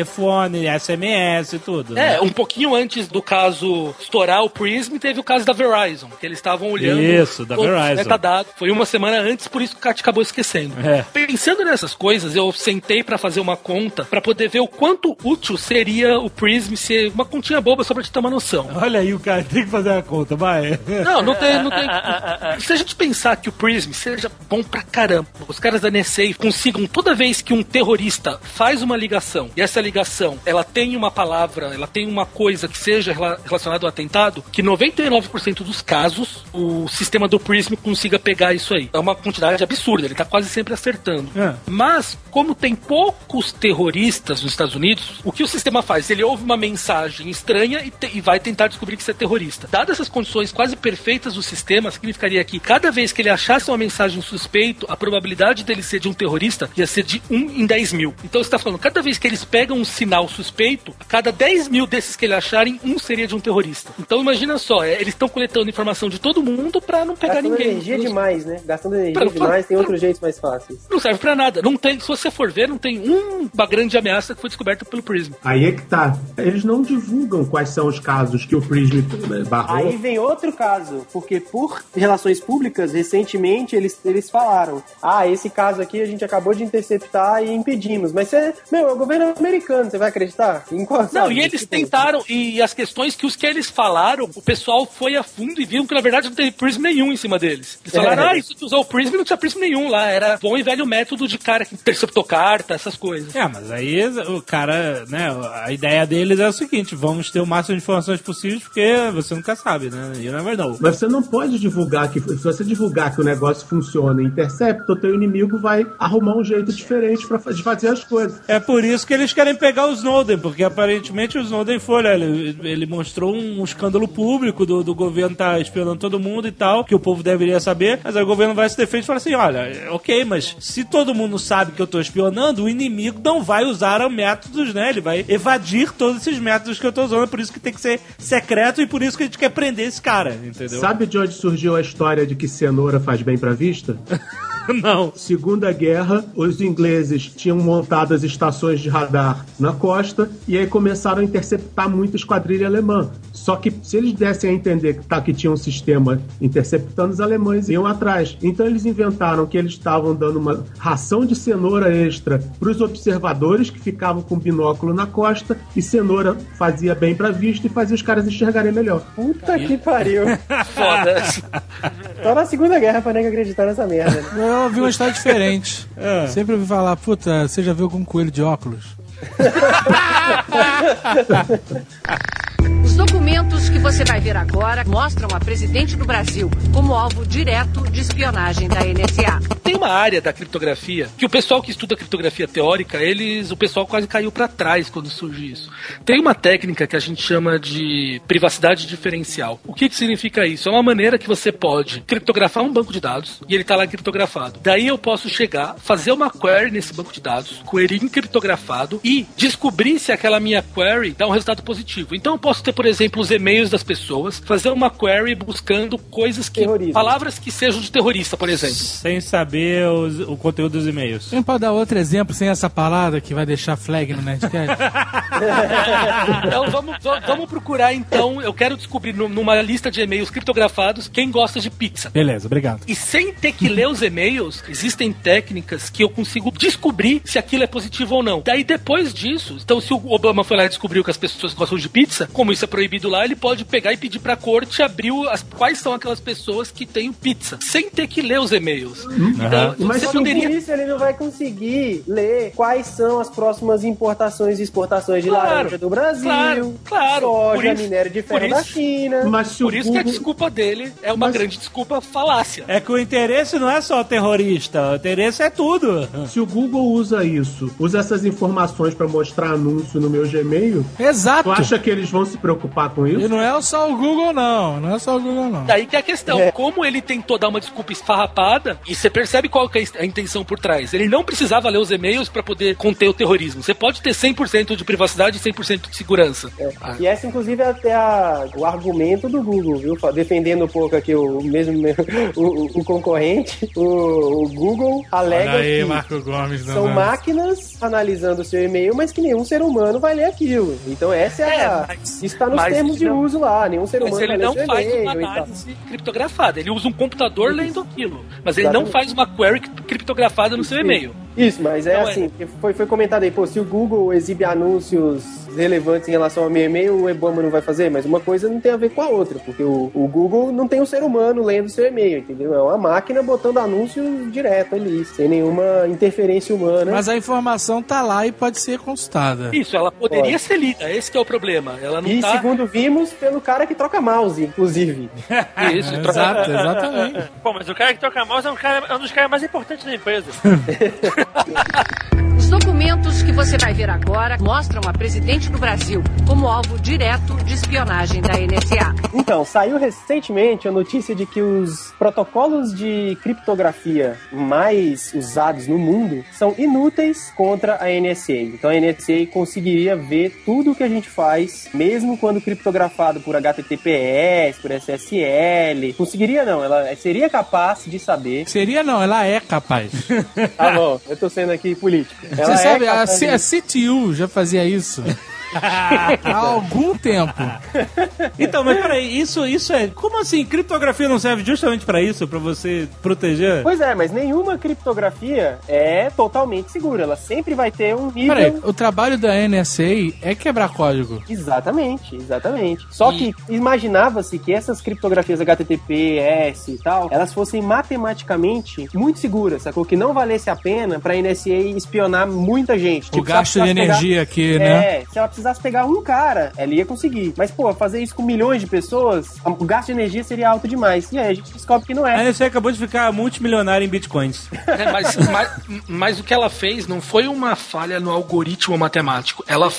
Speaker 2: SMS e tudo. né?
Speaker 6: É, um pouquinho antes do caso estourar o Prism, teve o caso da Verizon, que eles estavam olhando
Speaker 2: Isso, da Verizon.
Speaker 6: metadados. Foi uma semana antes, por isso que o Kat acabou esquecendo.
Speaker 2: É.
Speaker 6: Pensando nessas coisas, eu sentei pra fazer uma conta pra poder ver o quanto útil seria o Prism ser uma continha boba só pra te ter uma noção.
Speaker 2: Olha aí, o cara tem que fazer a conta, vai.
Speaker 6: Não, não tem, não tem. Se a gente pensar que o Prism seja bom pra caramba, os caras da NSA consigam toda vez que um terrorista faz uma ligação e essa ligação ela tem uma palavra, ela tem uma coisa que seja rela- relacionada ao atentado, que 99% dos casos o sistema do Prism consiga pegar isso aí. É uma quantidade absurda, ele tá quase sempre acertando.
Speaker 2: É.
Speaker 6: Mas, como tem poucos terroristas nos Estados Unidos, o que o sistema faz? Ele ouve uma mensagem estranha e, te- e vai tentar descobrir que isso é terrorista. Dadas essas condições quase perfeitas do sistema, significaria que cada vez que ele achasse uma mensagem suspeito, a probabilidade dele ser de um terrorista ia ser de 1 em 10 mil. Então você está falando, cada vez que eles pegam um sinal suspeito, a cada 10 mil desses que ele acharem, um seria de um terrorista. Então imagina só, é, eles estão coletando informação de todo mundo pra não pegar
Speaker 3: Gastando
Speaker 6: ninguém.
Speaker 3: energia
Speaker 6: Não-
Speaker 3: demais, né? Gastando energia
Speaker 6: Pra-
Speaker 3: demais, tem
Speaker 6: pra-
Speaker 3: outros jeitos mais fáceis.
Speaker 6: Não serve pra nada. Não tem, se você for ver, não tem um- uma grande ameaça que foi descoberta pelo Prism.
Speaker 4: Aí é que tá. Eles não divulgam quais são os casos que o Prism eh, barrou.
Speaker 3: Aí vem outro caso, porque por relações públicas, recentemente eles, eles falaram: ah, esse caso aqui a gente acabou de interceptar e impedimos. Mas você, meu, é o governo americano, você vai acreditar? Em qual,
Speaker 6: Não,
Speaker 3: sabe?
Speaker 6: e eles tentaram, e as questões que os que eles falaram, o pessoal foi a fundo e viram que na verdade não teve Prism nenhum em cima deles. Eles falaram,
Speaker 3: É.
Speaker 6: ah, isso que usou o Prism não tinha Prism nenhum lá, era bom e velho método de cara que interceptou carta, essas coisas.
Speaker 2: É, mas aí o cara, né, a ideia deles é o seguinte, vamos ter o máximo de informações possíveis, porque você nunca sabe, né? You never know.
Speaker 4: Mas você não pode divulgar que. Se você divulgar que o negócio funciona e intercepta, o teu inimigo vai arrumar um jeito diferente pra, de fazer as coisas.
Speaker 2: É por isso que eles querem pegar o Snowden, porque aparentemente o Snowden foi, né, ele, ele mostrou um escândalo público do, do governo tá espionando todo mundo e tal, que o povo deveria saber, mas aí o governo vai se defender e fala assim, olha, ok, mas se todo mundo sabe que eu tô espionando, o inimigo não vai usar métodos, né, ele vai evadir todos esses métodos que eu tô usando, por isso que tem que ser secreto e por isso que a gente quer prender esse cara, entendeu?
Speaker 4: Sabe de onde surgiu a história de que cenoura faz bem pra vista?
Speaker 2: Não.
Speaker 4: Segunda Guerra, os ingleses tinham montado as estações de radar na costa e aí começaram a interceptar muita esquadrilha alemã. Só que se eles dessem a entender que, tá, que tinha um sistema interceptando, os alemães iam atrás. Então eles inventaram que eles estavam dando uma ração de cenoura extra para os observadores que ficavam com binóculo na costa e cenoura fazia bem pra vista e fazia os caras enxergarem melhor.
Speaker 3: Puta que pariu.
Speaker 6: Foda.
Speaker 3: Só na Segunda Guerra pra nem acreditar nessa merda.
Speaker 7: Eu ouvi uma história diferente. Sempre ouvi falar, puta, você já viu algum coelho de óculos?
Speaker 9: Os documentos que você vai ver agora mostram a presidente do Brasil como alvo direto de espionagem da NSA.
Speaker 6: Tem uma área da criptografia que o pessoal que estuda criptografia teórica, eles, o pessoal quase caiu pra trás quando surge isso. Tem uma técnica que a gente chama de privacidade diferencial. O que, que significa isso? É uma maneira que você pode criptografar um banco de dados e ele tá lá criptografado. Daí eu posso chegar, fazer uma query nesse banco de dados, com ele encriptografado e descobrir se aquela minha query dá um resultado positivo. Então eu posso ter, por exemplo, os e-mails das pessoas, fazer uma query buscando coisas que
Speaker 3: Terrorismo.
Speaker 6: palavras que sejam de terrorista, por exemplo.
Speaker 2: Sem saber os- o conteúdo dos e-mails.
Speaker 7: Você não pode dar outro exemplo sem essa palavra que vai deixar flag no Nerdcast?
Speaker 6: Então vamos, va- vamos procurar então. Eu quero descobrir nu- numa lista de e-mails criptografados quem gosta de pizza.
Speaker 7: Beleza, obrigado.
Speaker 6: E sem ter que ler os e-mails, existem técnicas que eu consigo descobrir se aquilo é positivo ou não. Daí depois disso, então se o Obama foi lá e descobriu que as pessoas gostam de pizza, como isso é proibido lá, ele pode pegar e pedir pra corte abrir as, quais são aquelas pessoas que têm pizza, sem ter que ler os e-mails. Então,
Speaker 4: Mas
Speaker 3: que
Speaker 6: poderia
Speaker 3: por isso ele não vai conseguir ler quais são as próximas importações e exportações de
Speaker 6: Claro,
Speaker 3: laranja do Brasil,
Speaker 6: claro, claro. Por
Speaker 3: soja,
Speaker 6: isso-
Speaker 3: minério de ferro
Speaker 6: por
Speaker 3: da
Speaker 6: isso-
Speaker 3: China.
Speaker 4: Mas se
Speaker 6: Por isso que a desculpa dele é uma
Speaker 4: Mas-
Speaker 6: grande desculpa falácia.
Speaker 2: É que o interesse não é só terrorista, o interesse é tudo.
Speaker 4: Se o Google usa isso, usa essas informações pra mostrar anúncio no meu Gmail,
Speaker 7: Exato.
Speaker 4: tu acha que eles vão se preocupar com
Speaker 7: E
Speaker 4: isso?
Speaker 7: não é só o Google, não. Não é só o Google, não.
Speaker 6: Daí que é a questão,
Speaker 3: É.
Speaker 6: como ele tentou dar uma desculpa esfarrapada, e você percebe qual que é a intenção por trás. Ele não precisava ler os e-mails pra poder conter o terrorismo. Você pode ter 100% de privacidade e 100% de segurança. Ah.
Speaker 3: E essa, inclusive, é até a- o argumento do Google, viu? Defendendo um pouco aqui o mesmo o, o- o concorrente, o, o Google alega que
Speaker 7: Gomes.
Speaker 3: são máquinas analisando o seu e-mail, mas que nenhum ser humano vai ler aquilo. Então essa é,
Speaker 6: É,
Speaker 3: a...
Speaker 6: mas-
Speaker 3: Isso tá nos
Speaker 6: mas
Speaker 3: termos de
Speaker 6: não-
Speaker 3: uso lá, nenhum ser
Speaker 6: Mas
Speaker 3: humano
Speaker 6: ele
Speaker 3: vai
Speaker 6: não faz uma análise criptografada. Ele usa um computador lendo aquilo. Mas ele
Speaker 3: Exatamente.
Speaker 6: não faz uma query criptografada no seu e-mail.
Speaker 3: Isso, mas é
Speaker 6: é.
Speaker 3: assim, que foi, foi comentado aí, pô, se o Google exibe anúncios relevantes em relação ao meu e-mail, o Obama não vai fazer, mas uma coisa não tem a ver com a outra, porque o, o Google não tem um ser humano lendo seu e-mail, entendeu? É uma máquina botando anúncios direto ali, sem nenhuma interferência humana.
Speaker 7: Mas a informação tá lá e pode ser consultada.
Speaker 6: Isso, ela poderia
Speaker 3: Pode.
Speaker 6: ser lida. Esse que é o problema. Ela não
Speaker 3: E
Speaker 6: tá.
Speaker 3: segundo vimos, pelo cara que troca mouse, inclusive.
Speaker 6: Isso, troca-
Speaker 7: Exato, exatamente.
Speaker 5: Pô, mas o cara que toca mouse é um, cara, é um dos caras mais importantes da empresa.
Speaker 9: Os documentos que você vai ver agora mostram a presidente do Brasil como alvo direto de espionagem da NSA.
Speaker 3: Então, saiu recentemente a notícia de que os protocolos de criptografia mais usados no mundo são inúteis contra a NSA. Então a NSA conseguiria ver tudo o que a gente faz, mesmo quando criptografado por HTTPS, por SSL. Conseguiria não, ela seria capaz de saber.
Speaker 7: Seria não, ela é capaz.
Speaker 3: Tá bom, eu tô sendo aqui político. Ela
Speaker 7: Você
Speaker 3: é
Speaker 7: sabe, a, C- a CTU já fazia isso. Há algum tempo.
Speaker 2: Então, mas peraí, isso, isso é. Como assim? Criptografia não serve justamente pra isso? Pra você proteger?
Speaker 3: Pois é, mas nenhuma criptografia é totalmente segura. Ela sempre vai ter um nível.
Speaker 7: Peraí, o trabalho da NSA é quebrar código.
Speaker 3: Exatamente, exatamente. Só que imaginava-se que essas criptografias HTTPS e tal, elas fossem matematicamente muito seguras, sacou? Que não valesse a pena pra NSA espionar muita gente.
Speaker 7: O
Speaker 3: Tipo,
Speaker 7: gasto de
Speaker 3: precisasse pegar-
Speaker 7: energia aqui, né?
Speaker 3: É, se ela precisasse pegar um cara, ela ia conseguir. Mas, pô, fazer isso com milhões de pessoas, o gasto de energia seria alto demais. E aí a gente descobre que não
Speaker 2: A
Speaker 3: é.
Speaker 2: NSA acabou de ficar multimilionária em bitcoins.
Speaker 6: É, mas, mas, mas o que ela fez não foi uma falha no algoritmo matemático. Ela,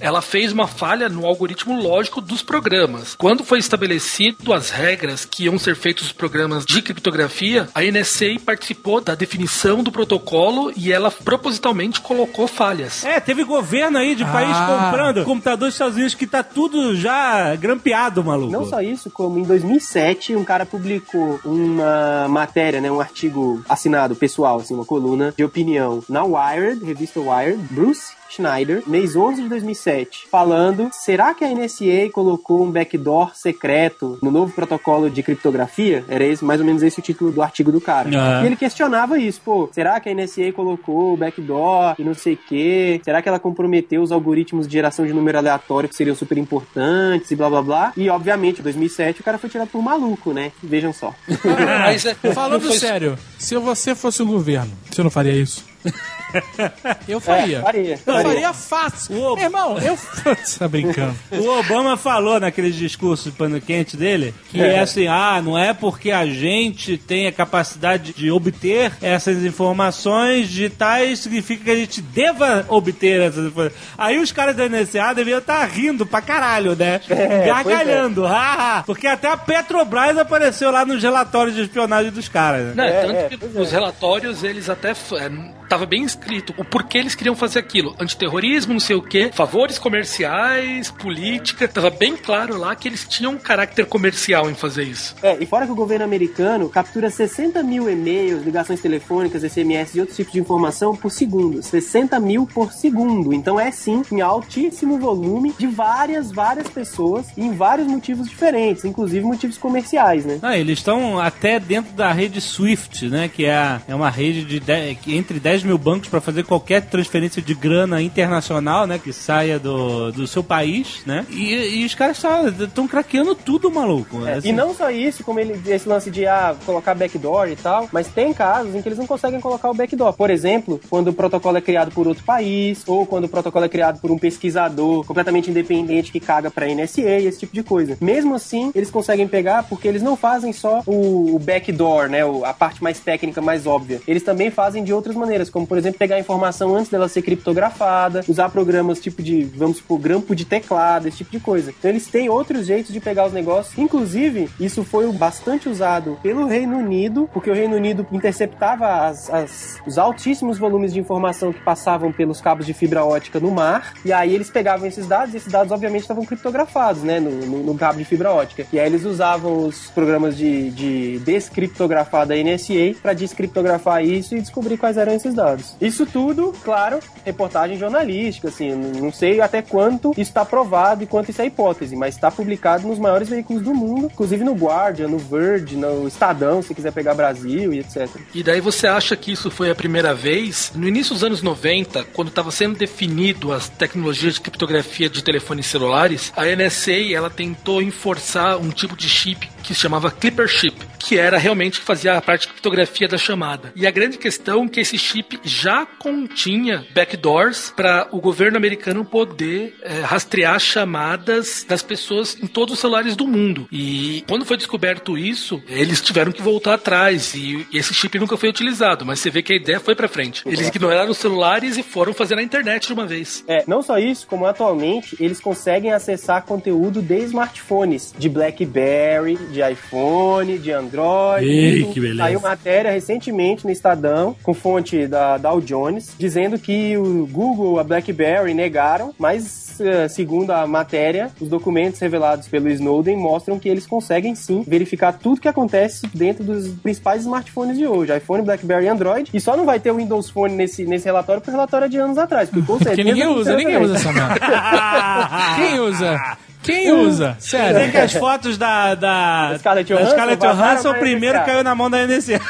Speaker 6: ela fez uma falha no algoritmo lógico dos programas. Quando foi estabelecido as regras que iam ser feitos os programas de criptografia, a NSA participou da definição do protocolo e ela propositalmente colocou falhas.
Speaker 2: É, teve governo aí de país
Speaker 7: Ah.
Speaker 2: comprando computadores dos Estados Unidos que tá tudo já grampeado, maluco.
Speaker 3: Não só isso, como em 2007 um cara publicou uma matéria, né, um artigo assinado pessoal, assim, uma coluna de opinião na Wired, revista Wired, Bruce Schneider, mês 11 de 2007, falando: será que a NSA colocou um backdoor secreto no novo protocolo de criptografia? Era esse, mais ou menos esse o título do artigo do cara.
Speaker 2: Ah.
Speaker 3: E ele questionava isso, pô, será que a NSA colocou o backdoor e não sei o quê? Será que ela comprometeu os algoritmos de geração de número aleatório que seriam super importantes e blá blá blá? E obviamente, em 2007 o cara foi tirado por maluco, né? Vejam só.
Speaker 6: Mas é,
Speaker 7: Falando sério, se você fosse o governo, você não faria isso? Eu faria.
Speaker 3: É, faria,
Speaker 7: Eu
Speaker 3: faria.
Speaker 7: faria fácil. Meu irmão, eu. tá brincando.
Speaker 2: O Obama falou naquele discurso de pano quente dele que é. assim, ah, não é porque a gente tem a capacidade de obter essas informações digitais significa que a gente deva obter essas informações. Aí os caras da NSA deviam estar rindo pra caralho, né?
Speaker 3: É,
Speaker 2: Gargalhando, haha. Porque até a Petrobras apareceu lá nos relatórios de espionagem dos caras.
Speaker 6: Não,
Speaker 3: É,
Speaker 6: tanto
Speaker 3: é,
Speaker 6: que
Speaker 3: pois é.
Speaker 6: os relatórios, eles até. é, tava bem escrito o porquê eles queriam fazer aquilo. Antiterrorismo, não sei o quê, favores comerciais, política. Tava bem claro lá que eles tinham um caráter comercial em fazer isso.
Speaker 3: É, e fora que o governo americano captura 60 mil e-mails, ligações telefônicas, SMS e outros tipos de informação por segundo. 60 mil por segundo. Então é sim, em altíssimo volume de várias, várias pessoas e em vários motivos diferentes, inclusive motivos comerciais, né?
Speaker 2: Ah, eles estão até dentro da rede SWIFT, né? Que é, a- é uma rede de de- que entre 10 mil bancos para fazer qualquer transferência de grana internacional, né? Que saia do, do seu país, né? E, e os caras estão craqueando tudo, maluco.
Speaker 3: É,
Speaker 2: Assim,
Speaker 3: E não só isso, como ele, esse lance de ah, colocar backdoor e tal, mas tem casos em que eles não conseguem colocar o backdoor. Por exemplo, quando o protocolo é criado por outro país, ou quando o protocolo é criado por um pesquisador completamente independente que caga pra NSA, esse tipo de coisa. Mesmo assim, eles conseguem pegar porque eles não fazem só o, backdoor, né, a parte mais técnica, mais óbvia. Eles também fazem de outras maneiras, como por exemplo, pegar a informação antes dela ser criptografada, usar programas tipo de, vamos supor, grampo de teclado, esse tipo de coisa. Então eles têm outros jeitos de pegar os negócios. Inclusive, isso foi bastante usado pelo Reino Unido, porque o Reino Unido interceptava as- as- os altíssimos volumes de informação que passavam pelos cabos de fibra ótica no mar, e aí eles pegavam esses dados, e esses dados obviamente estavam criptografados, né, no, no- no cabo de fibra ótica. E aí eles usavam os programas de, de descriptografar da NSA para descriptografar isso e descobrir quais eram esses dados. Isso tudo, claro, reportagem jornalística, assim, não sei até quanto isso está provado e quanto isso é hipótese, mas está publicado nos maiores veículos do mundo, inclusive no Guardian, no Verge, no Estadão, se quiser pegar Brasil e etc.
Speaker 6: E daí você acha que isso foi a primeira vez? No início dos anos 90, quando estava sendo definido as tecnologias de criptografia de telefones celulares, a NSA ela tentou enforçar um tipo de chip que se chamava Clipper Chip, que era realmente que fazia a parte de criptografia da chamada. E a grande questão é que esse chip já continha backdoors para o governo americano poder é, rastrear chamadas das pessoas em todos os celulares do mundo. E quando foi descoberto isso, eles tiveram que voltar atrás e esse chip nunca foi utilizado, mas você vê que a ideia foi para frente. Eles ignoraram os celulares e foram fazer na internet de uma vez.
Speaker 3: É, não só isso, como atualmente eles conseguem acessar conteúdo de smartphones, de BlackBerry, de iPhone, de Android.
Speaker 2: Ei, que beleza.
Speaker 3: Saiu matéria recentemente no Estadão, com fonte da Dow Jones, dizendo que o Google, a BlackBerry negaram, mas eh, segundo a matéria, os documentos revelados pelo Snowden mostram que eles conseguem sim verificar tudo que acontece dentro dos principais smartphones de hoje, iPhone, BlackBerry e Android. E só não vai ter o Windows Phone nesse, nesse relatório, porque o relatório é de anos atrás. Porque, com certeza
Speaker 7: ninguém usa, ninguém usa essa merda. Quem usa? Quem usa? Sério.
Speaker 2: que as fotos da, da,
Speaker 3: Da Scarlett
Speaker 2: da
Speaker 3: Johansson
Speaker 2: Scarlett Johansson
Speaker 3: na
Speaker 2: primeiro caiu na mão da NSA.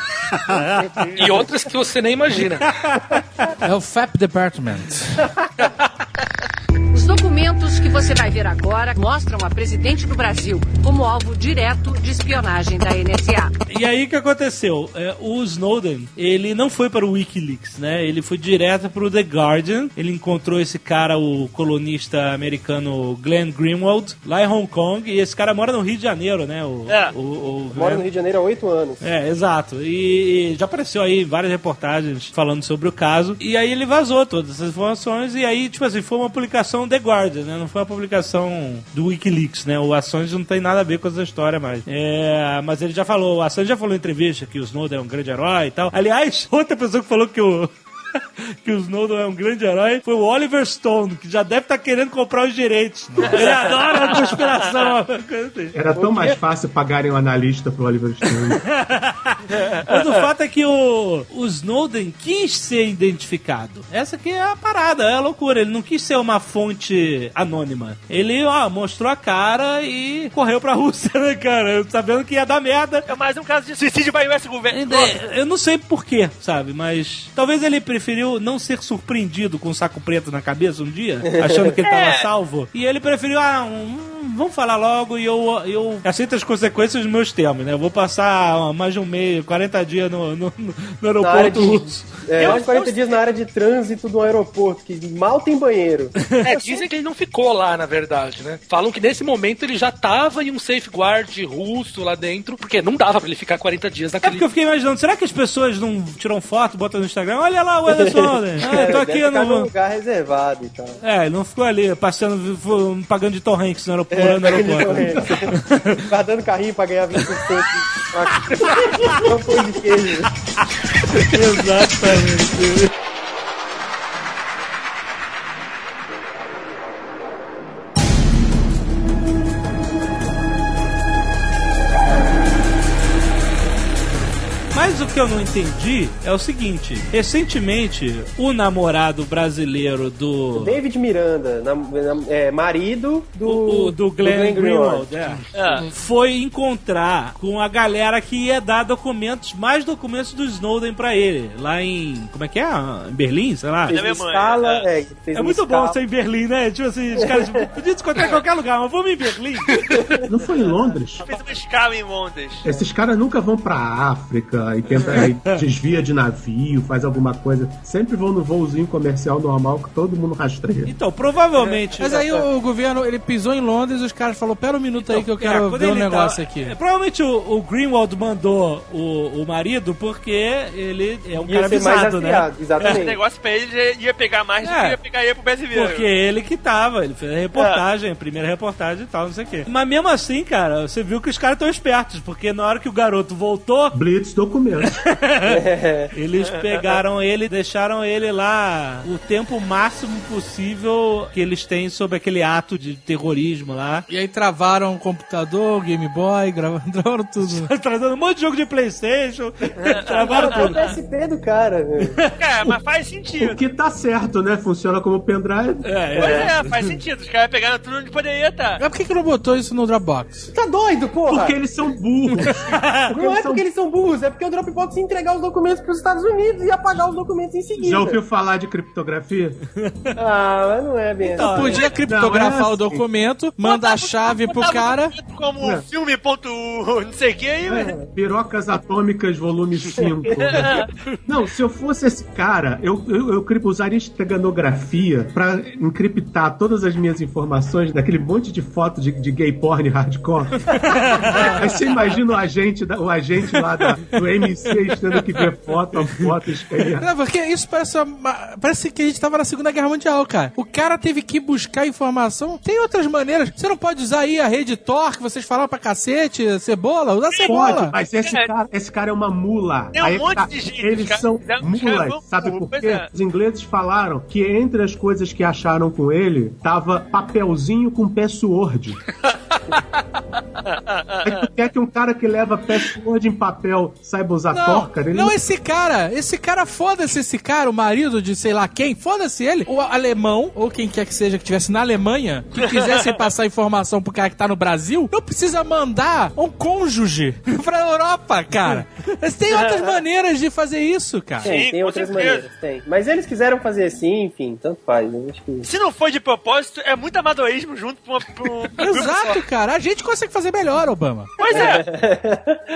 Speaker 6: E outras que você nem imagina.
Speaker 7: É o FAP Department.
Speaker 9: Documentos que você vai ver agora mostram a presidente do Brasil como alvo direto de espionagem da NSA.
Speaker 2: E aí o que aconteceu? É, o Snowden, ele não foi para o Wikileaks, né? Ele foi direto para o The Guardian. Ele encontrou esse cara, o colunista americano Glenn Greenwald, lá em Hong Kong. E esse cara mora no Rio de Janeiro, né? O,
Speaker 5: É.
Speaker 2: o, o
Speaker 3: Mora
Speaker 2: Glenn.
Speaker 3: no Rio de Janeiro há oito anos.
Speaker 2: É, exato. E, e já apareceu aí várias reportagens falando sobre o caso. E aí ele vazou todas essas informações. E aí, tipo assim, foi uma publicação The Guardian, né? Não foi uma publicação do Wikileaks, né? O Assange não tem nada a ver com essa história mais. É, mas ele já falou, o Assange já falou em entrevista que o Snowden é um grande herói e tal. Aliás, outra pessoa que falou que o. Que o Snowden é um grande herói foi o Oliver Stone, que já deve estar querendo comprar os direitos. Ele adora a conspiração. assim.
Speaker 4: Era tão mais fácil pagarem um analista pro Oliver Stone.
Speaker 2: Mas o fato é que o, o Snowden quis ser identificado. Essa aqui é a parada, é a loucura. Ele não quis ser uma fonte anônima. Ele, ó, mostrou a cara e correu pra Rússia, né, cara? Sabendo que ia dar merda.
Speaker 5: É mais um caso de suicídio by US governo.
Speaker 2: Ainda- Eu não sei porquê, sabe? Mas talvez ele preferiu não ser surpreendido com um saco preto na cabeça um dia, achando que ele tava salvo. E ele preferiu, ah, hum, vamos falar logo e eu, eu aceito as consequências dos meus termos, né? Eu vou passar ó, mais de um mês, 40 dias no, no, no aeroporto
Speaker 3: de,
Speaker 2: russo.
Speaker 3: é, mais de 40 dias na área de trânsito do aeroporto, que mal tem banheiro.
Speaker 6: É, dizem que ele não ficou lá, na verdade, né? Falam que nesse momento ele já tava em um safeguard russo lá dentro, porque não dava pra ele ficar 40 dias
Speaker 2: É porque
Speaker 6: naquele.
Speaker 2: eu fiquei imaginando, será que as pessoas não tiram foto, botam no Instagram? Olha lá o Snowden. Ah, eu tô aqui, eu
Speaker 3: ficar
Speaker 2: não vou.
Speaker 3: lugar reservado e tal.
Speaker 2: É, ele não ficou ali passeando, fu- pagando de Hanks no aeroporto. no aeroporto.
Speaker 3: Guardando carrinho pra ganhar 20%. Não foi de queijo.
Speaker 2: Exatamente. Que eu não entendi é o seguinte: recentemente, o namorado brasileiro do.
Speaker 3: David Miranda, nam- nam- é, marido do,
Speaker 2: o, o do Glenn, Greenwald, é.
Speaker 5: É.
Speaker 2: foi encontrar com a galera que ia dar documentos, mais documentos do Snowden pra ele, lá em. Como é que é? Em Berlim, sei lá.
Speaker 3: Fez uma escala,
Speaker 5: é.
Speaker 3: é, fez
Speaker 2: É muito
Speaker 3: escala.
Speaker 2: bom ser em Berlim, né? Tipo assim, os caras podiam se encontrar em qualquer lugar, mas vamos em Berlim.
Speaker 4: Não foi em Londres?
Speaker 5: Fez uma escala em Londres.
Speaker 4: Esses caras nunca vão pra África e tenta e desvia de navio, faz alguma coisa. Sempre vão no voozinho comercial normal que todo mundo rastreia.
Speaker 2: Então, provavelmente.
Speaker 7: Mas aí o governo, ele pisou em Londres e os caras falaram, pera um minuto aí que eu
Speaker 2: É,
Speaker 7: quero ver um
Speaker 2: ele
Speaker 7: negócio
Speaker 2: tá-
Speaker 7: aqui.
Speaker 2: é, provavelmente o, o Greenwald mandou o, o marido porque ele é um
Speaker 3: Ia
Speaker 2: cara né?
Speaker 3: rastreado,
Speaker 5: Esse
Speaker 3: exatamente.
Speaker 5: negócio pra ele ia pegar mais do
Speaker 2: É.
Speaker 5: que ia pegar ele pro brasileiro.
Speaker 2: Porque ele que tava, ele fez a reportagem, a primeira reportagem e tal, não sei o quê. Mas mesmo assim, cara, você viu que os caras estão espertos, porque na hora que o garoto voltou,
Speaker 4: Blitz
Speaker 2: eles pegaram ele, deixaram ele lá o tempo máximo possível que eles têm sobre aquele ato de terrorismo lá.
Speaker 7: E aí travaram o computador, o Game Boy, gravaram, travaram tudo.
Speaker 2: Trazendo um monte de jogo de Playstation, travaram
Speaker 3: Cara, o
Speaker 2: tudo.
Speaker 3: PSP do cara, velho.
Speaker 5: Cara, mas faz
Speaker 4: O
Speaker 5: sentido.
Speaker 4: que tá certo, né? Funciona como pendrive.
Speaker 2: É,
Speaker 5: Pois
Speaker 2: é.
Speaker 5: é, faz sentido. Os caras pegaram tudo onde poderia estar.
Speaker 7: Mas por que, que não botou isso no Dropbox?
Speaker 3: Tá doido, porra?
Speaker 4: Porque eles são burros.
Speaker 3: Não é porque eles são burros, é porque o Dropbox foda-se entregar os documentos pros Estados Unidos e apagar os documentos em seguida.
Speaker 4: Já ouviu falar de criptografia?
Speaker 3: Ah, mas não é bem
Speaker 2: Então,
Speaker 3: assim.
Speaker 7: Podia criptografar
Speaker 4: Não, é
Speaker 7: o documento, mandar a chave pro cara.
Speaker 5: Como
Speaker 4: É.
Speaker 5: filme ponto não sei o que aí, velho.
Speaker 4: Pirocas Atômicas, volume 5. Não, se eu fosse esse cara, eu, eu, eu usaria esteganografia pra encriptar todas as minhas informações daquele monte de foto de, de gay porn hardcore. Aí você imagina o agente, da- o agente lá da, do MC tendo que ver foto a foto, escanear.
Speaker 7: Não, porque isso parece, uma- parece que a gente tava na Segunda Guerra Mundial, cara. O cara teve que buscar informação. Tem outras maneiras. Você não pode usar aí a rede Tor, que vocês falaram pra cacete, cebola. Usa cebola.
Speaker 4: Pode, mas esse cara, esse cara é uma mula.
Speaker 5: Tem um
Speaker 4: Aí
Speaker 5: monte
Speaker 4: tá,
Speaker 5: de gente,
Speaker 4: Eles
Speaker 5: cara.
Speaker 4: são
Speaker 5: Os caras
Speaker 4: mulas,
Speaker 5: vão-
Speaker 4: sabe por quê?
Speaker 5: é.
Speaker 4: Os ingleses falaram que entre as coisas que acharam com ele tava papelzinho com password. Aí tu quer que um cara que leva password em papel saiba usar
Speaker 7: Não, esse cara. Esse cara, foda-se esse cara, o marido de sei lá quem, foda-se ele. O alemão, ou quem quer que seja que estivesse na Alemanha, que quisesse passar informação pro cara que tá no Brasil, não precisa mandar um cônjuge pra Europa, cara. Mas tem outras maneiras de fazer isso, cara.
Speaker 3: Tem,
Speaker 5: Sim,
Speaker 3: tem outras maneiras, tem. Mas eles quiseram fazer assim, enfim, tanto faz. Acho que...
Speaker 5: Se não foi de propósito, é muito amadorismo junto com
Speaker 7: Exato, cara. A gente consegue fazer melhor, Obama.
Speaker 5: Pois é.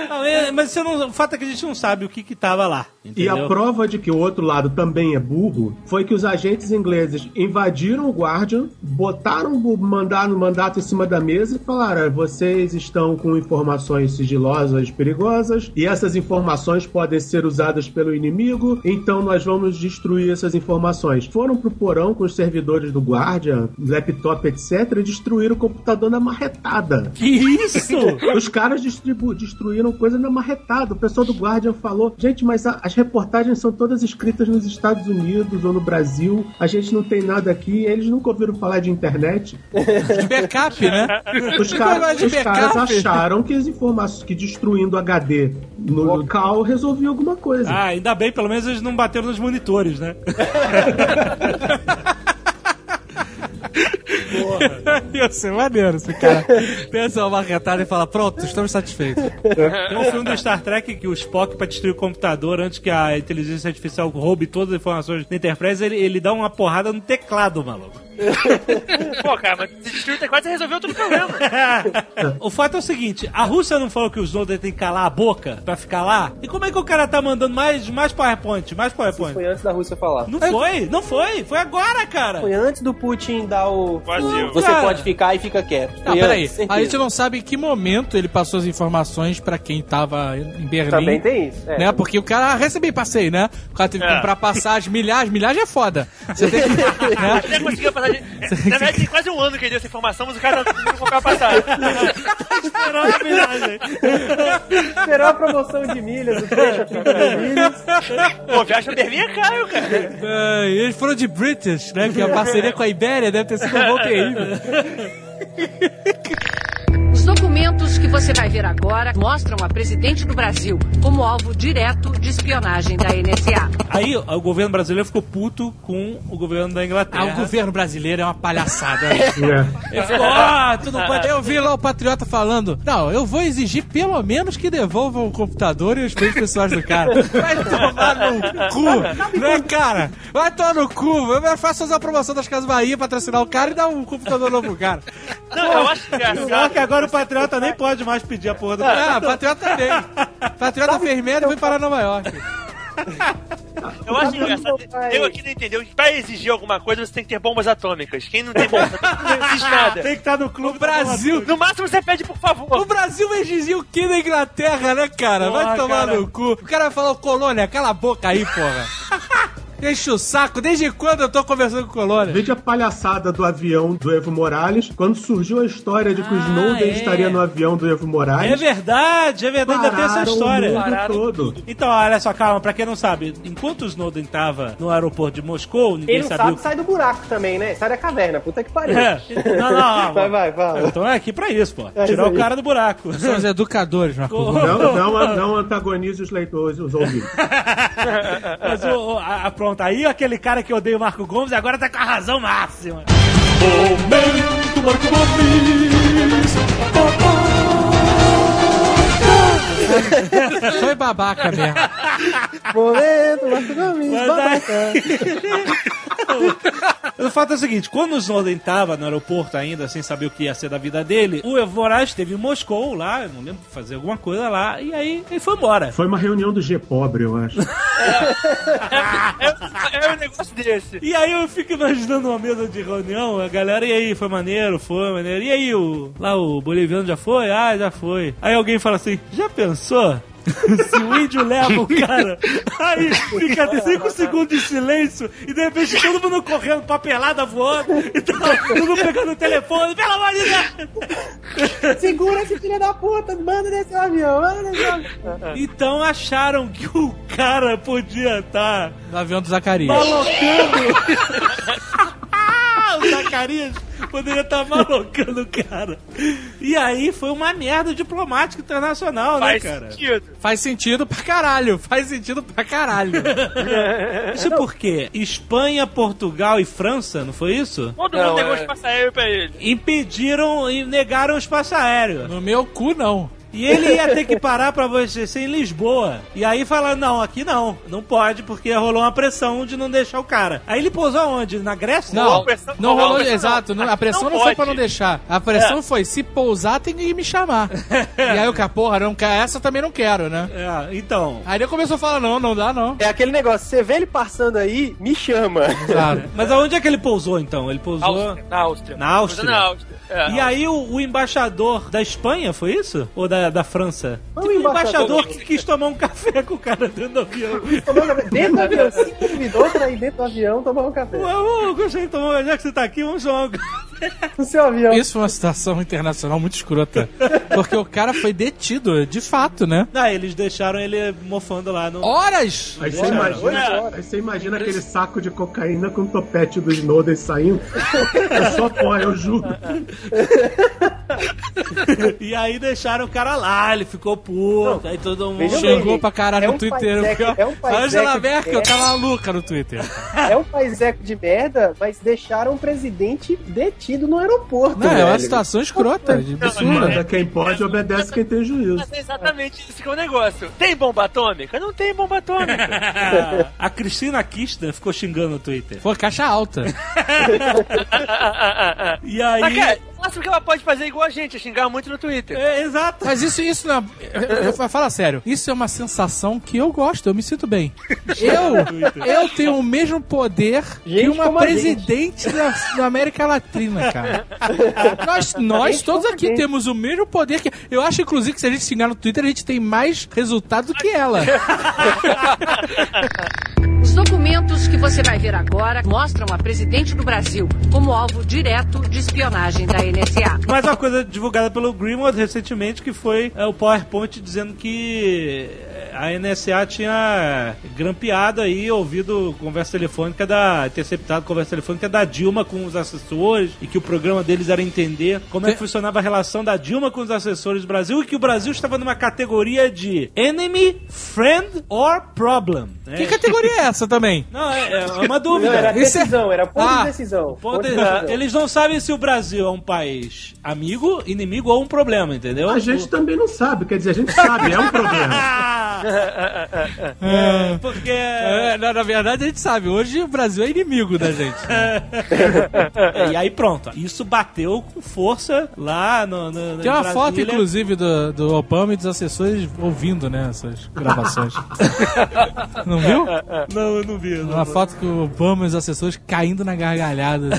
Speaker 2: Não, é, mas você não, o fato é que a gente não sabe o que que tava lá.
Speaker 4: E a
Speaker 2: entendeu?
Speaker 4: prova de que o outro lado também é burro foi que os agentes ingleses invadiram o Guardian, botaram o mandato, mandato em cima da mesa e falaram: "Ah, vocês estão com informações sigilosas perigosas e essas informações podem ser usadas pelo inimigo, então nós vamos destruir essas informações. Foram pro porão com os servidores do Guardian, laptop, etc., e destruíram o computador na marretada.
Speaker 2: Que isso?
Speaker 4: Os caras distribu- destruíram coisa na marretada. O pessoal do Guardian falou: gente, mas a- as reportagens são todas escritas nos Estados Unidos ou no Brasil. A gente não tem nada aqui. Eles nunca ouviram falar de internet.
Speaker 7: De backup, né?
Speaker 4: Os, os caras acharam que as informações que destruindo HD no local resolvia alguma coisa.
Speaker 2: Ah, ainda bem, pelo menos eles não bateram nos monitores, né?
Speaker 7: Ia ser maneiro esse cara. Pensa uma retada e fala: Pronto, estamos satisfeitos.
Speaker 2: Tem um filme do Star Trek que o Spock, pra destruir o computador, antes que a inteligência artificial roube todas as informações da Enterprise, ele, ele dá uma porrada no teclado, maluco.
Speaker 5: Pô, cara, mas se destruir o teclado, você resolveu todo o problema.
Speaker 2: o fato é o seguinte, a Rússia não falou que os Snowden tem que calar a boca pra ficar lá? E como é que o cara tá mandando mais, mais PowerPoint, mais PowerPoint?
Speaker 3: Foi antes da Rússia falar.
Speaker 2: Não foi, não foi, foi agora, cara.
Speaker 3: Foi antes do Putin dar o.
Speaker 5: Vazio.
Speaker 3: Você
Speaker 2: Cara.
Speaker 3: pode ficar e fica quieto.
Speaker 7: Não, peraí.
Speaker 3: antes,
Speaker 7: A gente não sabe em que momento ele passou as informações pra quem tava em Berlim.
Speaker 3: Também tem isso. É.
Speaker 7: Né? Porque o cara recebe passeio, né? O cara teve que
Speaker 5: É.
Speaker 7: comprar passagem, milhares, milhares é foda. Você tem que. né?
Speaker 5: Ele conseguiu passar. De- Na verdade, tem quase um ano que ele deu essa informação, mas o cara não conseguiu comprar a passagem.
Speaker 2: Esperou a viagem.
Speaker 3: Esperou a promoção de milhas, o trecho a 30 mil milhas.
Speaker 5: Pô, viagem pra Berlim é caro, cara.
Speaker 7: Ai, eles foram de British, né? Porque a parceria com a Ibéria deve ter sido um bom terrível.
Speaker 9: Os documentos que você vai ver agora mostram a presidente do Brasil como alvo direto de espionagem da NSA.
Speaker 2: Aí o governo brasileiro ficou puto com o governo da
Speaker 7: Ah,
Speaker 2: Inglaterra.
Speaker 7: o governo brasileiro é uma palhaçada. né?
Speaker 4: É.
Speaker 7: Ele falou, ah, tu não pode. Eu vi lá o Patriota falando, não, eu vou exigir pelo menos que devolvam o computador e os bens pessoais do cara. Vai tomar no cu, né, cara? Vai tomar no cu. Eu faço fazer a promoção das Casas Bahia, patrocinar o cara e dar um computador novo pro cara.
Speaker 5: Não, eu acho
Speaker 2: Só
Speaker 5: engraçado.
Speaker 2: que agora o Patriota nem pode mais pedir a porra do
Speaker 7: Ah, Patriota também. Patriota fez merda e foi parar em Nova York.
Speaker 5: Eu acho engraçado. Eu aqui não entendeu que pra exigir alguma coisa você tem que ter bombas atômicas. Quem não tem bombas atômicas não existe nada.
Speaker 2: Tem que estar no clube
Speaker 7: O Brasil.
Speaker 5: No máximo você pede por
Speaker 7: O
Speaker 5: favor.
Speaker 7: Brasil vai dizer o que na Inglaterra, né, cara? Vai
Speaker 2: Porra,
Speaker 7: tomar
Speaker 2: cara.
Speaker 7: no cu. O cara vai falar, colônia, cala a boca aí, porra. Enche o saco. Desde quando eu tô conversando com o colônia?
Speaker 4: Veja a palhaçada do avião do Evo Morales. Quando surgiu a história de que o Snowden
Speaker 2: é.
Speaker 4: estaria no avião do Evo
Speaker 2: É
Speaker 4: Morales,
Speaker 2: verdade, é verdade, ainda tem essa história.
Speaker 4: o todo.
Speaker 2: Então, olha só, calma, pra quem não sabe, enquanto o Snowden tava no aeroporto de Moscou, ninguém
Speaker 3: Ele não
Speaker 2: sabia
Speaker 3: sabe,
Speaker 2: o que.
Speaker 3: sai do buraco também, né? Sai da caverna, puta que pariu.
Speaker 2: É. Não, não, não.
Speaker 3: Vai, vai, vai.
Speaker 2: Então é aqui pra isso, pô.
Speaker 3: É
Speaker 2: Tirar
Speaker 3: isso
Speaker 2: o cara do buraco.
Speaker 7: São os educadores, Marco.
Speaker 4: Não, não, não antagonize os leitores, os ouvintes.
Speaker 2: Mas o- a, a- pronto, aí aquele cara que odeia o Marco Gomes agora tá com a razão máxima.
Speaker 1: Momento Marco Gomes.
Speaker 7: Foi babaca mesmo.
Speaker 3: Momento, Marco Gomes,
Speaker 2: Mas
Speaker 3: babaca.
Speaker 2: O fato é o seguinte, quando o Snowden tava no aeroporto ainda, sem saber o que ia ser da vida dele, o Evo Morales esteve em Moscou lá, eu não lembro, fazer alguma coisa lá, e aí ele foi embora.
Speaker 4: Foi uma reunião do G Pobre, eu acho.
Speaker 5: É, é um negócio desse.
Speaker 2: E aí eu fico imaginando uma mesa de reunião, a galera, e aí, foi maneiro, foi maneiro. E aí, o, lá o boliviano já foi? Ah, já foi. Aí alguém fala assim, já pensou? Se o índio leva o cara, aí fica 5 segundos de silêncio e de repente todo mundo correndo, papelada voando e tal, todo mundo pegando o telefone, pelo amor de Deus!
Speaker 3: Segura esse filho da puta, manda desse avião, manda desse avião.
Speaker 2: Então acharam que o cara podia estar
Speaker 7: No avião do Zacarias.
Speaker 2: malocando. o Zacarias poderia estar malocando o cara. E aí foi uma merda diplomática internacional, né,
Speaker 5: Faz
Speaker 2: cara?
Speaker 5: sentido.
Speaker 7: Faz sentido pra caralho. Faz sentido pra caralho.
Speaker 2: Isso por quê? Espanha, Portugal e França, não foi isso?
Speaker 5: Todo Não, mundo negou é. espaço aéreo pra ele.
Speaker 2: Impediram e negaram o espaço aéreo.
Speaker 7: No meu cu, não.
Speaker 2: E ele ia ter que parar pra abastecer em Lisboa. E aí falaram, não, aqui não. Não pode, porque rolou uma pressão de não deixar o cara. Aí ele pousou aonde? Na Grécia?
Speaker 7: Não,
Speaker 5: a pressão-
Speaker 7: não
Speaker 5: não,
Speaker 7: rolou. exato.
Speaker 5: não.
Speaker 7: não- a pressão
Speaker 5: Não
Speaker 7: não, foi pra não deixar. A pressão foi: se pousar, tem que me chamar. e aí o cara, porra, não, quer- essa eu também não quero, né?
Speaker 2: É, então...
Speaker 7: Aí ele começou a falar: não, não dá, não.
Speaker 3: É aquele negócio, você vê ele passando aí, me chama.
Speaker 7: Claro.
Speaker 2: Mas aonde é que ele pousou, então? Ele pousou...
Speaker 5: Áustria, na Áustria.
Speaker 2: Na Áustria?
Speaker 5: Na Áustria. É.
Speaker 2: E aí o, o embaixador da Espanha, foi isso? Ou da, da França?
Speaker 3: O
Speaker 2: Teve um
Speaker 3: embaixador-
Speaker 2: embaixador que quis tomar um café com o cara dentro do avião.
Speaker 3: Dentro do avião, se convidou pra ir dentro do avião tomar um café.
Speaker 2: Ué, ô, gostaria de tomar, já que você tá aqui, vamos tomar um café.
Speaker 3: No seu avião.
Speaker 7: Isso foi uma situação internacional muito escrota. Porque o cara foi detido, de fato, né?
Speaker 2: Ah, eles deixaram ele mofando lá no...
Speaker 7: Horas!
Speaker 4: Aí você imagina, aí você imagina aquele saco de cocaína com o topete do Snowden saindo. É só pó, eu juro.
Speaker 2: E aí deixaram o cara lá, ele ficou puto, aí todo mundo...
Speaker 3: veja
Speaker 2: Chegou-
Speaker 3: bem,
Speaker 7: pra caralho
Speaker 3: É
Speaker 7: no
Speaker 3: um
Speaker 7: Twitter.
Speaker 3: paiseco- é um
Speaker 7: Angela
Speaker 3: de
Speaker 7: Merkel
Speaker 3: merda.
Speaker 7: tá maluca no Twitter.
Speaker 3: É um paiseco de merda, mas deixaram o presidente detido no aeroporto.
Speaker 7: Não, é uma
Speaker 3: velho.
Speaker 7: situação escrota, de absurda.
Speaker 4: Manda quem pode, obedece quem tem juízo.
Speaker 5: Mas é exatamente isso que é o negócio. Tem bomba atômica? Não tem bomba atômica.
Speaker 2: a Cristina Kirchner ficou xingando no Twitter.
Speaker 7: Foi caixa alta.
Speaker 2: E aí...
Speaker 5: Mas, cara, máximo que ela pode fazer é igual a gente, é xingar muito no Twitter.
Speaker 2: É, exato.
Speaker 7: Mas isso, isso não. Eu, eu, eu- fala sério. Isso é uma sensação que eu gosto, eu me sinto bem. Eu, eu tenho o mesmo poder que
Speaker 3: Gente
Speaker 7: uma
Speaker 3: como a
Speaker 7: presidente da, da América Latina, cara. Nós, nós todos aqui
Speaker 3: gente.
Speaker 7: temos o mesmo poder que. Eu acho, inclusive, que se a gente xingar no Twitter, a gente tem mais resultado do que ela.
Speaker 9: Os documentos que você vai ver agora mostram a presidente do Brasil como alvo direto de espionagem da NSA.
Speaker 2: Mais uma coisa divulgada pelo Greenwald recentemente que foi é, o PowerPoint dizendo que a NSA tinha grampeado aí, ouvido conversa telefônica da. interceptado conversa telefônica da Dilma com os assessores e que o programa deles era entender como é que funcionava a relação da Dilma com os assessores do Brasil e que o Brasil estava numa categoria de enemy, friend or problem. né?
Speaker 7: Que categoria é essa também?
Speaker 2: Não, é, é uma
Speaker 3: Não,
Speaker 2: dúvida.
Speaker 3: era
Speaker 7: Isso é-
Speaker 3: decisão, era ponto
Speaker 7: Ah,
Speaker 3: de decisão.
Speaker 2: Ponto
Speaker 3: Ponto de
Speaker 2: de-
Speaker 3: decisão.
Speaker 2: Eles não sabem se o Brasil é um país amigo, inimigo ou um problema, entendeu?
Speaker 4: A gente também não sabe, quer dizer, a gente sabe, é um problema.
Speaker 2: É, porque.
Speaker 7: É, na, na verdade, a gente sabe. Hoje o Brasil é inimigo da gente.
Speaker 2: e aí pronto. Isso bateu com força lá no. no
Speaker 7: Tem uma
Speaker 2: em
Speaker 7: foto,
Speaker 2: Brasília.
Speaker 7: inclusive, do, do Obama e dos assessores ouvindo, né, essas gravações. não viu?
Speaker 2: Não, eu não vi. não
Speaker 7: Uma foto com o Obama e os assessores caindo na gargalhada.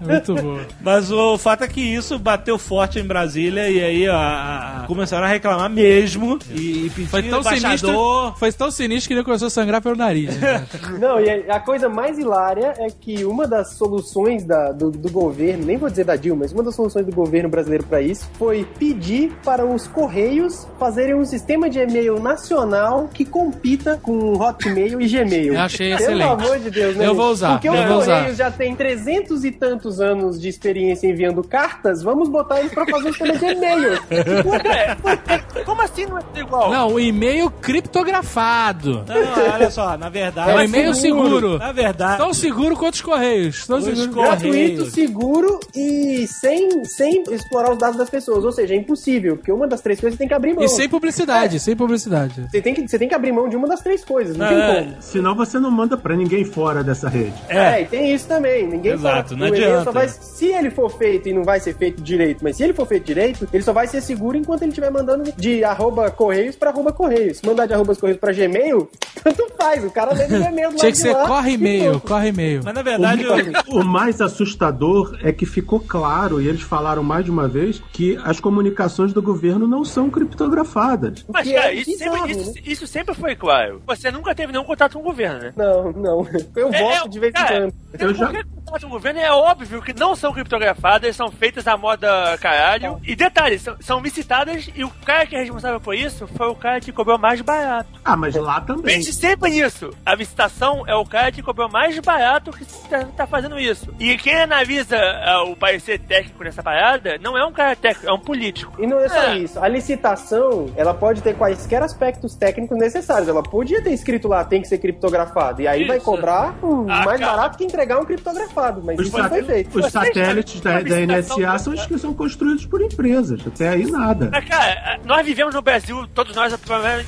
Speaker 7: Muito boa.
Speaker 2: Mas o fato é que isso bateu forte em Brasília e aí a- começaram a reclamar mesmo e, e
Speaker 7: Foi tão
Speaker 2: embaixador.
Speaker 7: sinistro, foi tão sinistro que ele começou a sangrar pelo nariz. né?
Speaker 3: Não, e a a coisa mais hilária é que uma das soluções da- do, do governo, nem vou dizer da Dilma, mas uma das soluções do governo brasileiro para isso foi pedir para os Correios fazerem um sistema de e-mail nacional que compita com Hotmail e Gmail.
Speaker 7: Eu achei
Speaker 3: Pelo
Speaker 7: excelente.
Speaker 3: amor de Deus, né?
Speaker 7: Eu vou usar,
Speaker 3: Porque
Speaker 7: eu
Speaker 3: os
Speaker 7: vou usar.
Speaker 3: Correios já têm trezentos e tantos anos de experiência enviando cartas, vamos botar eles para fazer um sistema de e-mail.
Speaker 5: Como assim não é igual?
Speaker 7: Não, o e-mail e-mail criptografado.
Speaker 2: Não, olha só, na verdade.
Speaker 7: É um e-mail seguro.
Speaker 2: Na verdade.
Speaker 7: Tão seguro quanto os correios. Tão
Speaker 2: Os
Speaker 7: seguro.
Speaker 2: correios.
Speaker 3: Gratuito, seguro e sem, sem explorar os dados das pessoas. Ou seja, é impossível, porque uma das três coisas você tem que abrir mão.
Speaker 7: E sem publicidade, sem publicidade.
Speaker 3: Você, tem que, você tem que abrir mão de uma das três coisas, não,
Speaker 2: Não,
Speaker 3: tem
Speaker 2: é.
Speaker 3: como.
Speaker 4: Senão você não manda pra ninguém fora dessa rede.
Speaker 3: É. e tem isso também. Ninguém
Speaker 2: Exato,
Speaker 3: fala-
Speaker 2: não
Speaker 3: o e-mail
Speaker 2: adianta.
Speaker 3: Só vai, se ele for feito e não vai ser feito direito, mas se ele for feito direito, ele só vai ser seguro enquanto ele estiver mandando de arroba correios pra arroba correios. Se mandar de arroba correios pra Gmail, tanto faz. O cara lê no e-mail do
Speaker 7: Tinha que ser
Speaker 3: lá
Speaker 7: corre
Speaker 3: e
Speaker 7: e-mail, corre e-mail.
Speaker 2: Mas na verdade. eu-
Speaker 4: O mais assustador é que ficou claro, e eles falaram mais de uma vez, que as comunicações do governo não são criptografadas.
Speaker 5: Mas, cara,
Speaker 3: é
Speaker 5: isso,
Speaker 3: bizarro,
Speaker 5: sempre, isso,
Speaker 3: né?
Speaker 5: isso sempre foi claro. Você nunca teve nenhum contato com o governo, né?
Speaker 3: Não, não. Eu
Speaker 5: É,
Speaker 3: voto
Speaker 5: é,
Speaker 3: de vez em quando.
Speaker 4: Eu já-
Speaker 5: Com o governo é óbvio que não são criptografadas, são feitas à moda caralho. E detalhe, são, são licitadas e o cara que é responsável por isso foi o cara que cobrou mais barato.
Speaker 4: Ah, mas lá também.
Speaker 5: Pense sempre nisso. A licitação é o cara que cobrou mais barato que tá, tá fazendo isso. E quem analisa ah, o parecer técnico nessa parada não é um cara técnico, é um político.
Speaker 3: E não é só
Speaker 5: É.
Speaker 3: isso. A licitação, ela pode ter quaisquer aspectos técnicos necessários. Ela podia ter escrito lá, tem que ser criptografado. E aí vai
Speaker 5: Isso.
Speaker 3: cobrar hum,
Speaker 5: Ah,
Speaker 3: mais
Speaker 5: cara.
Speaker 3: barato que entregar um criptografado. Mas
Speaker 4: Os,
Speaker 3: isso não foi feito.
Speaker 4: os satélites da, da NSA são os que são construídos por empresas. Até aí nada.
Speaker 5: Mas, cara, nós vivemos no Brasil, todos nós,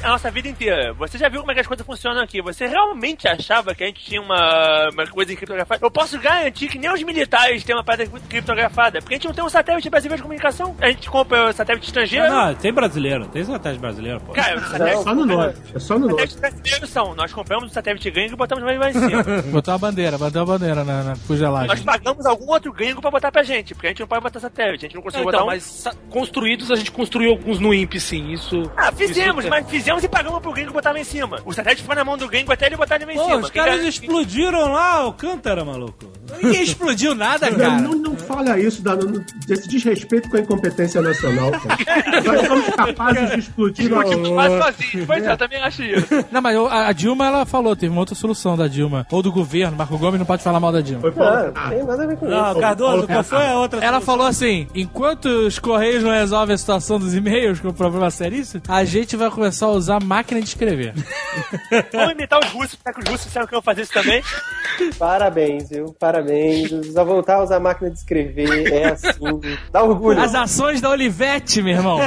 Speaker 5: a nossa vida inteira. Você já viu como é que as coisas funcionam aqui? Você realmente achava que a gente tinha uma, uma coisa criptografada? Eu posso garantir que nem os militares têm uma parada criptografada, porque a gente não tem um satélite brasileiro de comunicação. A gente compra satélite estrangeiro.
Speaker 2: Não, tem brasileiro, tem satélite brasileiro, pô.
Speaker 5: Cara, os
Speaker 3: Não,
Speaker 5: satélites,
Speaker 4: Só no norte. É só no norte.
Speaker 5: satélites brasileiros são. Nós compramos um satélite gringo e botamos mais lá em cima.
Speaker 7: Botou uma bandeira, botou uma bandeira na, na
Speaker 5: Nós
Speaker 7: fuselagem.
Speaker 5: pagamos algum outro gringo pra botar pra gente, porque a gente não pode botar satélite, a gente não conseguiu botar
Speaker 6: Então,
Speaker 5: um.
Speaker 6: mas construídos a gente construiu alguns no INPE, sim. Isso.
Speaker 5: Ah, fizemos,
Speaker 6: isso-
Speaker 5: mas fizemos e pagamos pro gringo botar lá em cima. O satélite ficou na mão do gringo até ele botar ele lá em
Speaker 2: Pô,
Speaker 5: cima.
Speaker 2: os
Speaker 5: Quem
Speaker 2: caras
Speaker 5: garante-
Speaker 2: explodiram lá o Cântara, maluco.
Speaker 7: Ninguém explodiu nada,
Speaker 4: Não,
Speaker 7: cara.
Speaker 4: não, não fala isso da, desse desrespeito com a incompetência nacional, cara. Nós somos capazes de explodir
Speaker 5: Porque
Speaker 4: a-
Speaker 5: tu faz sozinho. Pois é, eu também acho isso.
Speaker 7: Não, mas a a Dilma, ela falou, teve uma outra solução da Dilma. Ou do governo, Marco Gomes não pode falar mal da Dilma.
Speaker 4: Foi
Speaker 3: Não,
Speaker 4: Paulo-
Speaker 3: não tem nada a ver com
Speaker 2: Não,
Speaker 3: isso.
Speaker 2: Cardoso, qual foi a outra
Speaker 7: Ela falou assim: enquanto os Correios não resolvem a situação dos e-mails, com o problema seríssimo, a gente vai começar a usar máquina de escrever.
Speaker 5: Vamos imitar os russos, será que os russos disseram que iam fazer isso também?
Speaker 3: Parabéns, viu? Parabéns. A voltar a usar a máquina de escrever é assim. Dá orgulho.
Speaker 7: As ações da Olivete, meu irmão.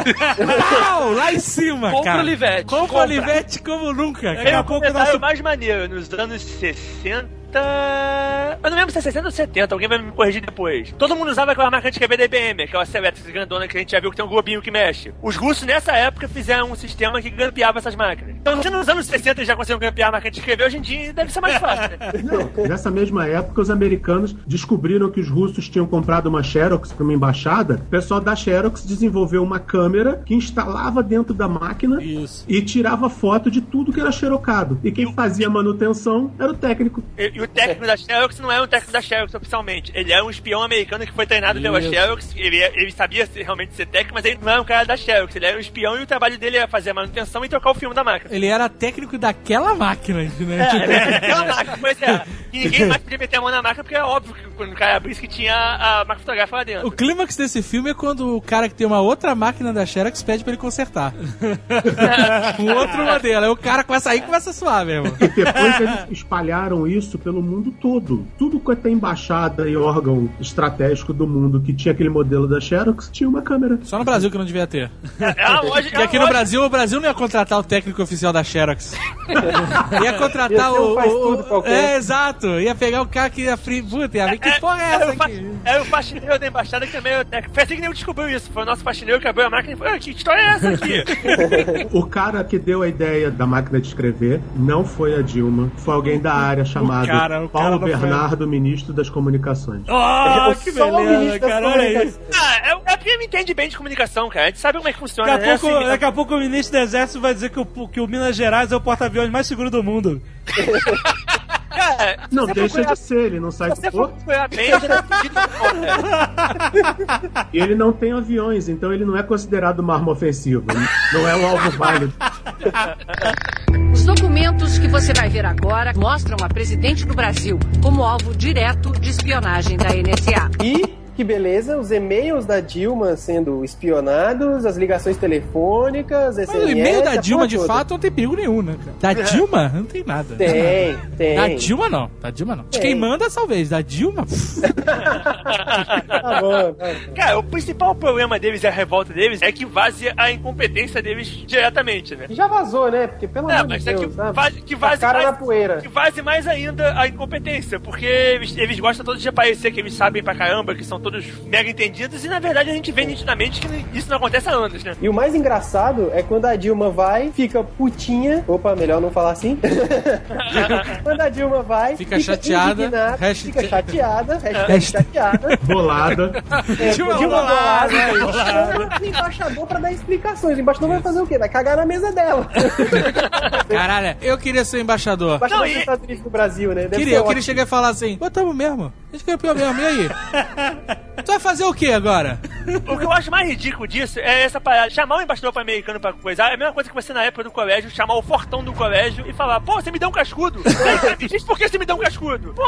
Speaker 7: Pau, lá em cima,
Speaker 6: Compra
Speaker 7: cara.
Speaker 6: Olivete,
Speaker 7: Compra
Speaker 6: compra.
Speaker 7: Olivete como nunca,
Speaker 2: Daqui
Speaker 5: Tem
Speaker 2: a
Speaker 5: um
Speaker 2: pouco o
Speaker 5: comentário
Speaker 2: nosso
Speaker 5: mais maneiro. Nos anos 60... Eu não lembro se é 60 ou 70, alguém vai me corrigir depois. Todo mundo usava aquela máquina de escrever da IBM, aquela Celeste grandona que a gente já viu que tem um globinho que mexe. Os russos, nessa época, fizeram um sistema que grampeava essas máquinas. Então, se nos anos 60 eles já conseguiram grampear a máquina de escrever, hoje em dia deve ser mais fácil, né?
Speaker 4: Não, nessa mesma época, os americanos descobriram que os russos tinham comprado uma Xerox para uma embaixada. O pessoal da Xerox desenvolveu uma câmera que instalava dentro da máquina
Speaker 2: Isso.
Speaker 4: e tirava foto de tudo que era xerocado. E quem fazia manutenção era o técnico.
Speaker 5: E, e o técnico da Xerox não é um técnico da Xerox oficialmente. Ele é um espião americano que foi treinado pela. Xerox. Ele, é- ele sabia realmente ser técnico, mas ele não era um cara da Xerox. Ele era um espião e o trabalho dele era fazer a manutenção e trocar o filme da máquina.
Speaker 7: Ele era técnico daquela máquina, né?
Speaker 5: É, né? Aquela máquina, pois é. E ninguém mais podia meter a mão na máquina porque é óbvio que quando o cara abrisse que tinha a, máquina fotográfica lá dentro.
Speaker 7: O clímax desse filme é quando o cara que tem uma outra máquina da Xerox pede pra ele consertar. um outro modelo. Aí o cara começa aí e começa a suar, meu irmão.
Speaker 4: E depois eles espalharam isso pelo mundo todo. Tudo quanto é embaixada e órgão estratégico do mundo que tinha aquele modelo da Xerox tinha uma câmera.
Speaker 7: Só no Brasil que não devia ter.
Speaker 5: É uma loja,
Speaker 7: Porque aqui no Brasil, o Brasil não ia contratar o técnico oficial da Xerox. Ia contratar o.
Speaker 3: faz
Speaker 7: o- o- é, exato. Ia pegar o cara que ia fri... Puta, ia ver que porra é
Speaker 5: Era
Speaker 7: essa
Speaker 5: o, fa-
Speaker 7: aqui?
Speaker 5: era o faxineiro da embaixada que também. Foi assim que nem descobriu isso. Foi o nosso faxineiro que abriu a máquina e falou: "Ah, que história é essa aqui?
Speaker 4: O cara que deu a ideia da máquina de escrever não foi a Dilma, foi alguém da área chamado
Speaker 2: cara- o cara
Speaker 4: Paulo
Speaker 2: foi.
Speaker 4: Bernardo, ministro das Comunicações.
Speaker 2: Oh, que beleza, cara. Olha isso.
Speaker 5: ah, é, é porque ele entende bem de comunicação, cara. A gente sabe como é que funciona.
Speaker 2: Daqui a,
Speaker 5: né?
Speaker 2: pouco,
Speaker 5: Assim,
Speaker 2: daqui a pouco o ministro do Exército vai dizer que o, que o Minas Gerais é o porta-aviões mais seguro do mundo.
Speaker 5: cara,
Speaker 4: Não deixa
Speaker 5: procurar-
Speaker 4: de ser, ele não sai
Speaker 5: Se
Speaker 4: do
Speaker 5: tá volta.
Speaker 4: e ele não tem aviões, então ele não é considerado uma arma ofensiva. Não é um alvo válido.
Speaker 9: Os documentos que você vai ver agora mostram a presidente do Brasil como alvo direto de espionagem da NSA.
Speaker 3: E que beleza, os e-mails da Dilma sendo espionados, as ligações telefônicas,
Speaker 7: Mas
Speaker 3: SMS,
Speaker 7: o e-mail da Dilma, de
Speaker 3: toda.
Speaker 7: fato, não tem perigo nenhum, né, cara? Da Dilma, não tem nada.
Speaker 3: Tem, tem.
Speaker 7: Da Dilma, não. Da Dilma, não. De quem manda, talvez. Da Dilma,
Speaker 3: Tá bom, tá bom.
Speaker 5: Cara, o principal problema deles e a revolta deles é que vaze a incompetência deles diretamente, né?
Speaker 3: Já vazou, né? Porque pelo
Speaker 5: É,
Speaker 3: amor
Speaker 5: mas
Speaker 3: de
Speaker 5: é que
Speaker 3: Deus, sabe?
Speaker 5: vaze, que
Speaker 3: A
Speaker 5: vaze
Speaker 3: cara
Speaker 5: mais,
Speaker 3: na poeira.
Speaker 5: que vaze mais ainda a incompetência, porque eles, eles gostam todos de aparecer que eles sabem pra caramba, que são todos mega entendidos, e na verdade a gente vê nitidamente que isso não acontece há anos, né?
Speaker 3: E o mais engraçado é quando a Dilma vai, fica putinha. Opa, melhor não falar assim. quando a Dilma vai,
Speaker 7: Fica chateada,
Speaker 3: indignada,
Speaker 7: hashtag-
Speaker 3: fica chateada, hashtag
Speaker 7: Hashtag-
Speaker 3: chateada.
Speaker 4: Bolada.
Speaker 3: É,
Speaker 7: Dilma
Speaker 3: Dilma
Speaker 7: bolada,
Speaker 3: bolada, chama o embaixador pra dar explicações. O embaixador vai fazer o quê? Vai cagar na mesa dela.
Speaker 7: caralho, eu queria ser embaixador.
Speaker 3: Embaixador
Speaker 5: Não,
Speaker 3: dos
Speaker 5: e-
Speaker 3: Estados Unidos do Brasil, né? Deve
Speaker 7: Queria, eu queria
Speaker 3: ótimo.
Speaker 7: chegar e falar assim, pô, tamo mesmo. A gente campeão mesmo, e aí? tu vai fazer o que agora?
Speaker 5: O que eu acho mais ridículo disso é essa parada. Chamar o embaixador pra americano pra coisar é a mesma coisa que você na época do colégio chamar o fortão do colégio e falar, pô, você me deu um cascudo. Diz por que você me deu um cascudo? Pô,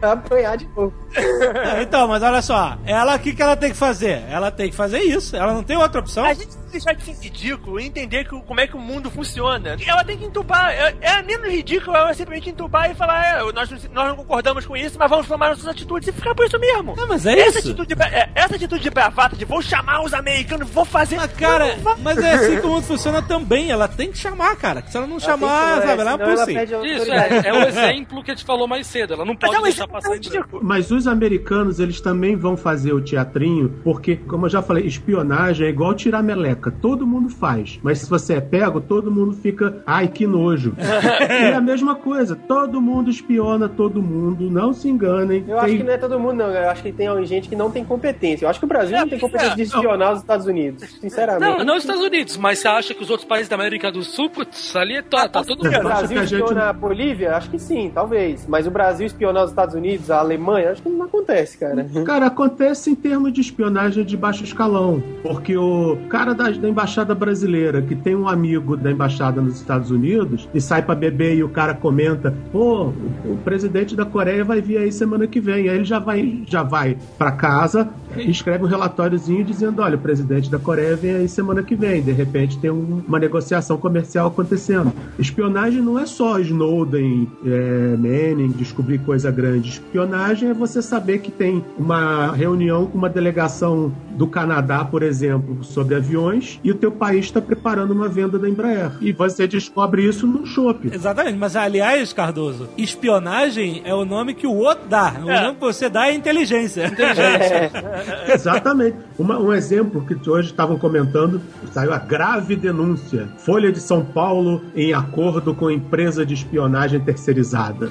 Speaker 3: Vai apanhar de novo.
Speaker 2: É, Então, mas olha só, ela o que, que ela tem que fazer? Ela tem que fazer isso, ela não tem outra opção.
Speaker 5: a gente tem que deixar de ser ridículo e entender que, como é que o mundo funciona. Ela tem que entubar. É, é menos ridículo ela simplesmente entubar e falar, é, nós, não- nós não concordamos com isso, mas vamos tomar nossas atitudes e ficar por isso mesmo.
Speaker 2: Não, mas é
Speaker 5: essa
Speaker 2: isso.
Speaker 5: Atitude, é, essa atitude de bravata de vou chamar os americanos, vou fazer.
Speaker 2: Mas, cara,
Speaker 5: Não,
Speaker 2: mas é assim que o mundo funciona também. Ela tem que chamar, cara. Se ela não chamar,
Speaker 3: Tem que-
Speaker 2: sabe, ela é uma
Speaker 3: ela
Speaker 2: pussy.
Speaker 6: Isso, é, é o exemplo que a gente falou mais cedo. Ela não
Speaker 5: Mas
Speaker 6: pode
Speaker 5: é um
Speaker 6: deixar
Speaker 5: exemplo
Speaker 6: passar
Speaker 5: ridículo.
Speaker 4: Mas os americanos, eles também vão fazer o teatrinho, porque, como eu já falei, espionagem é igual tirar meleca. Todo mundo faz. Mas se você é pego, todo mundo fica, ai, que nojo. e é a mesma coisa. Todo mundo espiona todo mundo. Não se enganem.
Speaker 3: Eu acho
Speaker 4: Tem-
Speaker 3: que não é todo mundo, não. Eu acho que tem gente que não tem competência. Eu acho que o Brasil
Speaker 5: É,
Speaker 3: não tem competência de espionar os Estados Unidos. Sinceramente.
Speaker 6: Não, não os Estados Unidos, mas você acha que os outros países da América do Sul, putz, ali tá, tá todo
Speaker 3: O
Speaker 4: Eu acho
Speaker 3: Brasil
Speaker 4: gente-
Speaker 3: espiona a Bolívia? Acho que sim, talvez. Mas o Brasil espionar os Estados Unidos, a Alemanha, acho que não acontece, cara.
Speaker 4: Cara, acontece em termos de espionagem de baixo escalão. Porque o cara da, da embaixada brasileira, que tem um amigo da embaixada nos Estados Unidos, e sai pra beber e o cara comenta: pô, o, o presidente da Coreia vai vir aí semana que vem. Aí ele já vai, já vai pra casa e escreve um relatóriozinho dizendo: olha, o presidente da Coreia vem aí semana que vem. De repente tem um- uma negociação comercial acontecendo. Espionagem não é só Snowden, é, Manning, descobrir coisa grande. Espionagem é você saber que tem uma reunião com uma delegação do Canadá, por exemplo, sobre aviões, e o teu país está preparando uma venda da Embraer. E você descobre isso num shopping.
Speaker 2: Exatamente, mas aliás, Cardoso, espionagem é o nome que o outro dá. O
Speaker 5: É.
Speaker 2: nome que você dá é inteligência.
Speaker 4: Exatamente. Uma- um exemplo que hoje estavam comentando, saiu a grave denúncia. Folha de São Paulo em acordo com empresa de espionagem terceirizada.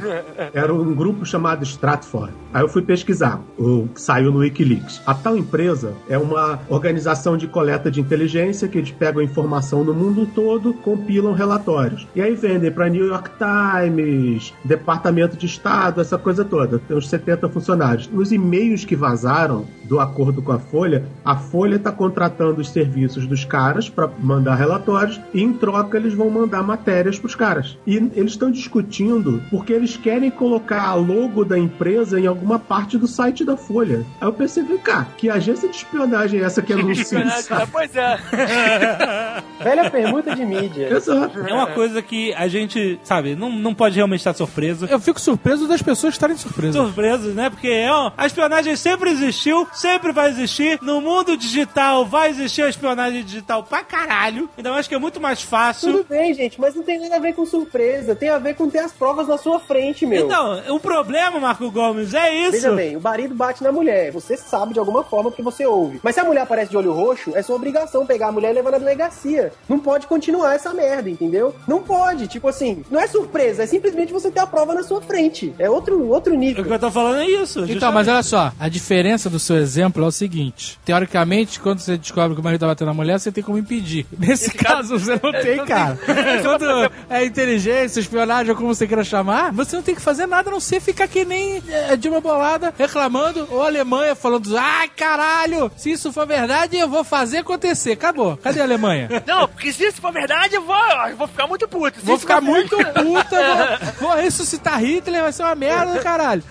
Speaker 4: Era um grupo chamado Stratfor. Aí eu fui pesquisar, o que saiu no Wikileaks. A tal empresa é uma organização de coleta de inteligência que eles pegam informação no mundo todo, compilam relatórios. E aí vendem para New York Times, Departamento de Estado, essa coisa toda. Tem uns 70 funcionários. Os e-mails que vazaram do acordo com a Folha, a Folha está contratando os serviços dos caras para mandar relatórios e em troca eles vão mandar matérias para os caras. E eles estão discutindo porque eles querem colocar a logo da empresa em alguma parte do site da Folha. Aí eu vem cá, que agência de espionagem é essa que anuncia isso?
Speaker 5: pois é.
Speaker 3: Velha permuta de mídia.
Speaker 4: Exato.
Speaker 2: É uma coisa que a gente, sabe, não, não pode realmente estar surpreso.
Speaker 7: Eu fico surpreso das pessoas estarem surpresas.
Speaker 2: Surpresos, né? Porque é, ó, a espionagem sempre existiu, sempre vai existir. No mundo digital vai existir a espionagem digital pra caralho. Então eu acho que é muito mais fácil.
Speaker 3: Tudo bem, gente, mas não tem nada a ver com surpresa. Tem a ver com ter as provas na sua frente, meu.
Speaker 2: Então, o problema, Marco Gomes, é isso.
Speaker 3: Veja bem, o marido bate na mulher. Você sabe de alguma forma porque você ouve. Mas se a mulher aparece de olho roxo, é sua obrigação pegar a mulher e levar na delegacia. Não pode continuar essa merda, entendeu? Não pode. Tipo assim, não é surpresa, é simplesmente você ter a prova na sua frente. É outro, outro
Speaker 2: O
Speaker 3: nível.
Speaker 2: que eu tô falando é isso.
Speaker 7: Então, mas olha só, a diferença do seu exemplo é o seguinte: teoricamente, quando você descobre que o marido tá batendo na mulher, você tem como impedir. Nesse caso, você não tem, cara. Quando é inteligência, espionagem, ou como você queira chamar, você não tem que fazer nada a não ser ficar que nem é, de uma bolada reclamando, ou a Alemanha falando: ai caralho, se isso for verdade, eu vou fazer acontecer. acabou. Cadê a Alemanha?
Speaker 5: Não, porque se isso for verdade, eu vou, eu vou ficar muito puto. Se
Speaker 7: Vou ficar muito puta, vou, vou ressuscitar Hitler, vai ser uma merda, caralho.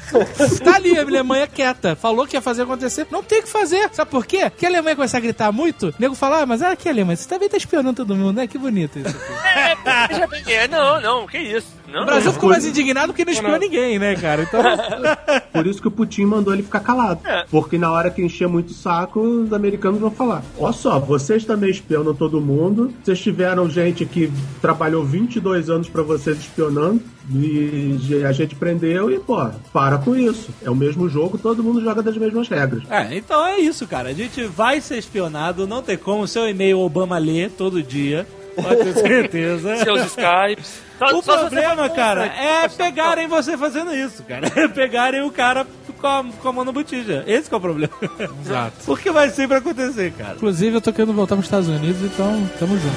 Speaker 7: Tá ali a Alemanha quieta. Falou que ia fazer acontecer. Não tem o que fazer. Sabe por quê? Que a Alemanha começar a gritar muito, o nego fala, ah, mas olha aqui, Alemanha, você também tá espionando todo mundo, né? Que bonito isso aqui.
Speaker 5: É, veja bem, é, não, não, que isso. Não,
Speaker 7: O Brasil ficou mais indignado porque não espiou ninguém, né, cara? Então,
Speaker 4: Por isso que o Putin mandou ele ficar calado.
Speaker 5: É.
Speaker 4: Porque na hora que encher muito o saco, os americanos vão falar: Ó só, vocês também espionam todo mundo. Vocês tiveram gente que trabalhou 22 anos pra vocês espionando. E a gente prendeu e, pô, para com isso. É o mesmo jogo, todo mundo joga das mesmas regras.
Speaker 2: É, então é isso, cara. A gente vai ser espionado, não tem como. Seu e-mail Obama lê todo dia. Pode ter certeza.
Speaker 5: Seus Skypes. Só-
Speaker 2: O
Speaker 5: só
Speaker 2: problema, cara, é pegarem você fazendo isso, cara. É pegarem o cara com a, com a mão na botija. Esse que é o problema.
Speaker 7: Exato.
Speaker 2: Porque vai sempre acontecer, cara.
Speaker 7: inclusive, eu tô querendo voltar pros Estados Unidos, então tamo junto.